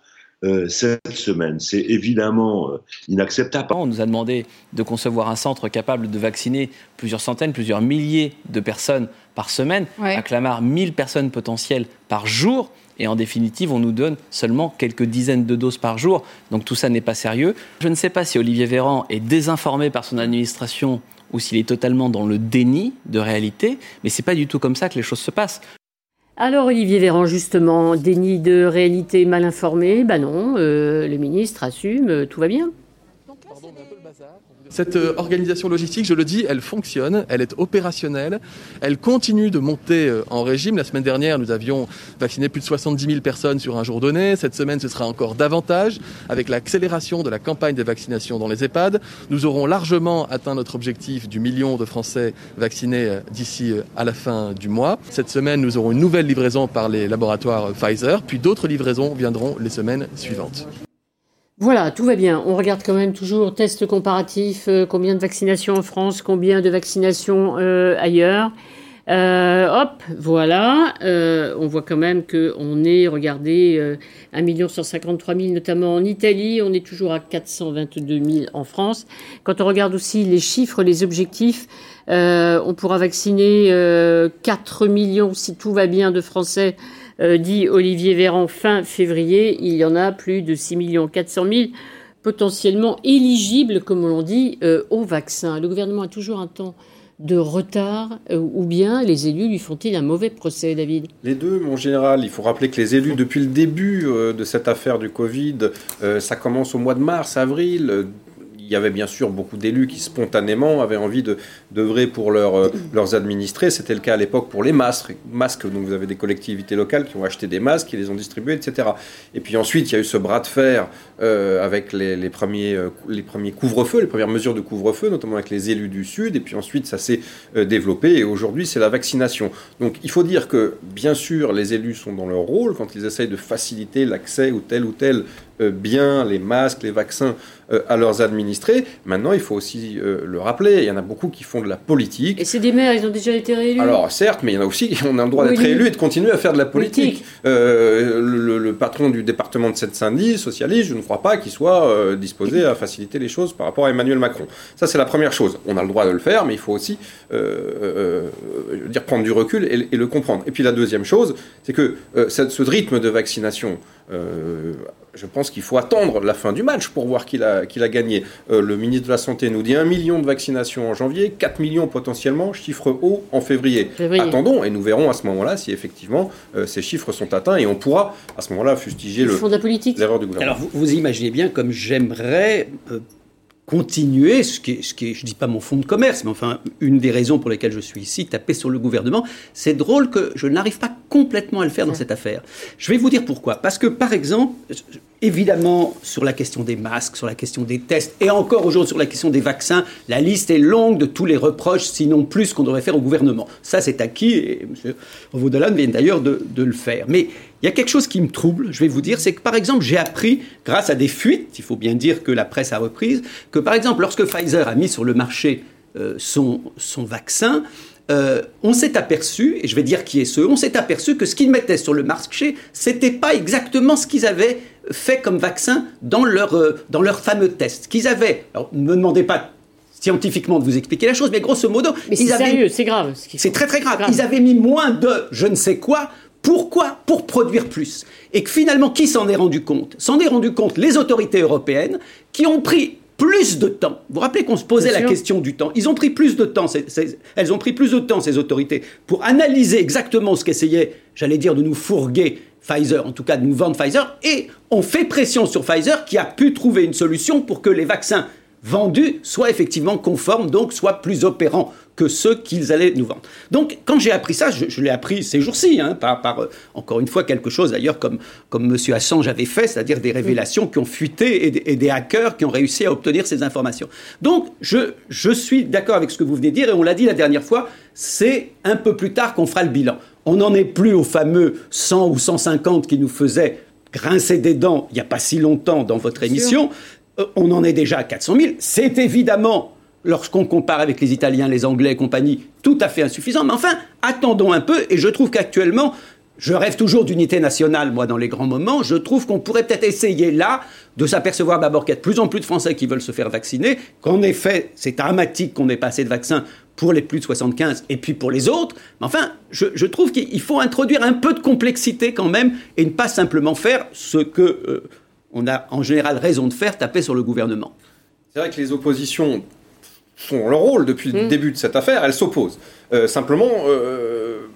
Speaker 27: cette semaine. C'est évidemment euh, inacceptable.
Speaker 28: On nous a demandé de concevoir un centre capable de vacciner plusieurs centaines, plusieurs milliers de personnes par semaine.
Speaker 4: Ouais.
Speaker 28: À Clamart, 1000 personnes potentielles par jour. Et en définitive, on nous donne seulement quelques dizaines de doses par jour. Donc tout ça n'est pas sérieux. Je ne sais pas si Olivier Véran est désinformé par son administration ou s'il est totalement dans le déni de réalité, mais c'est pas du tout comme ça que les choses se passent.
Speaker 14: Alors Olivier Véran, justement, déni de réalité mal informé, ben non, euh, le ministre assume, euh, tout va bien.
Speaker 29: Cette euh, organisation logistique, je le dis, elle fonctionne, elle est opérationnelle, elle continue de monter euh, en régime. La semaine dernière, nous avions vacciné plus de 70 000 personnes sur un jour donné. Cette semaine, ce sera encore davantage. Avec l'accélération de la campagne de vaccination dans les EHPAD, nous aurons largement atteint notre objectif du million de Français vaccinés euh, d'ici à la fin du mois. Cette semaine, nous aurons une nouvelle livraison par les laboratoires Pfizer, puis d'autres livraisons viendront les semaines suivantes.
Speaker 14: Voilà, tout va bien. On regarde quand même toujours test comparatif, euh, combien de vaccinations en France, combien de vaccinations euh, ailleurs. Euh, hop, voilà. On voit quand même qu'on est, regardez, euh, 1 153 000 notamment en Italie. On est toujours à 422 000 en France. Quand on regarde aussi les chiffres, les objectifs, on pourra vacciner euh, 4 millions, si tout va bien, de Français, euh, dit Olivier Véran, fin février. Il y en a plus de 6 400 000 potentiellement éligibles, comme on dit, euh, au vaccin. Le gouvernement a toujours un temps de retard euh, ou bien les élus lui font-ils un mauvais procès, David?
Speaker 17: Les deux, mon général. Il faut rappeler que les élus, depuis le début de cette affaire du Covid, ça commence au mois de mars, avril. Il y avait bien sûr beaucoup d'élus qui spontanément avaient envie de d'œuvrer pour euh, leurs administrés. C'était le cas à l'époque pour les masques. masques. Donc vous avez des collectivités locales qui ont acheté des masques, qui les ont distribués, etc. Et puis ensuite, il y a eu ce bras de fer euh, avec les, premiers, euh, les premiers couvre-feux, les premières mesures de couvre-feu, notamment avec les élus du Sud. Et puis ensuite, ça s'est développé. Et aujourd'hui, c'est la vaccination. Donc il faut dire que, bien sûr, les élus sont dans leur rôle quand ils essayent de faciliter l'accès ou tel ou tel bien, les masques, les vaccins à leurs administrés. Maintenant, il faut aussi euh, le rappeler, il y en a beaucoup qui font de la politique.
Speaker 14: Et c'est des maires, ils ont déjà été réélus
Speaker 17: Alors certes, mais il y en a aussi, on a le droit d'être
Speaker 14: Oui,
Speaker 17: élu et de continuer à faire de la politique.
Speaker 14: Politique.
Speaker 17: Euh, le, le patron du département de Seine-Saint-Denis, socialiste, je ne crois pas qu'il soit euh, disposé à faciliter les choses par rapport à Emmanuel Macron. Ça, c'est la première chose. On a le droit de le faire, mais il faut aussi euh, euh, euh, dire prendre du recul et, et le comprendre. Et puis la deuxième chose, c'est que euh, ce, ce rythme de vaccination, euh, je pense qu'il faut attendre la fin du match pour voir qu'il a, qu'il a gagné. Euh, le ministre de la Santé nous dit 1 million de vaccinations en janvier, 4 millions potentiellement, chiffre haut en février.
Speaker 14: Février.
Speaker 17: Attendons et nous verrons à ce moment-là si effectivement euh, ces chiffres sont atteints et on pourra à ce moment-là fustiger le-
Speaker 14: font de la politique.
Speaker 17: l'erreur du gouvernement.
Speaker 15: Alors, vous, vous imaginez bien comme j'aimerais euh, continuer, ce qui est, ce qui est, je dis pas mon fonds de commerce, mais enfin, une des raisons pour lesquelles je suis ici, taper sur le gouvernement. C'est drôle que je n'arrive pas complètement à le faire dans cette affaire. Je vais vous dire pourquoi. Parce que, par exemple, évidemment, sur la question des masques, sur la question des tests, et encore aujourd'hui sur la question des vaccins, la liste est longue de tous les reproches, sinon plus, qu'on devrait faire au gouvernement. Ça, c'est acquis, et M. Vaudelan vient d'ailleurs de, de le faire. Mais il y a quelque chose qui me trouble, je vais vous dire, c'est que par exemple, j'ai appris, grâce à des fuites, il faut bien dire que la presse a reprise, que par exemple, lorsque Pfizer a mis sur le marché euh, son, son vaccin, euh, on s'est aperçu, et je vais dire qui est ce, on s'est aperçu que ce qu'ils mettaient sur le marché, c'était pas exactement ce qu'ils avaient fait comme vaccin dans leur, euh, dans leur fameux test. Qu'ils avaient, alors ne me demandez pas scientifiquement de vous expliquer la chose, mais grosso modo,
Speaker 14: Mais c'est
Speaker 15: ils avaient-
Speaker 14: sérieux, c'est grave.
Speaker 15: c'est très très grave.
Speaker 14: grave.
Speaker 15: Ils avaient mis moins de je ne sais quoi. Pourquoi Pour produire plus. Et que finalement, qui s'en est rendu compte S'en est rendu compte les autorités européennes qui ont pris plus de temps. Vous vous rappelez qu'on se posait
Speaker 14: Bien
Speaker 15: la
Speaker 14: sûr.
Speaker 15: question du temps. Ils ont pris plus de temps, elles ont pris plus de temps, ces autorités, pour analyser exactement ce qu'essayait, j'allais dire, de nous fourguer Pfizer, en tout cas de nous vendre Pfizer, et on fait pression sur Pfizer qui a pu trouver une solution pour que les vaccins vendus soient effectivement conformes, donc soient plus opérants que ceux qu'ils allaient nous vendre. Donc, quand j'ai appris ça, je, je l'ai appris ces jours-ci, hein, par, par, euh, encore une fois, quelque chose d'ailleurs comme, comme M. Assange avait fait, c'est-à-dire des révélations qui ont fuité et, des- et des hackers qui ont réussi à obtenir ces informations. Donc, je, je suis d'accord avec ce que vous venez de dire, et on l'a dit la dernière fois, c'est un peu plus tard qu'on fera le bilan. On n'en est plus au fameux 100 ou 150 qui nous faisaient grincer des dents il n'y a pas si longtemps dans votre émission. On en est déjà à 400 000. C'est évidemment, lorsqu'on compare avec les Italiens, les Anglais et compagnie, tout à fait insuffisant. Mais enfin, attendons un peu. Et je trouve qu'actuellement, je rêve toujours d'unité nationale, moi, dans les grands moments. Je trouve qu'on pourrait peut-être essayer là de s'apercevoir d'abord qu'il y a de plus en plus de Français qui veulent se faire vacciner, qu'en effet, c'est dramatique qu'on ait pas assez de vaccins pour les plus de 75 et puis pour les autres. Mais enfin, je, je trouve qu'il faut introduire un peu de complexité quand même et ne pas simplement faire ce que euh, on a en général raison de faire, taper sur le gouvernement.
Speaker 17: C'est vrai que les oppositions sont leur rôle depuis
Speaker 14: Mm.
Speaker 17: le début de cette affaire, elles s'opposent. Euh, simplement, euh,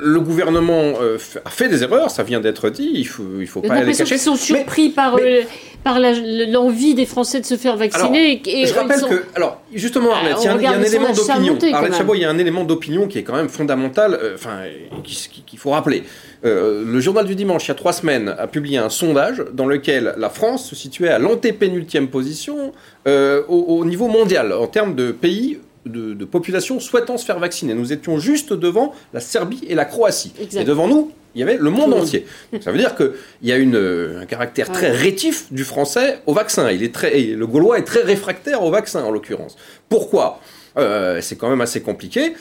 Speaker 17: le gouvernement euh, a fait des erreurs, ça vient d'être dit, il faut, il faut pas les cacher.
Speaker 14: qu'ils sont surpris par,
Speaker 17: mais-
Speaker 14: euh, par l'envie des Français de se faire vacciner. et
Speaker 17: je
Speaker 14: ils
Speaker 17: rappelle
Speaker 14: sont-
Speaker 17: que, alors, justement,
Speaker 14: Ah,
Speaker 17: Arlette, il y a un, y a élément d'opinion. Arlette. Chabot, il y a un élément d'opinion qui est quand même fondamental, euh, enfin, qui- qui- qu'il faut rappeler. Euh, le journal du dimanche, il y a trois semaines, a publié un sondage dans lequel la France se situait à l'antépénultième position au, au niveau mondial en termes de pays. De, de population souhaitant se faire vacciner. Nous étions juste devant la Serbie et la Croatie. Et devant nous, il y avait le monde entier. Donc ça veut dire qu'il y a une, euh, un caractère très rétif du français au vaccin. Il est très, et le gaulois est très réfractaire au vaccin, en l'occurrence. Pourquoi? Euh, C'est quand même assez compliqué.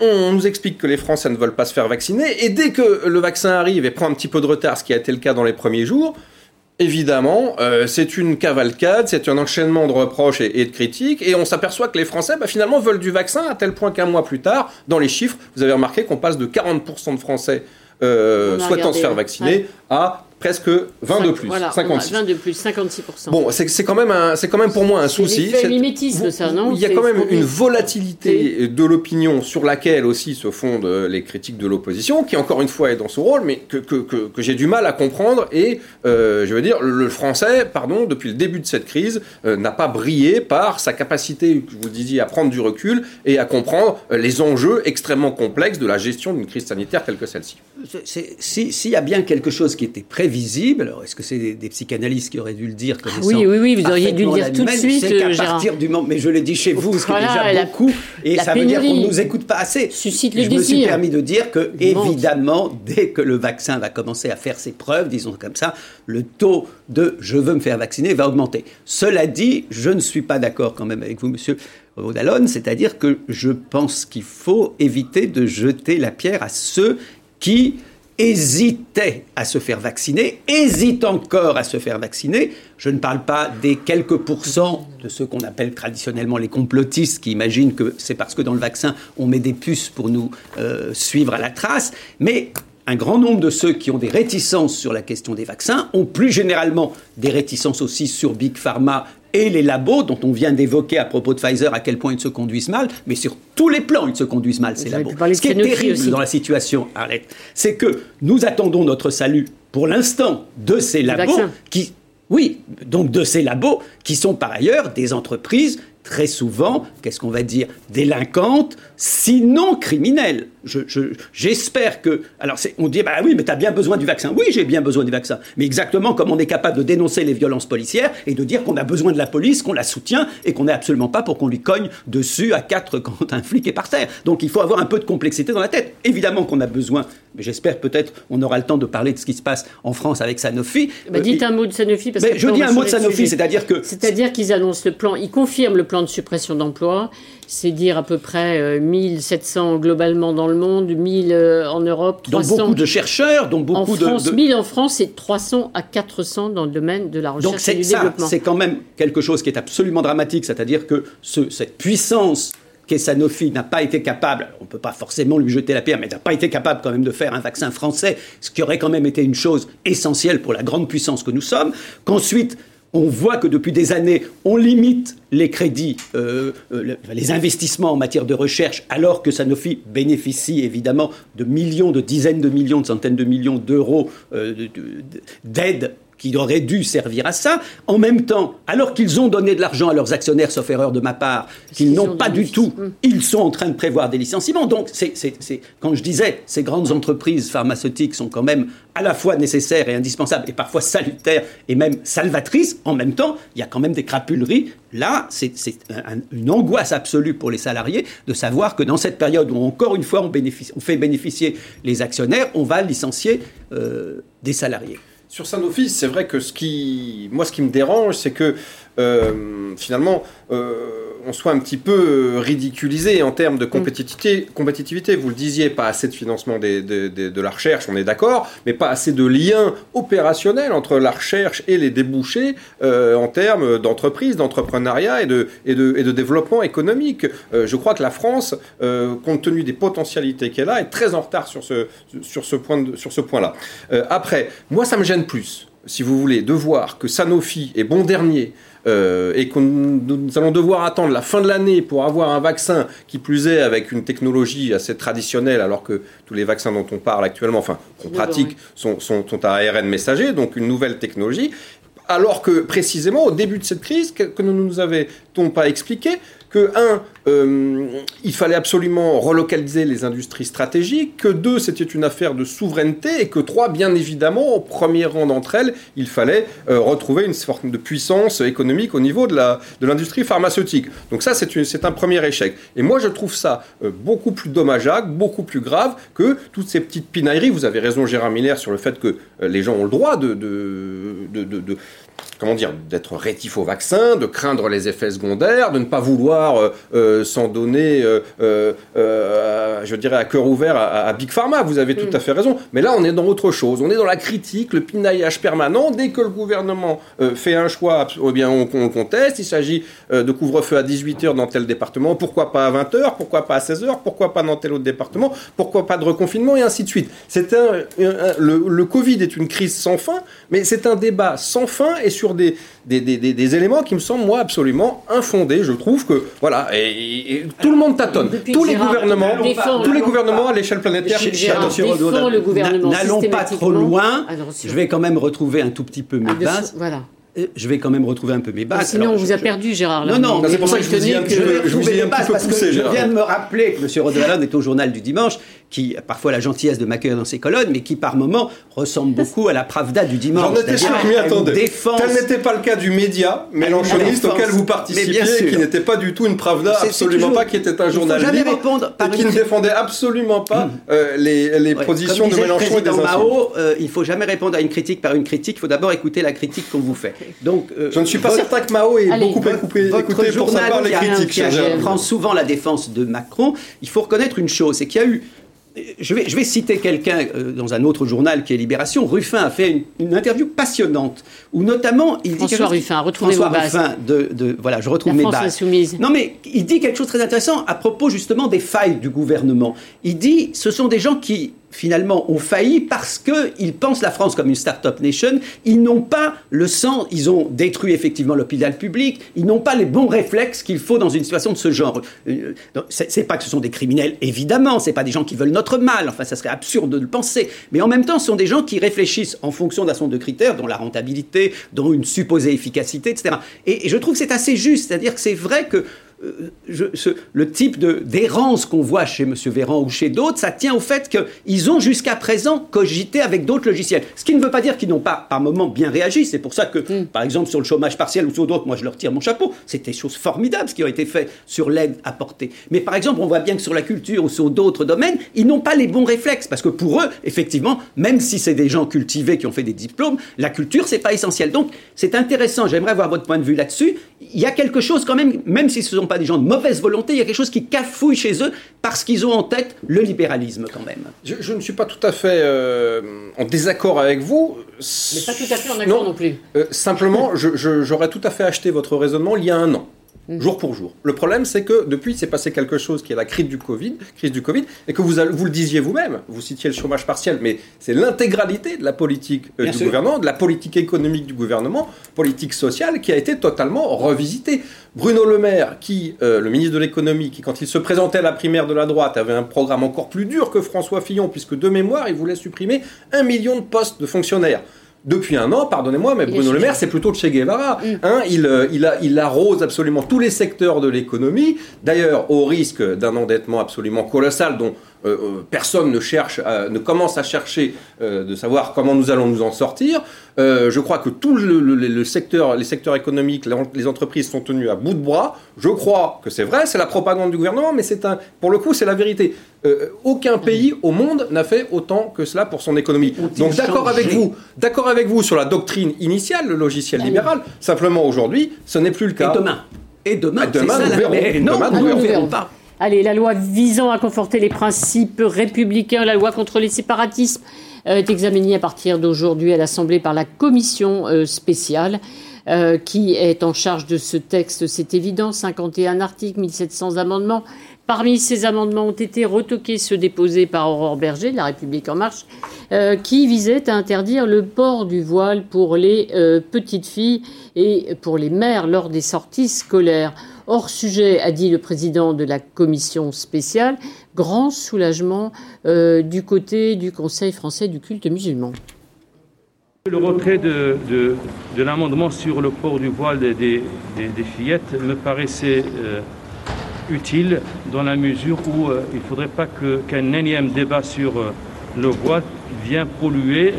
Speaker 17: On nous explique que les Français ne veulent pas se faire vacciner, et dès que le vaccin arrive et prend un petit peu de retard, ce qui a été le cas dans les premiers jours, Évidemment, euh, c'est une cavalcade, c'est un enchaînement de reproches et, et de critiques, et on s'aperçoit que les Français, bah, finalement, veulent du vaccin à tel point qu'un mois plus tard, dans les chiffres, vous avez remarqué qu'on passe de 40% de Français euh, souhaitant
Speaker 14: regardé,
Speaker 17: se faire vacciner
Speaker 14: Ouais.
Speaker 17: à presque 20 de plus,
Speaker 14: voilà, on a
Speaker 17: 56.
Speaker 14: 20 de plus, 56%.
Speaker 17: Bon, c'est c'est quand même un, c'est quand même pour moi un souci. C'est-
Speaker 14: mimétisme, ça, non
Speaker 17: Il y a quand même une volatilité de l'opinion sur laquelle aussi se fondent euh, les critiques de l'opposition, qui encore une fois est dans ce rôle, mais que, que, que, que j'ai du mal à comprendre. Et euh, je veux dire, le français, pardon, depuis le début de cette crise, euh, n'a pas brillé par sa capacité, que vous disiez, à prendre du recul et à comprendre les enjeux extrêmement complexes de la gestion d'une crise sanitaire telle que celle-ci.
Speaker 15: Si- S'il y a bien quelque chose qui était prévisible, alors est-ce que c'est des, des psychanalystes qui auraient dû le dire connaissant
Speaker 14: oui, oui, oui, vous auriez dû le dire tout de suite,
Speaker 15: C'est qu'à partir du moment, mais je l'ai dit chez vous, ce qui est
Speaker 14: Voilà,
Speaker 15: déjà
Speaker 14: la-
Speaker 15: beaucoup, et ça veut dire qu'on ne nous écoute pas assez.
Speaker 14: suscite le
Speaker 15: je me suis permis de dire que, évidemment, dès que le vaccin va commencer à faire ses preuves, disons comme ça, le taux de je veux me faire vacciner va augmenter. Cela dit, je ne suis pas d'accord quand même avec vous, monsieur c'est-à-dire que je pense qu'il faut éviter de jeter la pierre à ceux qui hésitaient à se faire vacciner, hésitent encore à se faire vacciner. Je ne parle pas des quelques pourcents de ceux qu'on appelle traditionnellement les complotistes qui imaginent que c'est parce que dans le vaccin on met des puces pour nous euh, suivre à la trace, mais un grand nombre de ceux qui ont des réticences sur la question des vaccins ont plus généralement des réticences aussi sur Big Pharma et les labos dont on vient d'évoquer à propos de Pfizer à quel point ils se conduisent mal, mais sur tous les plans ils se conduisent mal, ces labos. Ce qui est terrible
Speaker 14: aussi.
Speaker 15: dans la situation, Arlette, c'est que nous attendons notre salut pour l'instant de ces labos qui, oui, donc de ces labos qui sont par ailleurs des entreprises très souvent, qu'est-ce qu'on va dire, délinquantes, sinon criminelles. Je- je- J'espère que... Alors, on dit, bah oui, mais tu as bien besoin du vaccin. Oui, j'ai bien besoin du vaccin. Mais exactement comme on est capable de dénoncer les violences policières et de dire qu'on a besoin de la police, qu'on la soutient et qu'on n'est absolument pas pour qu'on lui cogne dessus à quatre quand un flic est par terre. Donc, il faut avoir un peu de complexité dans la tête. Évidemment qu'on a besoin, mais j'espère peut-être on aura le temps de parler de ce qui se passe en France avec Sanofi.
Speaker 14: Bah,
Speaker 15: Euh,
Speaker 14: dites un mot de Sanofi parce
Speaker 15: mais
Speaker 14: que
Speaker 15: je dis un mot de Sanofi, c'est-à-dire que
Speaker 14: c'est-à-dire qu'ils annoncent le plan, ils confirment le plan de suppression d'emplois, c'est dire à peu près euh, 1700 globalement dans le monde, 1000 euh, en Europe,
Speaker 15: dont
Speaker 14: 300
Speaker 15: beaucoup de chercheurs, dont
Speaker 14: en
Speaker 15: beaucoup de-
Speaker 14: France,
Speaker 15: de,
Speaker 14: 1000 en France et 300 à 400 dans le domaine de la recherche
Speaker 15: Donc
Speaker 14: et
Speaker 15: c'est
Speaker 14: du
Speaker 15: ça,
Speaker 14: développement.
Speaker 15: c'est quand même quelque chose qui est absolument dramatique, c'est-à-dire que ce- cette puissance qu'est Sanofi n'a pas été capable, on ne peut pas forcément lui jeter la pierre, mais n'a pas été capable quand même de faire un vaccin français, ce qui aurait quand même été une chose essentielle pour la grande puissance que nous sommes, qu'ensuite on voit que depuis des années, on limite les crédits, euh, euh, le- les investissements en matière de recherche, alors que Sanofi bénéficie évidemment de millions, de dizaines de millions, de centaines de millions d'euros euh, de- de- d'aide qui auraient dû servir à ça. En même temps, alors qu'ils ont donné de l'argent à leurs actionnaires, sauf erreur de ma part, qu'ils n'ont pas du tout, ils sont en train de prévoir des licenciements. Donc, c'est, quand je disais, ces grandes entreprises pharmaceutiques sont quand même à la fois nécessaires et indispensables, et parfois salutaires et même salvatrices, en même temps, il y a quand même des crapuleries. Là, c'est, c'est un- une angoisse absolue pour les salariés de savoir que dans cette période où, encore une fois, on, bénéficie- on fait bénéficier les actionnaires, on va licencier euh, des salariés.
Speaker 17: Sur Sanofi, c'est vrai que ce qui, moi, ce qui me dérange, c'est que euh, finalement, euh, on soit un petit peu euh, ridiculisé en termes de compétitivité. compétitivité. Vous le disiez, pas assez de financement des- des- des- de la recherche, on est d'accord, mais pas assez de liens opérationnels entre la recherche et les débouchés euh, en termes d'entreprise, d'entrepreneuriat et de, et, de, et de développement économique. Euh, je crois que la France, euh, compte tenu des potentialités qu'elle a, est très en retard sur ce, sur point-là. Après, moi, ça me gêne plus, si vous voulez, de voir que Sanofi est bon dernier euh, et que nous, allons devoir attendre la fin de l'année pour avoir un vaccin qui plus est avec une technologie assez traditionnelle, alors que tous les vaccins dont on parle actuellement, enfin qu'on pratique, sont, sont, sont à ARN messager, donc une nouvelle technologie. Alors que précisément au début de cette crise, que, que ne nous avait-on pas expliqué que, un, euh, il fallait absolument relocaliser les industries stratégiques, que deux, c'était une affaire de souveraineté, et que trois, bien évidemment, au premier rang d'entre elles, il fallait euh, retrouver une forme de puissance économique au niveau de l'industrie de pharmaceutique. Donc ça, c'est un premier échec. Et moi, je trouve ça euh, beaucoup plus dommageable, beaucoup plus grave que toutes ces petites pinailleries. Vous avez raison, Gérard Miller, sur le fait que les gens ont le droit de, de, de comment dire, d'être rétif au vaccin, de craindre les effets secondaires, de ne pas vouloir euh, euh, s'en donner, euh, je dirais, à cœur ouvert à, Big Pharma. Vous avez tout mm. à fait raison. Mais là, on est dans autre chose. On est dans la critique, le pinaillage permanent. Dès que le gouvernement fait un choix, eh bien, on, conteste. Il s'agit de couvre-feu à 18h dans tel département. Pourquoi pas à 20h Pourquoi pas à 16h Pourquoi pas dans tel autre département? Pourquoi pas de reconfinement? Et ainsi de suite. C'est un, le, le Covid est une crise sans fin, mais c'est un débat sans fin et sur des, des, des, des, éléments qui me semblent, moi, absolument infondés. Je trouve que, voilà, et, tout le monde tâtonne. Tous les gouvernements, tous les gouvernements à l'échelle planétaire.
Speaker 15: N'allons pas trop loin. Je vais quand même retrouver un tout petit peu mes ah, bases. Voilà je vais quand même retrouver un peu mes bases.
Speaker 14: sinon, on vous a perdu, Gérard.
Speaker 15: Non, non, c'est pour ça que je vous ai un petit peu, parce que Je viens de me rappeler que M. Rodevalon est au journal du dimanche qui a parfois la gentillesse de m'accueillir dans ses colonnes, mais qui par moments ressemble beaucoup à la Pravda du dimanche.
Speaker 17: J'en étais sûr, mais attendez. Défense... Tel n'était pas le cas du média mélanchoniste auquel vous participiez, qui n'était pas du tout une Pravda, absolument pas, qui était un journaliste libre, et qui ne défendait absolument pas hmm. euh, les, les positions de Mélenchon et des
Speaker 15: Mao, euh, il faut jamais répondre à une critique par une critique, il faut d'abord écouter la critique qu'on vous fait. Donc,
Speaker 17: euh, Je ne suis pas certain que Mao ait beaucoup écouté, pour savoir les critiques. Qui
Speaker 15: prend souvent la défense de Macron, il faut reconnaître une chose, c'est qu'il y a eu je vais, je vais, citer quelqu'un euh, dans un autre journal qui est Libération. Ruffin a fait une, interview passionnante où notamment il
Speaker 14: François
Speaker 15: dit
Speaker 14: Ruffin, retrouvez François vos
Speaker 15: Ruffin de, de, voilà, je retrouve mes bases.
Speaker 14: Soumise.
Speaker 15: Non mais il dit quelque chose de très intéressant à propos justement des failles du gouvernement. Il dit ce sont des gens qui finalement ont failli parce qu'ils pensent la France comme une start-up nation. Ils n'ont pas le sens, ils ont détruit effectivement l'hôpital public, ils n'ont pas les bons réflexes qu'il faut dans une situation de ce genre. Euh, c'est pas que ce sont des criminels, évidemment, c'est pas des gens qui veulent notre mal, enfin ça serait absurde de le penser, mais en même temps ce sont des gens qui réfléchissent en fonction d'un certain de critères, dont la rentabilité, dont une supposée efficacité, etc. Et, et je trouve que c'est assez juste, c'est-à-dire que c'est vrai que euh, le type d'errance qu'on voit chez M. Véran ou chez d'autres, ça tient au fait qu'ils ont jusqu'à présent cogité avec d'autres logiciels. Ce qui ne veut pas dire qu'ils n'ont pas, par moments, bien réagi. C'est pour ça que, hmm. par exemple, sur le chômage partiel ou sur d'autres, moi je leur tire mon chapeau. C'était des choses formidables ce qui a été fait sur l'aide apportée. Mais par exemple, on voit bien que sur la culture ou sur d'autres domaines, ils n'ont pas les bons réflexes. Parce que pour eux, effectivement, même si c'est des gens cultivés qui ont fait des diplômes, la culture, c'est pas essentiel. Donc, c'est intéressant. J'aimerais avoir votre point de vue là-dessus. Il y a quelque chose quand même, même si ce sont pas des gens de mauvaise volonté, il y a quelque chose qui cafouille chez eux parce qu'ils ont en tête le libéralisme quand même.
Speaker 17: Je, ne suis pas tout à fait euh, en désaccord avec vous.
Speaker 14: Mais pas tout à fait en accord non, plus.
Speaker 17: Euh, simplement, j'aurais tout à fait acheté votre raisonnement il y a un an. Mm. jour pour jour. Le problème, c'est que depuis, c'est passé quelque chose qui est la crise du Covid, crise du Covid, et que vous, vous le disiez vous-même, vous citiez le chômage partiel, mais c'est l'intégralité de la politique euh, du gouvernement, de la politique économique du gouvernement, politique sociale, qui a été totalement revisitée. Bruno Le Maire, qui, euh, le ministre de l'économie, qui quand il se présentait à la primaire de la droite, avait un programme encore plus dur que François Fillon, puisque de mémoire, il voulait supprimer un million de postes de fonctionnaires depuis un an, pardonnez-moi, mais Bruno Le Maire, c'est plutôt Che Guevara. Mm. Hein, il, euh, il, a, il arrose absolument tous les secteurs de l'économie, d'ailleurs au risque d'un endettement absolument colossal dont euh, euh, personne ne cherche, ne commence à chercher de savoir comment nous allons nous en sortir. je crois que tout le, secteur, les secteurs économiques, les entreprises sont tenues à bout de bras. Je crois que c'est vrai, c'est la propagande du gouvernement, mais c'est un, pour le coup, c'est la vérité. aucun pays au monde n'a fait autant que cela pour son économie. Donc d'accord avec vous, d'accord avec vous sur la doctrine initiale, le logiciel libéral. Simplement aujourd'hui, ce n'est plus le cas.
Speaker 15: Et demain. Et demain,
Speaker 17: demain, nous verrons.
Speaker 14: Demain, nous verrons pas. Allez, la loi visant à conforter les principes républicains, la loi contre les séparatismes, euh, est examinée à partir d'aujourd'hui à l'Assemblée par la commission euh, spéciale. Euh, qui est en charge de ce texte, c'est évident, 51 articles, 1700 amendements. Parmi ces amendements ont été retoqués ceux déposés par Aurore Berger La République en marche, qui visaient à interdire le port du voile pour les petites filles et pour les mères lors des sorties scolaires. Hors sujet, a dit le président de la commission spéciale, grand soulagement euh, du côté du Conseil français du culte musulman.
Speaker 30: Le retrait de, l'amendement sur le port du voile des, fillettes me paraissait euh, utile dans la mesure où il ne faudrait pas qu'un énième débat sur le voile vienne polluer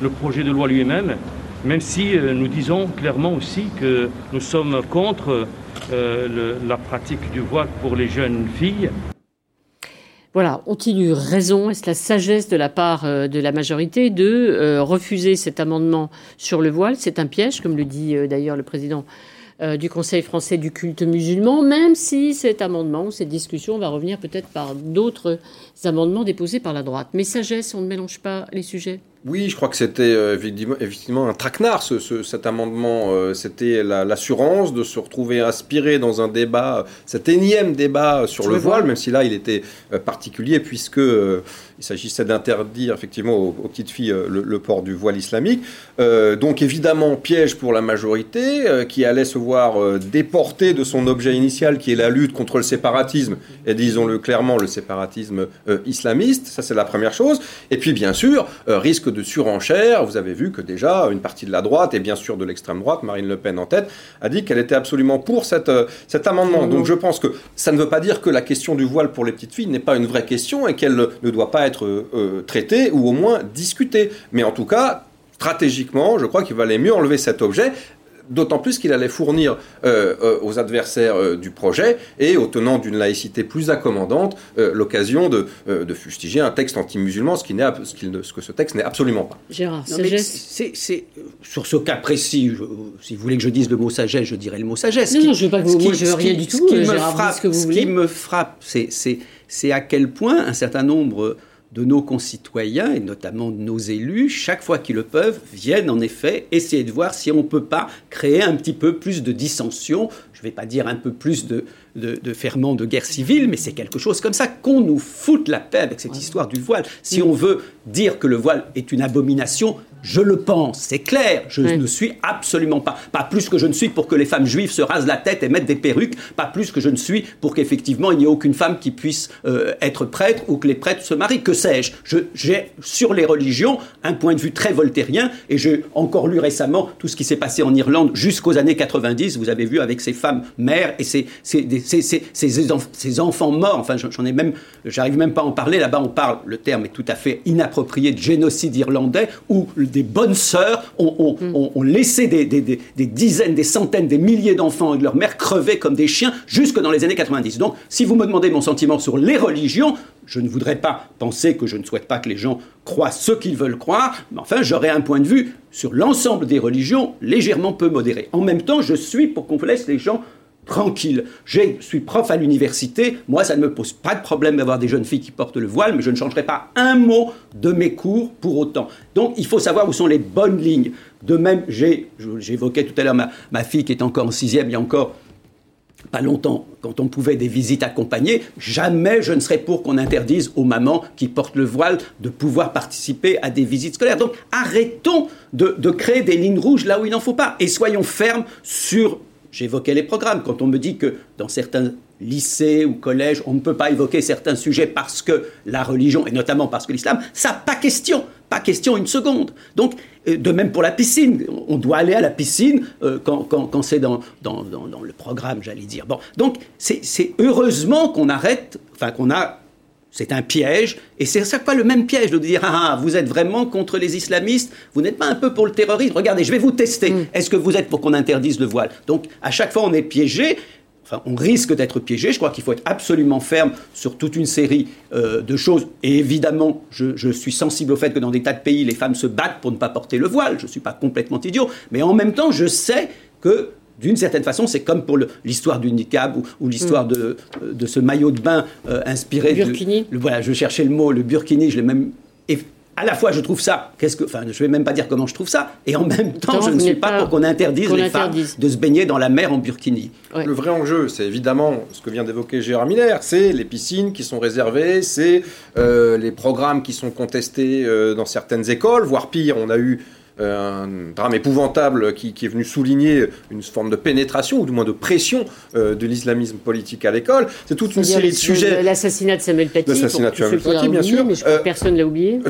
Speaker 30: le projet de loi lui-même, même si nous disons clairement aussi que nous sommes contre la pratique du voile pour les jeunes filles.
Speaker 14: Voilà, ont-ils eu raison? Est-ce la sagesse de la part euh, de la majorité de euh, refuser cet amendement sur le voile? C'est un piège, comme le dit euh, d'ailleurs le président du Conseil français du culte musulman, même si cet amendement, cette discussion va revenir peut-être par d'autres amendements déposés par la droite. Mais sagesse, on ne mélange pas les sujets
Speaker 17: oui, je crois que c'était euh, effectivement un traquenard, ce, cet amendement. Euh, c'était l'assurance de se retrouver inspiré dans un débat, cet énième débat sur, le, voile, même si là il était euh, particulier, puisque il s'agissait d'interdire effectivement aux, petites filles le, port du voile islamique. donc évidemment, piège pour la majorité, qui allait se voir déporter de son objet initial, qui est la lutte contre le séparatisme, et disons-le clairement, le séparatisme islamiste. Ça, c'est la première chose. Et puis, bien sûr, risque de surenchère. Vous avez vu que déjà une partie de la droite, et bien sûr de l'extrême droite, Marine Le Pen en tête, a dit qu'elle était absolument pour cette, euh, cet amendement. Donc je pense que ça ne veut pas dire que la question du voile pour les petites filles n'est pas une vraie question et qu'elle ne doit pas être euh, traitée ou au moins discutée. Mais en tout cas, stratégiquement, je crois qu'il valait mieux enlever cet objet d'autant plus qu'il allait fournir euh, euh, aux adversaires euh, du projet et aux tenants d'une laïcité plus accommodante l'occasion de, de, fustiger un texte anti-musulman, ce, qui ce, ce que ce texte n'est absolument pas.
Speaker 14: Gérard,
Speaker 15: c'est sur ce cas précis, si vous voulez que je dise le mot sagesse, je dirais le mot sagesse.
Speaker 14: Non, non je veux pas que vous, moi, je veux rien du tout.
Speaker 15: Ce qui, me frappe, ce, que vous ce qui me frappe, c'est à quel point un certain nombre de nos concitoyens, et notamment de nos élus, chaque fois qu'ils le peuvent, viennent en effet essayer de voir si on ne peut pas créer un petit peu plus de dissension, je ne vais pas dire un peu plus de, de, de ferment de guerre civile, mais c'est quelque chose comme ça, qu'on nous foute la paix avec cette histoire du voile. Si on veut dire que le voile est une abomination, je le pense, c'est clair. Je ne suis absolument pas, pas plus que je ne suis pour que les femmes juives se rasent la tête et mettent des perruques, pas plus que je ne suis pour qu'effectivement il n'y ait aucune femme qui puisse euh, être prêtre ou que les prêtres se marient. Que sais-je? J'ai sur les religions un point de vue très voltairien et j'ai encore lu récemment tout ce qui s'est passé en Irlande jusqu'aux années 90. Vous avez vu avec ces femmes mères et ces, ces, ces, ces enfants morts. Enfin, j'en ai même, j'arrive même pas à en parler. Là-bas, on parle, le terme est tout à fait inapproprié, de génocide irlandais ou des bonnes sœurs ont, mm. laissé des, dizaines, des centaines, des milliers d'enfants et de leurs mères crever comme des chiens jusque dans les années 90. Donc, si vous me demandez mon sentiment sur les religions, je ne voudrais pas penser que je ne souhaite pas que les gens croient ce qu'ils veulent croire, mais enfin, j'aurais un point de vue sur l'ensemble des religions légèrement peu modéré. En même temps, je suis pour qu'on laisse les gens tranquille. Je suis prof à l'université, moi ça ne me pose pas de problème d'avoir des jeunes filles qui portent le voile, mais je ne changerai pas un mot de mes cours pour autant. Donc il faut savoir où sont les bonnes lignes. De même, j'évoquais tout à l'heure ma, ma fille qui est encore en sixième, il y a encore pas longtemps, quand on pouvait des visites accompagnées, jamais je ne serais pour qu'on interdise aux mamans qui portent le voile de pouvoir participer à des visites scolaires. Donc arrêtons de, de créer des lignes rouges là où il n'en faut pas et soyons fermes sur J'évoquais les programmes. Quand on me dit que dans certains lycées ou collèges, on ne peut pas évoquer certains sujets parce que la religion, et notamment parce que l'islam, ça, pas question. Pas question une seconde. Donc, euh, de même pour la piscine. On doit aller à la piscine euh, quand, quand, c'est dans, dans, dans, le programme, j'allais dire. Bon, donc, c'est heureusement qu'on arrête, enfin, qu'on a c'est un piège, et c'est ça pas le même piège de dire ah, ah, vous êtes vraiment contre les islamistes, vous n'êtes pas un peu pour le terrorisme. Regardez, je vais vous tester. Mm. Est-ce que vous êtes pour qu'on interdise le voile? Donc à chaque fois on est piégé. Enfin, on risque d'être piégé. Je crois qu'il faut être absolument ferme sur toute une série euh, de choses. Et évidemment, je, je, suis sensible au fait que dans des tas de pays, les femmes se battent pour ne pas porter le voile. Je ne suis pas complètement idiot. Mais en même temps, je sais que d'une certaine façon, c'est comme pour l'histoire du niqab ou, l'histoire mm. de, de, ce maillot de bain euh, inspiré
Speaker 14: burkini.
Speaker 15: Le, voilà, je cherchais le mot, le burkini, je l'ai même. Et à la fois, je trouve ça, qu'est-ce que, enfin, je vais même pas dire comment je trouve ça, et en même temps, je ne suis pas, pour qu'on interdise les femmes de se baigner dans la mer en burkini.
Speaker 17: Le vrai enjeu, c'est évidemment ce que vient d'évoquer Gérard Miller, c'est les piscines qui sont réservées, c'est euh, les programmes qui sont contestés euh, dans certaines écoles, voire pire, on a eu euh, un drame épouvantable qui, est venu souligner une forme de pénétration, ou du moins de pression euh, de l'islamisme politique à l'école. C'est toute une série de sujets.
Speaker 14: L'assassinat de Samuel Paty,
Speaker 17: l'assassinat de Samuel Paty, bien sûr.
Speaker 14: Mais je crois que personne ne l'a oublié.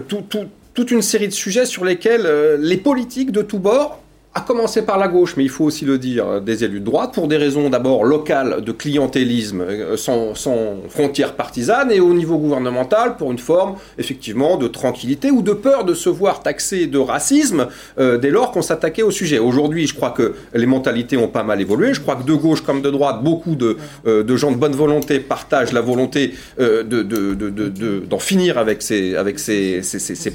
Speaker 17: toute une série de sujets sur lesquels les politiques de tous bords à commencer par la gauche, mais il faut aussi le dire, des élus de droite, pour des raisons d'abord locales de clientélisme euh, sans, frontières partisanes, et au niveau gouvernemental, pour une forme, effectivement, de tranquillité ou de peur de se voir taxé de racisme euh, dès lors qu'on s'attaquait au sujet. Aujourd'hui, je crois que les mentalités ont pas mal évolué. Je crois que de gauche comme de droite, beaucoup de, euh, gens de bonne volonté partagent la volonté euh, de, de, de, d'en finir avec ces,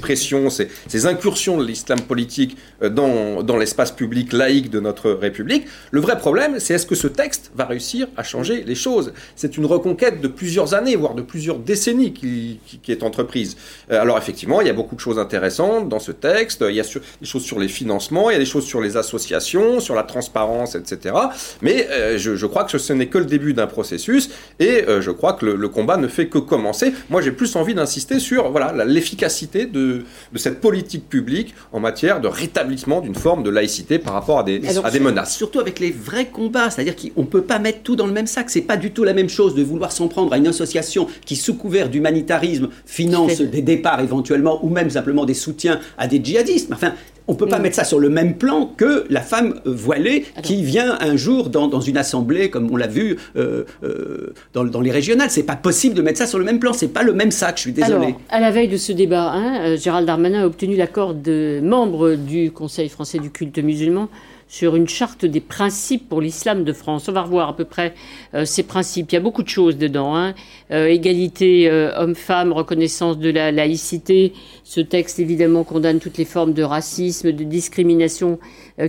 Speaker 17: pressions, ces, incursions de l'islam politique dans l'espace public laïque de notre République. Le vrai problème, c'est est-ce que ce texte va réussir à changer les choses? C'est une reconquête de plusieurs années, voire de plusieurs décennies qui, est entreprise. Euh, alors effectivement, il y a beaucoup de choses intéressantes dans ce texte. Il y a des choses sur les financements, il y a des choses sur les associations, sur la transparence, etc. Mais euh, je, crois que ce n'est que le début d'un processus et euh, je crois que le, combat ne fait que commencer. Moi, j'ai plus envie d'insister sur voilà l'efficacité de cette politique publique en matière de rétablissement d'une forme de laïcité par rapport à des,
Speaker 15: Alors,
Speaker 17: à des menaces.
Speaker 15: Surtout avec les vrais combats, c'est-à-dire qu'on ne peut pas mettre tout dans le même sac. C'est pas du tout la même chose de vouloir s'en prendre à une association qui, sous couvert d'humanitarisme, finance des départs éventuellement ou même simplement des soutiens à des djihadistes. Enfin, on ne peut pas mmh. mettre ça sur le même plan que la femme voilée Attends. qui vient un jour dans, dans une assemblée, comme on l'a vu euh, euh, dans, dans, les régionales. C'est pas possible de mettre ça sur le même plan. C'est pas le même sac. Je suis désolé.
Speaker 14: Alors, à la veille de ce débat, hein, euh, Gérald Darmanin a obtenu l'accord de membres du Conseil français du culte musulman sur une charte des principes pour l'islam de France. On va revoir à peu près euh, ces principes. Il y a beaucoup de choses dedans. Hein. Euh, égalité euh, homme-femme, reconnaissance de la laïcité. Ce texte, évidemment, condamne toutes les formes de racisme, de discrimination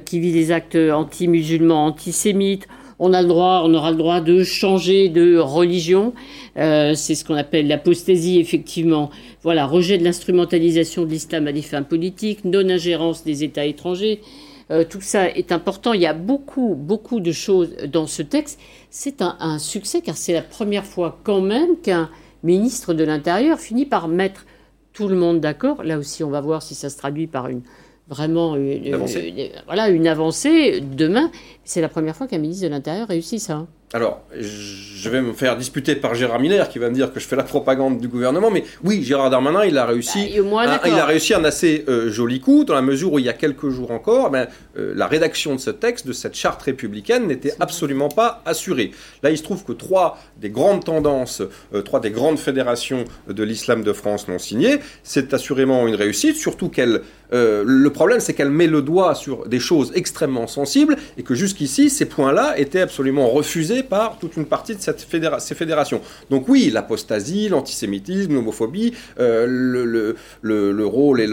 Speaker 14: qui visent les actes anti-musulmans, antisémites. On a le droit, on aura le droit de changer de religion. C'est ce qu'on appelle l'apostasie, effectivement. Voilà, rejet de l'instrumentalisation de l'islam à des fins politiques, non-ingérence des États étrangers. Euh, tout ça est important. Il y a beaucoup, beaucoup de choses dans ce texte. C'est un, un, succès car c'est la première fois quand même qu'un ministre de l'Intérieur finit par mettre tout le monde d'accord. Là aussi, on va voir si ça se traduit par une vraiment une, une, une, voilà, une avancée demain. C'est la première fois qu'un ministre de l'Intérieur réussit ça.
Speaker 17: Alors, je vais me faire disputer par Gérard Miller qui va me dire que je fais la propagande du gouvernement, mais oui, Gérard Darmanin, il a réussi,
Speaker 14: bah,
Speaker 17: un, il a réussi un assez euh, joli coup dans la mesure où il y a quelques jours encore, ben, euh, la rédaction de ce texte, de cette charte républicaine, n'était absolument pas assurée. Là, il se trouve que trois des grandes tendances, euh, trois des grandes fédérations de l'islam de France l'ont signé. C'est assurément une réussite, surtout qu'elle, euh, le problème, c'est qu'elle met le doigt sur des choses extrêmement sensibles et que jusqu'ici, ces points-là étaient absolument refusés par toute une partie de cette fédéra ces fédérations. Donc oui, l'apostasie, l'antisémitisme, l'homophobie, euh, le, le, le, le, rôle et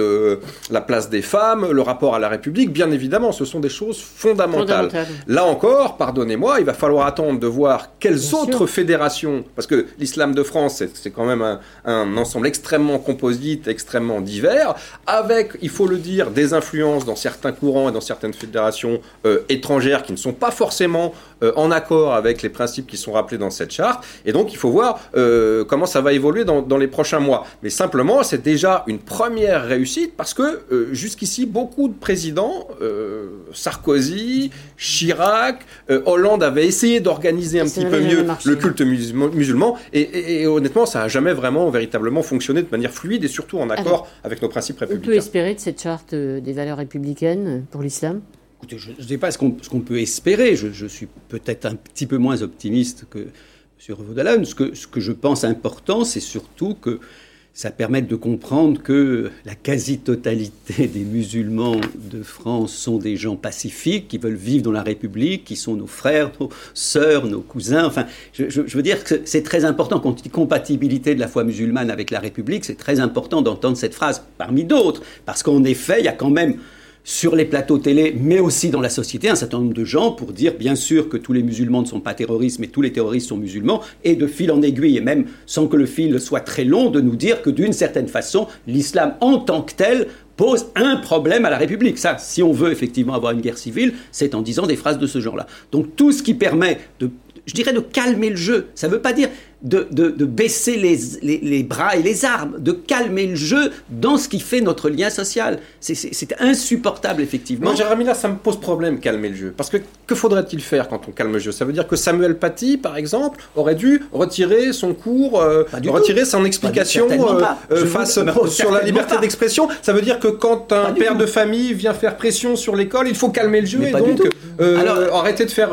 Speaker 17: la place des femmes, le rapport à la République, bien évidemment, ce sont des choses fondamentales.
Speaker 14: Fondamental.
Speaker 17: Là encore, pardonnez-moi, il va falloir attendre de voir quelles bien autres sûr. fédérations, parce que l'islam de France, c'est quand même un, un, ensemble extrêmement composite, extrêmement divers, avec, il faut le dire, des influences dans certains courants et dans certaines fédérations euh, étrangères qui ne sont pas forcément euh, en accord avec les principes qui sont rappelés dans cette charte. Et donc, il faut voir euh, comment ça va évoluer dans, dans, les prochains mois. Mais simplement, c'est déjà une première réussite parce que jusqu'ici, beaucoup de présidents, Sarkozy, Chirac, Hollande avaient essayé d'organiser un petit peu mieux le culte musulman. Et, et, et honnêtement, ça n'a jamais vraiment, véritablement fonctionné de manière fluide et surtout en accord Alors, avec nos principes républicains.
Speaker 14: On peut espérer de cette charte euh, des valeurs républicaines pour l'islam?
Speaker 15: Je ne sais pas ce qu'on qu peut espérer. Je, suis peut-être un petit peu moins optimiste que M. Revaudalon. Ce ce que je pense important, c'est surtout que ça permet de comprendre que la quasi-totalité des musulmans de France sont des gens pacifiques, qui veulent vivre dans la République, qui sont nos frères, nos sœurs, nos cousins. Enfin, je, veux dire que c'est très important, quand on dit compatibilité de la foi musulmane avec la République, c'est très important d'entendre cette phrase parmi d'autres, parce qu'en effet, il y a quand même sur les plateaux télé, mais aussi dans la société, un certain nombre de gens pour dire bien sûr que tous les musulmans ne sont pas terroristes, mais tous les terroristes sont musulmans, et de fil en aiguille, et même sans que le fil soit très long, de nous dire que d'une certaine façon, l'islam en tant que tel pose un problème à la République. Ça, si on veut effectivement avoir une guerre civile, c'est en disant des phrases de ce genre-là. Donc tout ce qui permet de, je dirais, de calmer le jeu, ça ne veut pas dire de, de- de baisser les, les- les bras et les armes, de calmer le jeu dans ce qui fait notre lien social. C'est- insupportable, effectivement.
Speaker 17: Moi, Jérémy, là, ça me pose problème, calmer le jeu. Parce que que faudrait-il faire quand on calme le jeu? Ça veut dire que Samuel Paty, par exemple, aurait dû retirer son cours, euh, retirer
Speaker 15: tout.
Speaker 17: son explication euh, euh,
Speaker 15: vous-
Speaker 17: face
Speaker 15: non,
Speaker 17: sur la liberté d'expression. Ça veut dire que quand un père de famille vient faire pression sur l'école, il faut calmer le jeu
Speaker 15: Mais
Speaker 17: et donc euh,
Speaker 15: Alors-
Speaker 17: arrêter de faire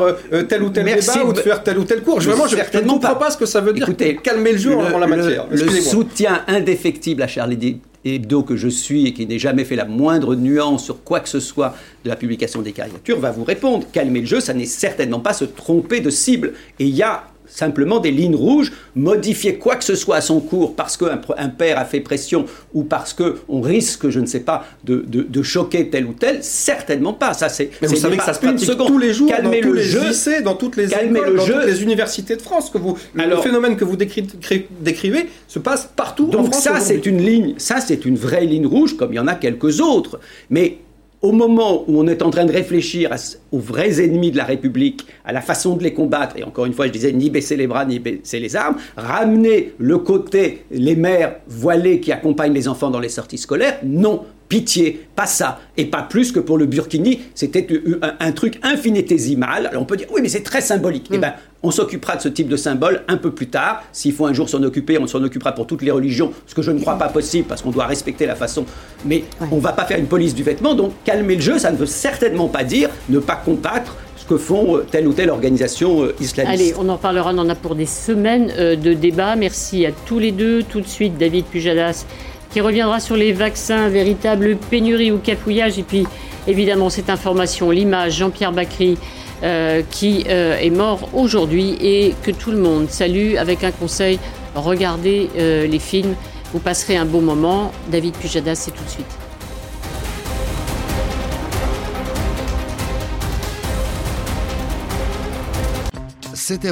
Speaker 17: tel ou tel débat ou de faire tel ou tel cours. Je, vraiment, je, je ne comprends pas. ce que ça veut dire
Speaker 15: Écoutez,
Speaker 17: calmer le jeu en, en la
Speaker 15: le-
Speaker 17: matière.
Speaker 15: Le, soutien indéfectible à Charlie Hebdo que je suis et qui n'ai jamais fait la moindre nuance sur quoi que ce soit de la publication des caricatures va vous répondre. Calmer le jeu, ça n'est certainement pas se tromper de cible. Et il y a simplement des lignes rouges, modifier quoi que ce soit à son cours parce qu'un un père a fait pression ou parce qu'on risque, je ne sais pas, de, de- de choquer tel ou tel, certainement pas. Ça, c'est,
Speaker 17: Mais vous savez que ça se pratique tous les jours dans tous
Speaker 15: le
Speaker 17: les
Speaker 15: jeu,
Speaker 17: lycées, dans toutes les
Speaker 15: calmer
Speaker 17: écoles,
Speaker 15: le
Speaker 17: dans
Speaker 15: jeu.
Speaker 17: toutes les universités de France. Que vous, le phénomène que vous décri- décrivez se passe partout en
Speaker 15: Donc
Speaker 17: France
Speaker 15: ça,
Speaker 17: aujourd'hui.
Speaker 15: c'est une ligne, ça c'est une vraie ligne rouge, comme il y en a quelques autres. Mais au moment où on est en train de réfléchir aux vrais ennemis de la République, à la façon de les combattre, et encore une fois, je disais, ni baisser les bras, ni baisser les armes, ramener le côté, les mères voilées qui accompagnent les enfants dans les sorties scolaires, non. Pitié, pas ça, et pas plus que pour le Burkini, c'était un, un truc infinitésimal. Alors on peut dire, oui, mais c'est très symbolique. Eh ben, on s'occupera de ce type de symbole un peu plus tard. S'il faut un jour s'en occuper, on s'en occupera pour toutes les religions, ce que je ne crois pas possible parce qu'on doit respecter la façon. Mais on va pas faire une police du vêtement, donc calmer le jeu, ça ne veut certainement pas dire ne pas combattre ce que font euh, telle ou telle organisation euh, islamiste.
Speaker 14: Allez, on en parlera, on en a pour des semaines euh, de débat. Merci à tous les deux. Tout de suite, David Pujadas qui reviendra sur les vaccins, véritable pénurie ou cafouillage. Et puis, évidemment, cette information, l'image, Jean-Pierre Bacry, euh, qui euh, est mort aujourd'hui et que tout le monde salue avec un conseil, regardez euh, les films, vous passerez un beau moment. David Pujadas, c'est tout de suite.